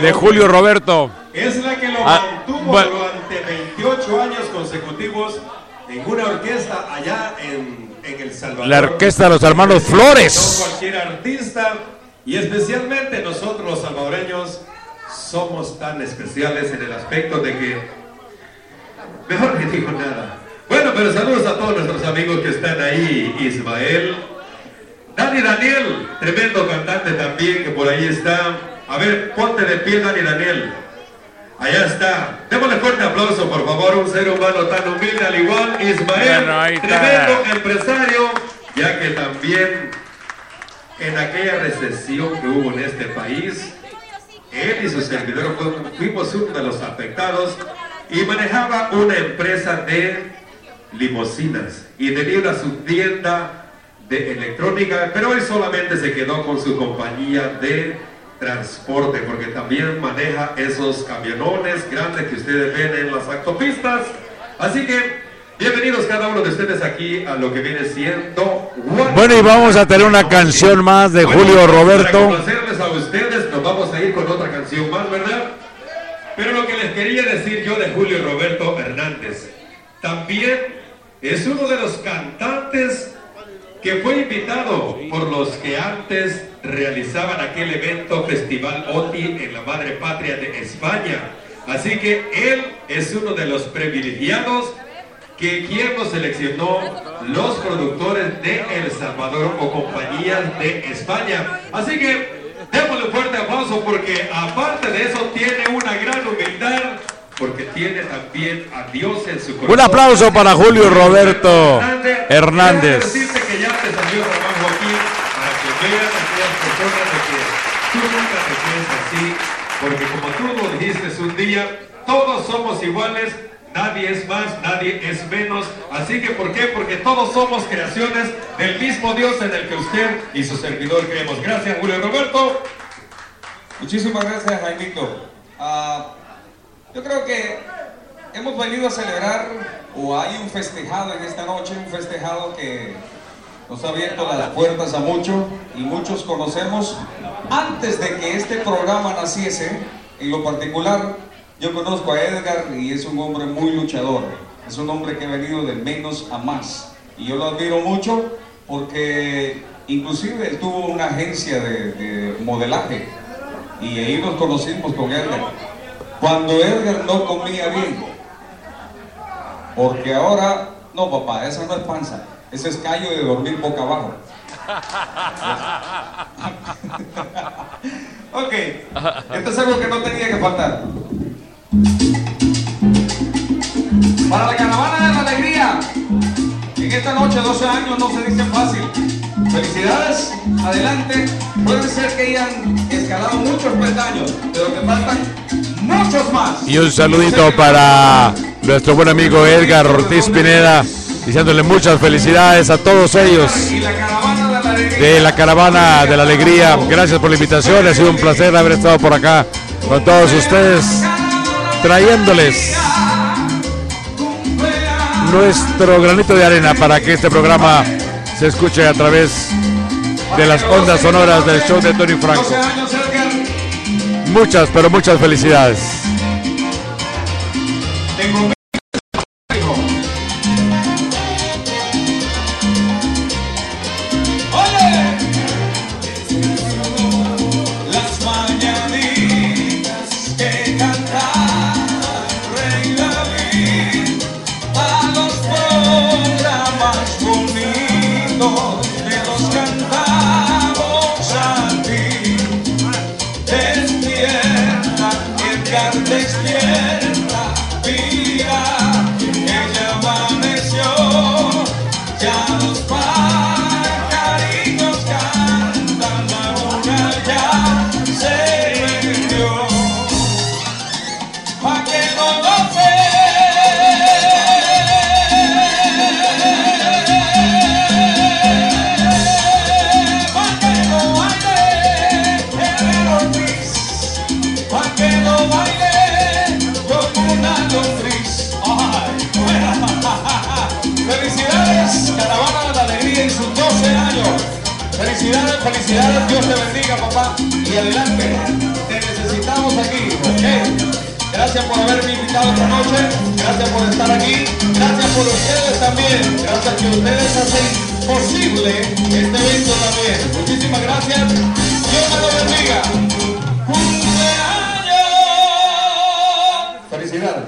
de Julio Roberto. Es la que lo Ah, mantuvo durante 28 años consecutivos en una orquesta allá en, en El Salvador. La orquesta de los hermanos No Flores. cualquier artista y especialmente nosotros los salvadoreños somos tan especiales en el aspecto de que mejor [LAUGHS] que digo nada. Bueno, pero saludos a todos nuestros amigos que están ahí, Ismael, Dani Daniel, tremendo cantante también que por ahí está. A ver, ponte de pie, Dani Daniel. Allá está. Démosle fuerte aplauso, por favor, un ser humano tan humilde al igual, Ismael, Bueno, tremendo empresario, ya que también en aquella recesión que hubo en este país, él y su servidor fuimos uno de los afectados y manejaba una empresa de limosinas y tenía una subtienda de electrónica, pero él solamente se quedó con su compañía de transporte porque también maneja esos camionones grandes que ustedes ven en las autopistas. Así que bienvenidos cada uno de ustedes aquí a lo que viene siendo Bueno, y vamos a tener una canción más de Julio Para Roberto. complacerles a ustedes, nos vamos a ir con otra canción más, ¿verdad? Pero lo que les quería decir yo de Julio Roberto Hernández, también es uno de los cantantes que fue invitado por los que antes realizaban aquel evento Festival OTI en la madre patria de España. Así que él es uno de los privilegiados que quien lo seleccionó los productores de El Salvador o compañías de España. Así que démosle un fuerte aplauso porque aparte de eso tiene una gran humildad porque tiene también a Dios en su corazón. Un aplauso para Julio Roberto Hernández. Tú nunca te así, porque como tú lo dijiste un día, todos somos iguales, nadie es más, nadie es menos. Así que ¿por qué? Porque todos somos creaciones del mismo Dios en el que usted y su servidor creemos. Gracias, Julio Roberto. Muchísimas gracias, Jaimito. Ah, yo creo que hemos venido a celebrar, o hay un festejado en esta noche, un festejado que nos ha abierto las puertas a muchos y muchos conocemos. Antes de que este programa naciese, en lo particular, yo conozco a Edgar y es un hombre muy luchador. Es un hombre que ha venido de menos a más. Y yo lo admiro mucho porque inclusive él tuvo una agencia de, de modelaje y ahí nos conocimos con Edgar. Cuando Edgar no comía bien, porque ahora, no papá, esa no es panza, ese es callo de dormir boca abajo. [LAUGHS] ok, esto es algo que no tenía que faltar. Para la caravana de la alegría, en esta noche 12 años no se dicen fácil. Felicidades, adelante. Puede ser que hayan escalado muchos peldaños, pero que faltan muchos más. Y un saludito para nuestro buen amigo Edgar Ortiz Pineda, diciéndole muchas felicidades a todos ellos de la Caravana de la Alegría. Gracias por la invitación, ha sido un placer haber estado por acá con todos ustedes, trayéndoles nuestro granito de arena para que este programa se escuche a través de las ondas sonoras del show de Tony Franco. 12 años, Edgar. Muchas, pero muchas Felicidades, Papá. Y adelante, te necesitamos aquí, ¿ok? Gracias por haberme invitado esta noche, gracias por estar aquí, gracias por ustedes también, gracias que ustedes hacen posible este evento también. Muchísimas gracias, Dios me lo bendiga. ¡Cumpleaños! Felicidades.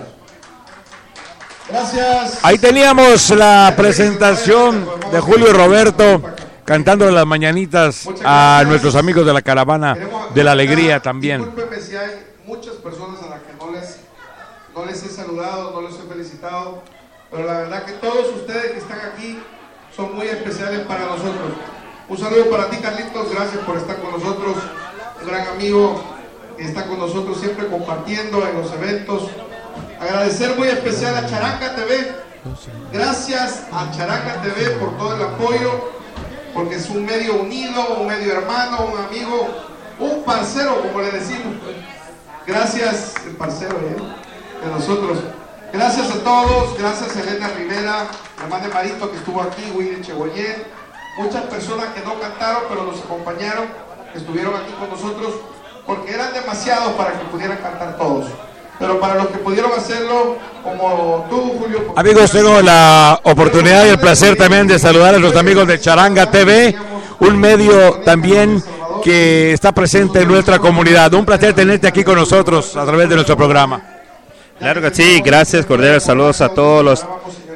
Gracias. Ahí teníamos la presentación de Julio y Roberto cantando las mañanitas a nuestros amigos de la caravana de la alegría también. Discúlpenme si hay muchas personas a las que no les, no les he saludado, no les he felicitado, pero la verdad que todos ustedes que están aquí son muy especiales para nosotros. Un saludo para ti, Carlitos, gracias por estar con nosotros, un gran amigo que está con nosotros siempre compartiendo en los eventos. Agradecer muy especial a Charanga TV, gracias a Charanga TV por todo el apoyo, porque es un medio unido, un medio hermano, un amigo, un parcero, como le decimos. Gracias, el parcero ¿eh? de nosotros. Gracias a todos, gracias a Elena Rivera, hermana de Marito que estuvo aquí, Willy Cheboyer, muchas personas que no cantaron pero nos acompañaron, que estuvieron aquí con nosotros, porque eran demasiados para que pudieran cantar todos. Pero para los que pudieron hacerlo, como tú, Julio, Amigos, tengo la oportunidad y el placer también de saludar a los amigos de Charanga TV, un medio también que está presente en nuestra comunidad. Un placer tenerte aquí con nosotros a través de nuestro programa. Claro que sí, gracias, cordiales saludos a todos los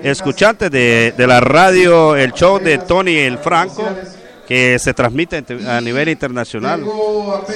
escuchantes de, de la radio, el show de Tony el Franco, que se transmite a nivel internacional.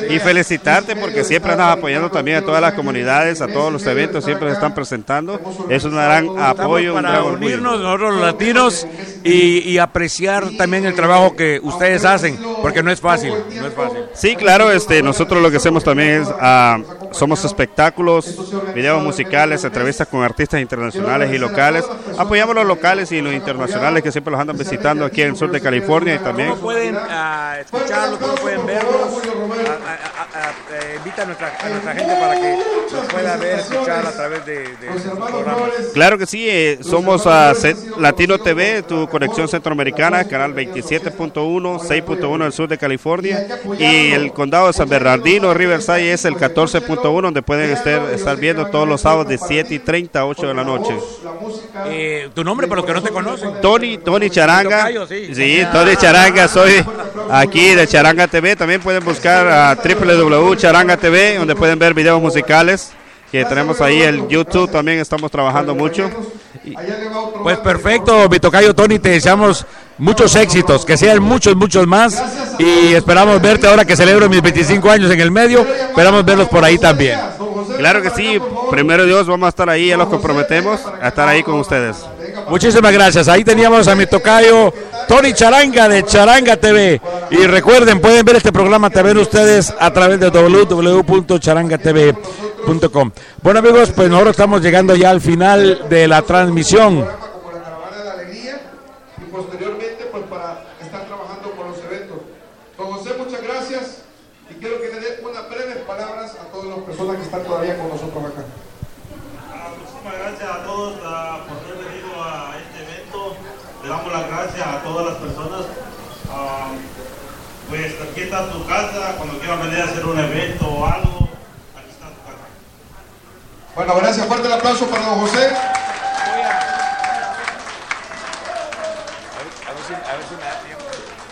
Y felicitarte porque siempre andas apoyando también a todas las comunidades, a todos los eventos, siempre se están presentando. Es un gran apoyo, un para gran unirnos nosotros los latinos y, y apreciar también el trabajo que ustedes hacen, porque no es fácil, no es fácil. Sí, claro, este, nosotros lo que hacemos también es, ah, somos espectáculos, videos musicales, entrevistas con artistas internacionales y locales. Apoyamos los locales y los internacionales que siempre los andan visitando aquí en el sur de California y también. ¿Cómo pueden ah, escucharlos? ¿Cómo pueden verlos? A- invita nuestra, a nuestra gente para que los pueda ver, escuchar a través de, de. Claro que sí, eh, somos a Latino TV, tu conexión centroamericana, canal 27.1, 6.1 del sur de California y el condado de San Bernardino, Riverside es el 14.1 donde pueden estar, estar viendo todos los sábados de 7 y 30 a 8 de la noche. Eh, tu nombre para los que no te conocen. Tony, Tony Charanga. Sí. Sí, Tony Charanga, soy aquí de Charanga TV. También pueden buscar a www.charanga TV, donde pueden ver videos musicales. Que tenemos ahí el YouTube, también estamos trabajando mucho. Pues perfecto, mi tocayo Tony, te deseamos muchos éxitos, que sean muchos, muchos más. Y esperamos verte ahora que celebro mis 25 años en el medio. Esperamos verlos por ahí también. Claro que sí, primero Dios, vamos a estar ahí, ya los comprometemos a estar ahí con ustedes. Muchísimas gracias. Ahí teníamos a mi tocayo Tony Charanga de Charanga TV. Y recuerden, pueden ver este programa también ustedes a través de www.charangatv.com. Bueno amigos, pues nosotros estamos llegando ya al final de la transmisión. y posteriormente pues para estar trabajando con los eventos. Don José, muchas gracias y quiero que le dé unas breves palabras a todas las personas que están todavía con nosotros acá. Muchísimas gracias a todos ah, por haber venido a este evento. Le damos las gracias a todas las personas. Ah, pues aquí está tu casa, hacer un evento o algo, aquí está tu casa. Bueno, gracias, fuerte el aplauso para don José.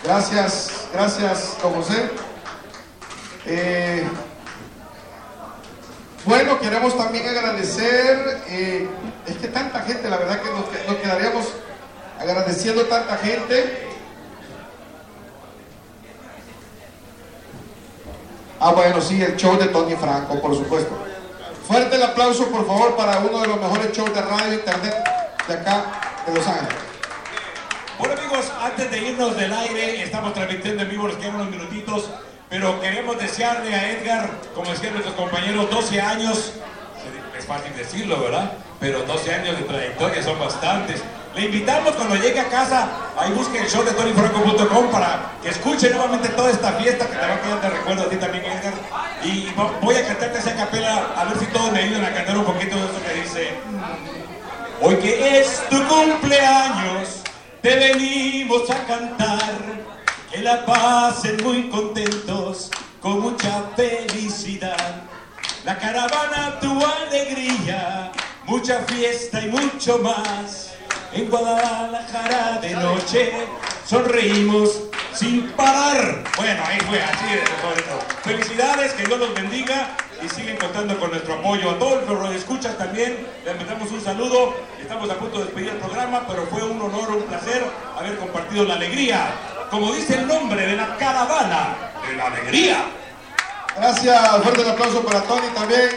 Gracias, gracias, don José. Eh, bueno, queremos también agradecer, eh, es que tanta gente, la verdad que- nos quedaríamos agradeciendo tanta gente. Ah, bueno, sí, el show de Tony Franco, por supuesto. Fuerte el aplauso, por favor, para uno de los mejores shows de radio e internet de acá, de Los Ángeles. Bueno amigos, antes de irnos del aire, estamos transmitiendo en vivo, nos quedan unos minutitos, pero queremos desearle a Edgar, como decían nuestros compañeros, 12 años, es fácil decirlo, ¿verdad? Pero 12 años de trayectoria son bastantes. Le invitamos cuando llegue a casa, ahí busque el show de tonyfranco.com para que escuche nuevamente toda esta fiesta que te va a quedar de recuerdo a ti también, Edgar. Y vo- voy a cantarte esa capela, a ver si todos me ayudan a cantar un poquito de eso que dice. Hoy que es tu cumpleaños, te venimos a cantar. en la pasen muy contentos, con mucha felicidad. La caravana tu alegría, mucha fiesta y mucho más. En Guadalajara de noche sonreímos sin parar. Bueno, ahí fue, así de bonito. Felicidades, que Dios los bendiga y siguen contando con nuestro apoyo. A todos los escuchas también, les mandamos un saludo. Estamos a punto de despedir el programa, pero fue un honor, un placer haber compartido la alegría. Como dice el nombre de la caravana, de la alegría. Gracias, fuerte el aplauso para Tony también.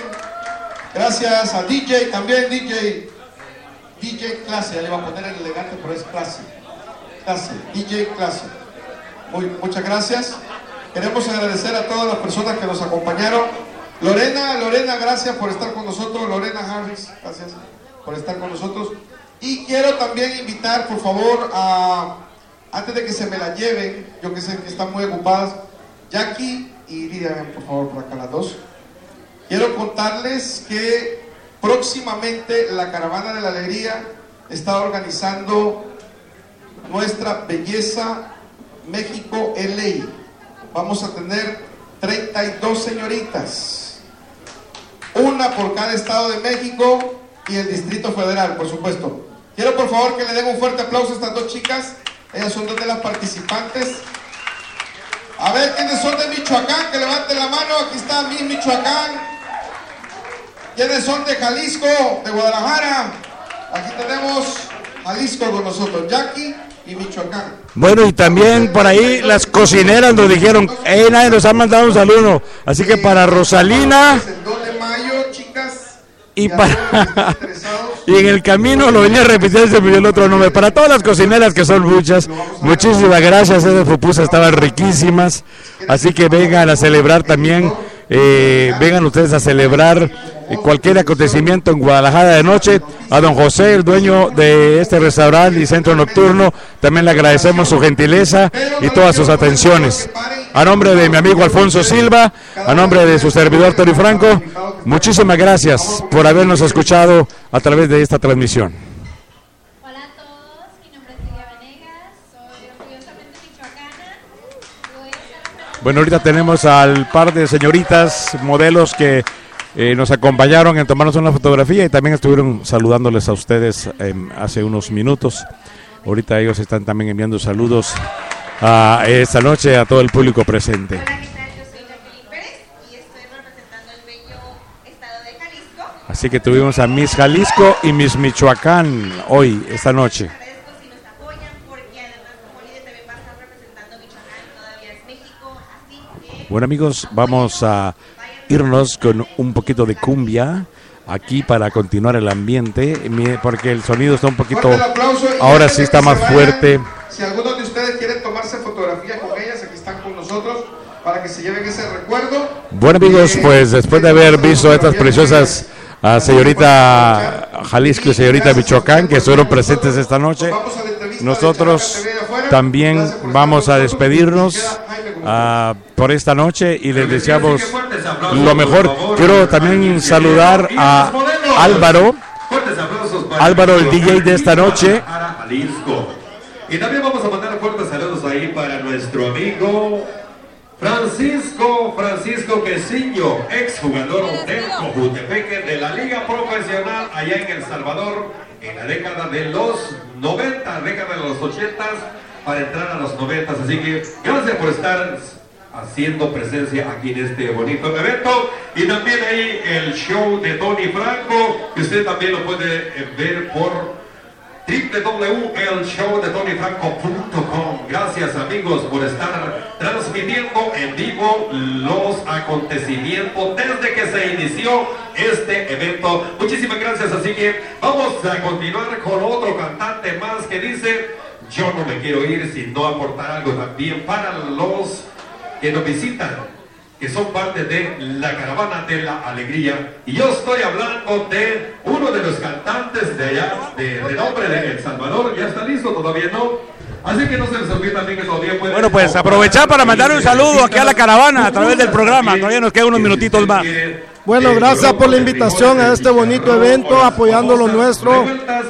Gracias a DJ también, DJ. DJ clase, le iba a poner el elegante, pero es clase. Clase, DJ clase. Muchas gracias. Queremos agradecer a todas las personas que nos acompañaron. Lorena, Lorena, gracias por estar con nosotros. Lorena Harris, gracias por estar con nosotros. Y quiero también invitar, por favor, a, antes de que se me la lleven, yo que sé que están muy ocupadas, Jackie y Lidia, por favor, por acá las dos. Quiero contarles que próximamente la Caravana de la Alegría está organizando nuestra belleza México LA. Vamos a tener 32 señoritas, una por cada estado de México y el Distrito Federal, por supuesto. Quiero por favor que le den un fuerte aplauso a estas dos chicas. Ellas son dos de las participantes. A ver quiénes son de Michoacán, que levanten la mano. Aquí está mi Michoacán. ¿Quiénes son de Jalisco, de Guadalajara? Aquí tenemos Jalisco con nosotros, Jackie y Michoacán. Bueno, y también por ahí las cocineras nos dijeron, hey, nadie nos ha mandado un saludo. Así que para Rosalina El 2 de mayo, chicas. y para... [LAUGHS] y en el camino lo venía repitiendo se dio el otro nombre. Para todas las cocineras que son muchas, muchísimas gracias. Esas pupusas estaban riquísimas. Así que vengan a celebrar también. Eh, vengan ustedes a celebrar eh, cualquier acontecimiento en Guadalajara de noche. A don José, el dueño de este restaurante y centro nocturno, también le agradecemos su gentileza y todas sus atenciones. A nombre de mi amigo Alfonso Silva, a nombre de su servidor Tony Franco, muchísimas gracias por habernos escuchado a través de esta transmisión. Bueno, ahorita tenemos al par de señoritas modelos que eh, nos acompañaron en tomarnos una fotografía y también estuvieron saludándoles a ustedes em, hace unos minutos. Ahorita ellos están también enviando saludos a esta noche a todo el público presente. Así que tuvimos a Miss Jalisco y Miss Michoacán hoy, esta noche. Bueno amigos, vamos a irnos con un poquito de cumbia aquí para continuar el ambiente, porque el sonido está un poquito, ahora sí está más fuerte. Si algunos de ustedes quieren tomarse fotografía con ellas, aquí están con nosotros para que se lleven ese recuerdo. Bueno amigos, pues después de haber visto estas preciosas a señorita Jalisco y señorita Michoacán que estuvieron presentes esta noche, nosotros también vamos a despedirnos ah, por esta noche y les deseamos lo mejor. Quiero también saludar a Álvaro, Álvaro el DJ de esta noche. Y también vamos a mandar fuertes saludos ahí para nuestro amigo Francisco, Francisco Quesillo, exjugador del Cojutepeque de la Liga Profesional allá en El Salvador en la década de los 90, década de los 80 para entrar a los 90. Así que gracias por estar haciendo presencia aquí en este bonito evento y también ahí el show de Tony Franco que usted también lo puede eh, ver por www.elshowdetonyfranco.com Gracias amigos por estar transmitiendo en vivo los acontecimientos desde que se inició este evento. Muchísimas gracias, así que vamos a continuar con otro cantante más que dice, yo no me quiero ir sin no aportar algo también para los que nos visitan que son parte de la caravana de la alegría. Y yo estoy hablando de uno de los cantantes de allá, de renombre de El Salvador. ¿Ya está listo? ¿Todavía no? Así que no se les olvide también que todavía pueden... Bueno, pues aprovechar para mandar un saludo aquí a la caravana a través del programa. Todavía nos quedan unos minutitos más. Bueno, gracias por la invitación a este bonito evento, apoyando lo nuestro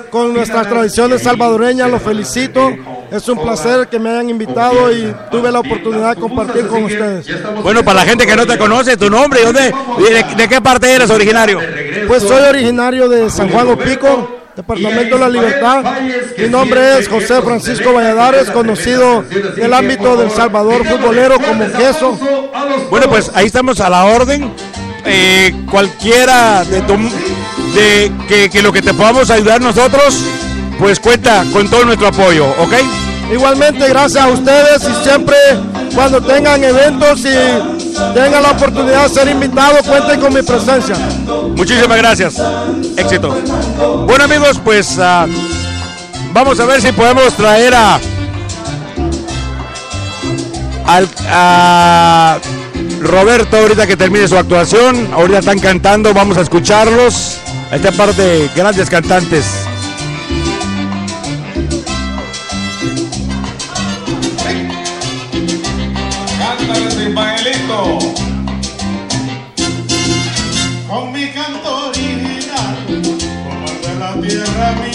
con nuestras tradiciones salvadoreñas. Los felicito. Es un placer que me hayan invitado y tuve la oportunidad de compartir con ustedes. Bueno, para la gente que no te conoce, tu nombre, ¿y dónde, de, de qué parte eres originario? Pues soy originario de San Juan Opico, Departamento de la Libertad. Mi nombre es José Francisco Valladares, conocido en el ámbito del Salvador futbolero como Queso. Bueno, pues ahí estamos a la orden. Eh, cualquiera de, tu, de que, que lo que te podamos ayudar nosotros, pues cuenta con todo nuestro apoyo, ¿ok? Igualmente, gracias a ustedes y siempre cuando tengan eventos y tengan la oportunidad de ser invitados, cuenten con mi presencia. Muchísimas gracias. Éxito. Bueno amigos, pues ah, vamos a ver si podemos traer a, al, a Roberto ahorita que termine su actuación. Ahorita están cantando, vamos a escucharlos. Esta parte de grandes cantantes. Cántales, Ismaelito. Con mi canto original, como el de la tierra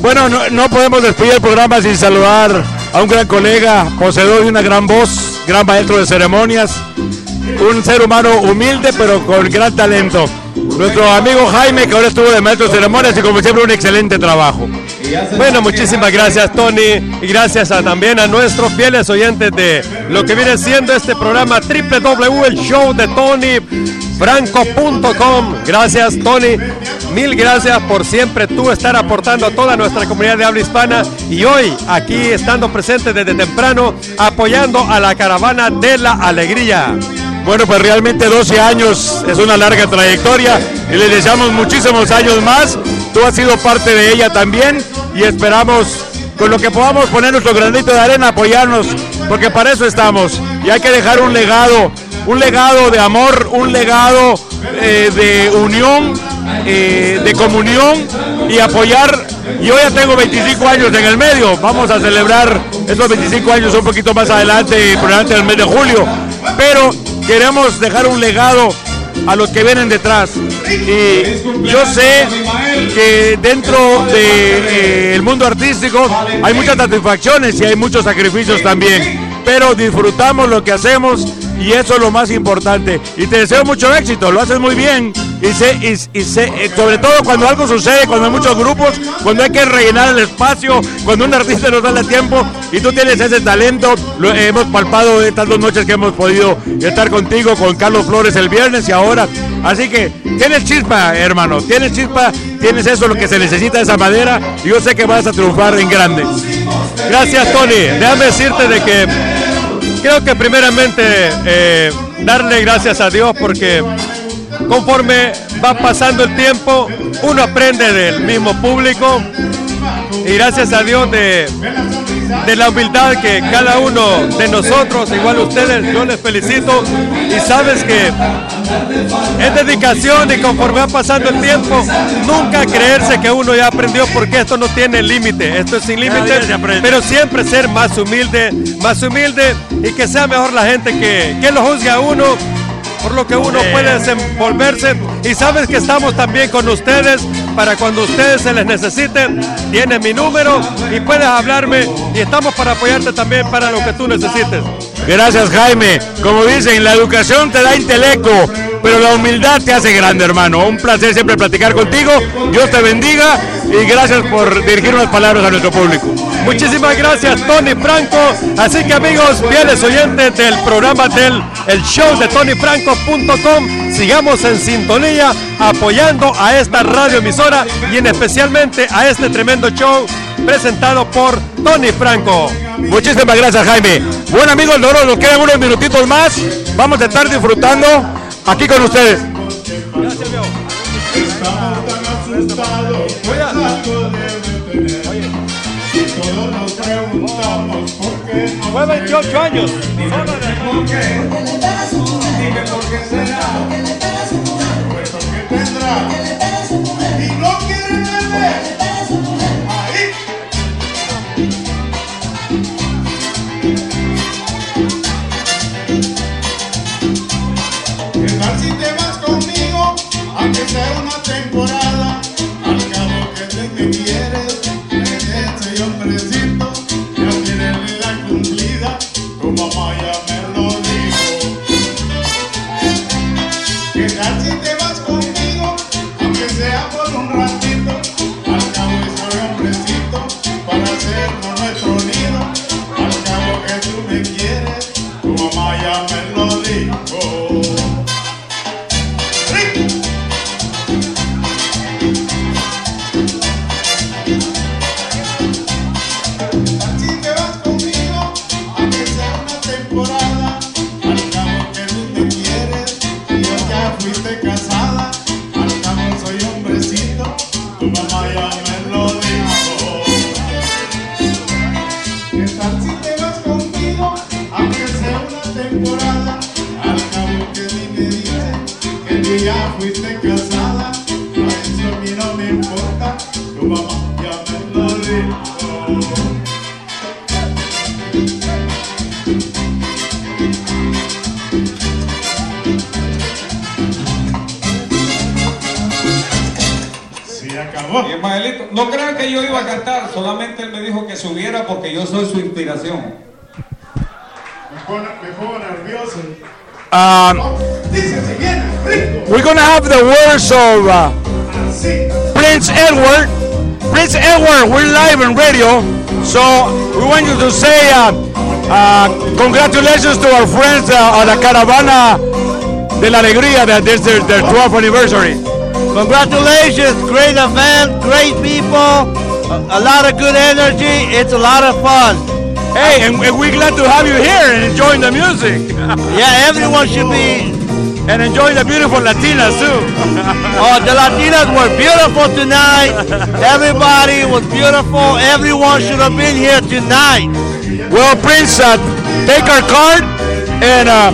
Bueno, no, no podemos despedir el programa sin saludar a un gran colega, poseedor de una gran voz, gran maestro de ceremonias, un ser humano humilde pero con gran talento. Nuestro amigo Jaime, que ahora estuvo de maestro de ceremonias y como siempre un excelente trabajo. Bueno, muchísimas gracias Tony y gracias también a nuestros fieles oyentes de lo que viene siendo este programa www el show de Tony franco.com. Gracias Tony, mil gracias por siempre tú estar aportando a toda nuestra comunidad de habla hispana y hoy aquí estando presente desde temprano apoyando a la caravana de la alegría. Bueno, pues realmente 12 años es una larga trayectoria y les deseamos muchísimos años más. Tú has sido parte de ella también y esperamos con lo que podamos poner nuestro granito de arena, apoyarnos, porque para eso estamos. Y hay que dejar un legado, un legado de amor, un legado eh, de unión, eh, de comunión y apoyar. Yo ya tengo 25 años en el medio, vamos a celebrar esos 25 años un poquito más adelante, probablemente en el mes de julio, pero queremos dejar un legado a los que vienen detrás. Y yo sé que dentro del mundo artístico hay muchas satisfacciones y hay muchos sacrificios también, pero disfrutamos lo que hacemos y eso es lo más importante. Y te deseo mucho éxito, lo haces muy bien. Y, sé, y, y eh, sobre todo cuando algo sucede, cuando hay muchos grupos, cuando hay que rellenar el espacio, cuando un artista nos da el tiempo y tú tienes ese talento, lo hemos palpado estas dos noches que hemos podido estar contigo, con Carlos Flores el viernes y ahora. Así que tienes chispa, hermano, tienes chispa, tienes eso, lo que se necesita, esa madera, y yo sé que vas a triunfar en grande. Gracias Tony, déjame decirte de que creo que primeramente eh, darle gracias a Dios porque conforme va pasando el tiempo uno aprende del mismo público y gracias a Dios de, de la humildad que cada uno de nosotros, igual ustedes, yo les felicito. Y sabes que es dedicación y conforme va pasando el tiempo, nunca creerse que uno ya aprendió porque esto no tiene límite, esto es sin límite, pero siempre ser más humilde, más humilde y que sea mejor la gente que, que lo juzgue a uno por lo que uno puede desenvolverse. Y sabes que estamos también con ustedes para cuando ustedes se les necesite, tienes mi número y puedes hablarme y estamos para apoyarte también para lo que tú necesites. Gracias Jaime. Como dicen, la educación te da intelecto, pero la humildad te hace grande, hermano. Un placer siempre platicar contigo. Dios te bendiga y gracias por dirigir unas palabras a nuestro público. Muchísimas gracias Tony Franco. Así que amigos, fieles oyentes del programa del el show de tonyfranco.com, sigamos en sintonía apoyando a esta radioemisora y en especialmente a este tremendo show presentado por Tony Franco. Muchísimas gracias, Jaime. Bueno, amigos, ahora nos quedan unos minutitos más. Vamos a estar disfrutando aquí con ustedes. Estamos tan asustados, pues algo debe tener. Y todos nos preguntamos por qué no Fue 28 años. Dime por qué. Dime por qué será. O eso que tendrá. Y no quiere beber. We're gonna have the words of uh, Prince Edward. Prince Edward, we're live on radio, so we want you to say uh, uh, congratulations to our friends uh, at the Caravana de la Alegría that this is their 12th anniversary. Congratulations, great event, great people, a, a lot of good energy. It's a lot of fun. Hey, and, and we're glad to have you here and enjoying the music. [LAUGHS] yeah, everyone should be. And enjoying the beautiful Latinas too. [LAUGHS] oh, the Latinas were beautiful tonight. Everybody was beautiful. Everyone should have been here tonight. Well, Prince, uh, take our card and uh,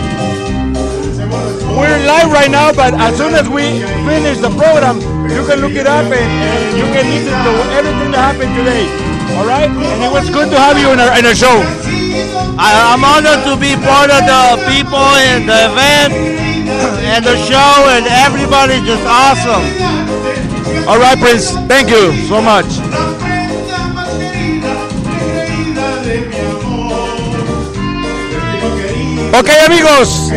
we're live right now. But as soon as we finish the program, you can look it up and, and you can listen to everything that happened today. All right? And it was good to have you in our, in our show. I, I'm honored to be part of the people and the event and the show, and everybody's just awesome. All right, Prince. Thank you so much. Ok, amigos,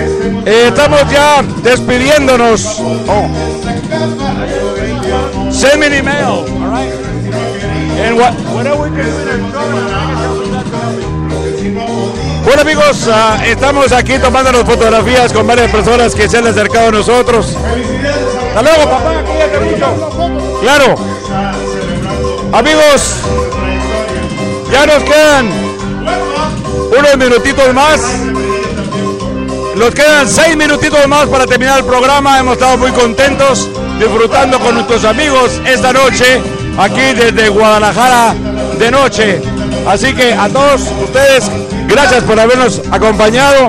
eh, estamos ya despidiéndonos. Oh. Send me an email. All right. And what, Bueno amigos, ah, estamos aquí tomándonos fotografías con varias personas que se han acercado a nosotros. Hasta luego, papá, cuídate mucho. Claro. Amigos, ya nos quedan unos minutitos más. Nos quedan seis minutitos más para terminar el programa. Hemos estado muy contentos disfrutando con nuestros amigos esta noche aquí desde Guadalajara de noche. Así que a todos ustedes, gracias por habernos acompañado.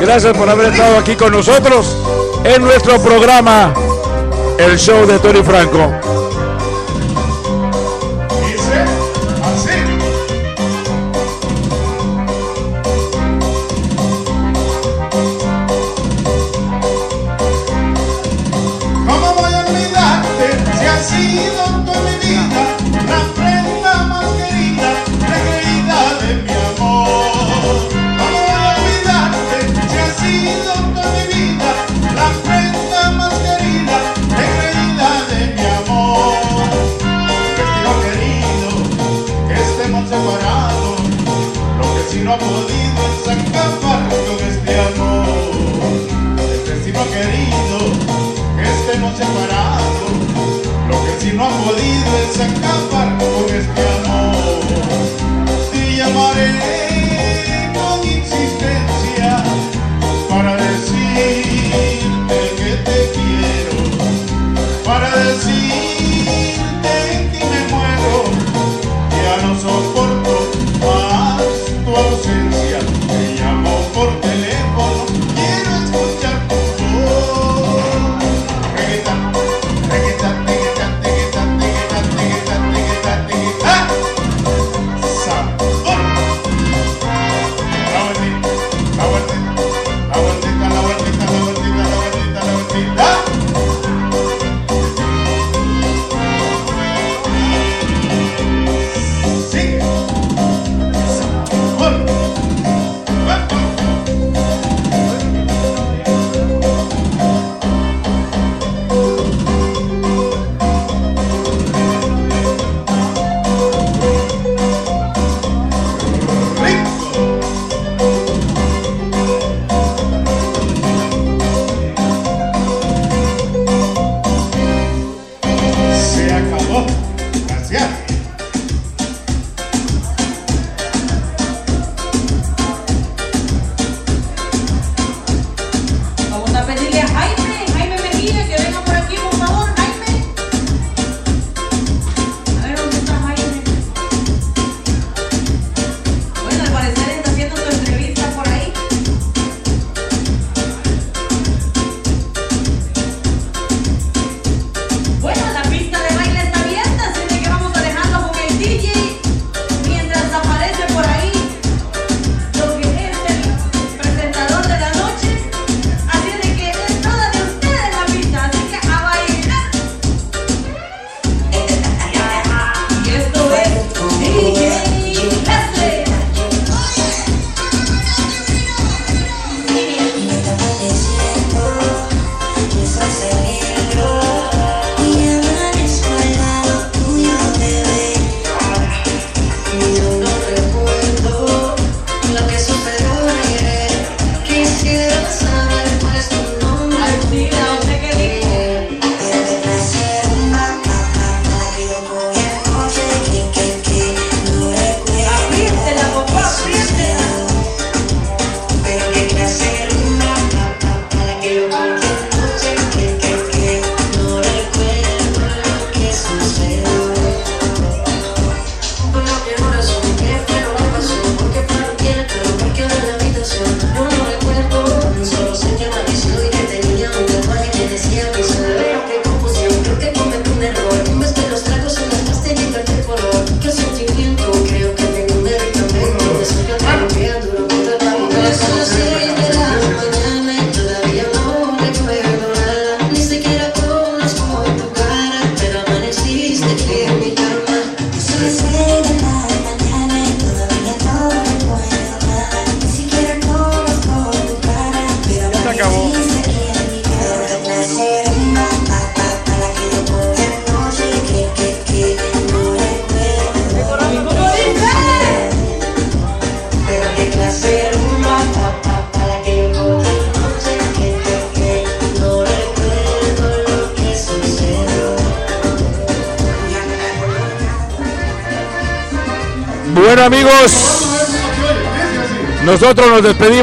Gracias por haber estado aquí con nosotros en nuestro programa, el show de Tony Franco.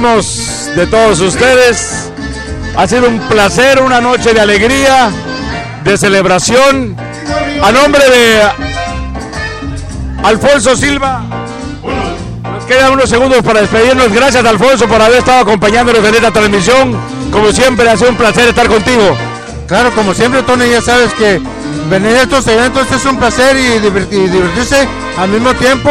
De todos ustedes. Ha sido un placer, una noche de alegría, de celebración. A nombre de Alfonso Silva, nos quedan unos segundos para despedirnos. Gracias Alfonso por haber estado acompañándonos en esta transmisión. Como siempre, ha sido un placer estar contigo. Claro, como siempre, Tony, ya sabes que venir a estos eventos es un placer y divertirse al mismo tiempo.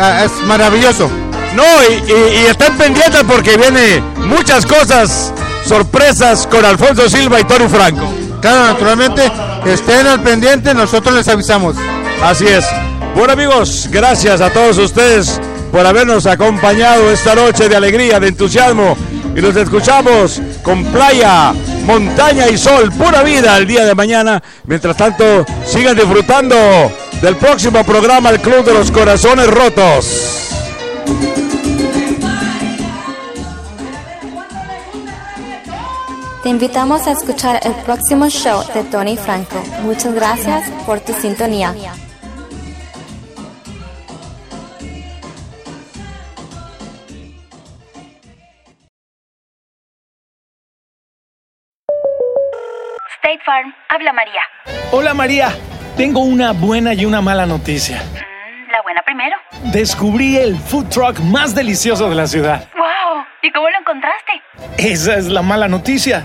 ah, Es maravilloso. No, y, y- y estén pendientes porque viene muchas cosas, sorpresas con Alfonso Silva y Tony Franco. Claro, naturalmente, estén al pendiente, nosotros les avisamos. Así es. Bueno amigos, gracias a todos ustedes por habernos acompañado esta noche de alegría, de entusiasmo. Y nos escuchamos con playa, montaña y sol, pura vida el día de mañana. Mientras tanto, sigan disfrutando del próximo programa El Club de los Corazones Rotos. Invitamos a escuchar el próximo show de Tony Franco. Muchas gracias por tu sintonía. State Farm, habla María. Hola María, tengo una buena y una mala noticia. La buena primero. Descubrí el food truck más delicioso de la ciudad. ¡Wow! ¿Y cómo lo encontraste? Esa es la mala noticia.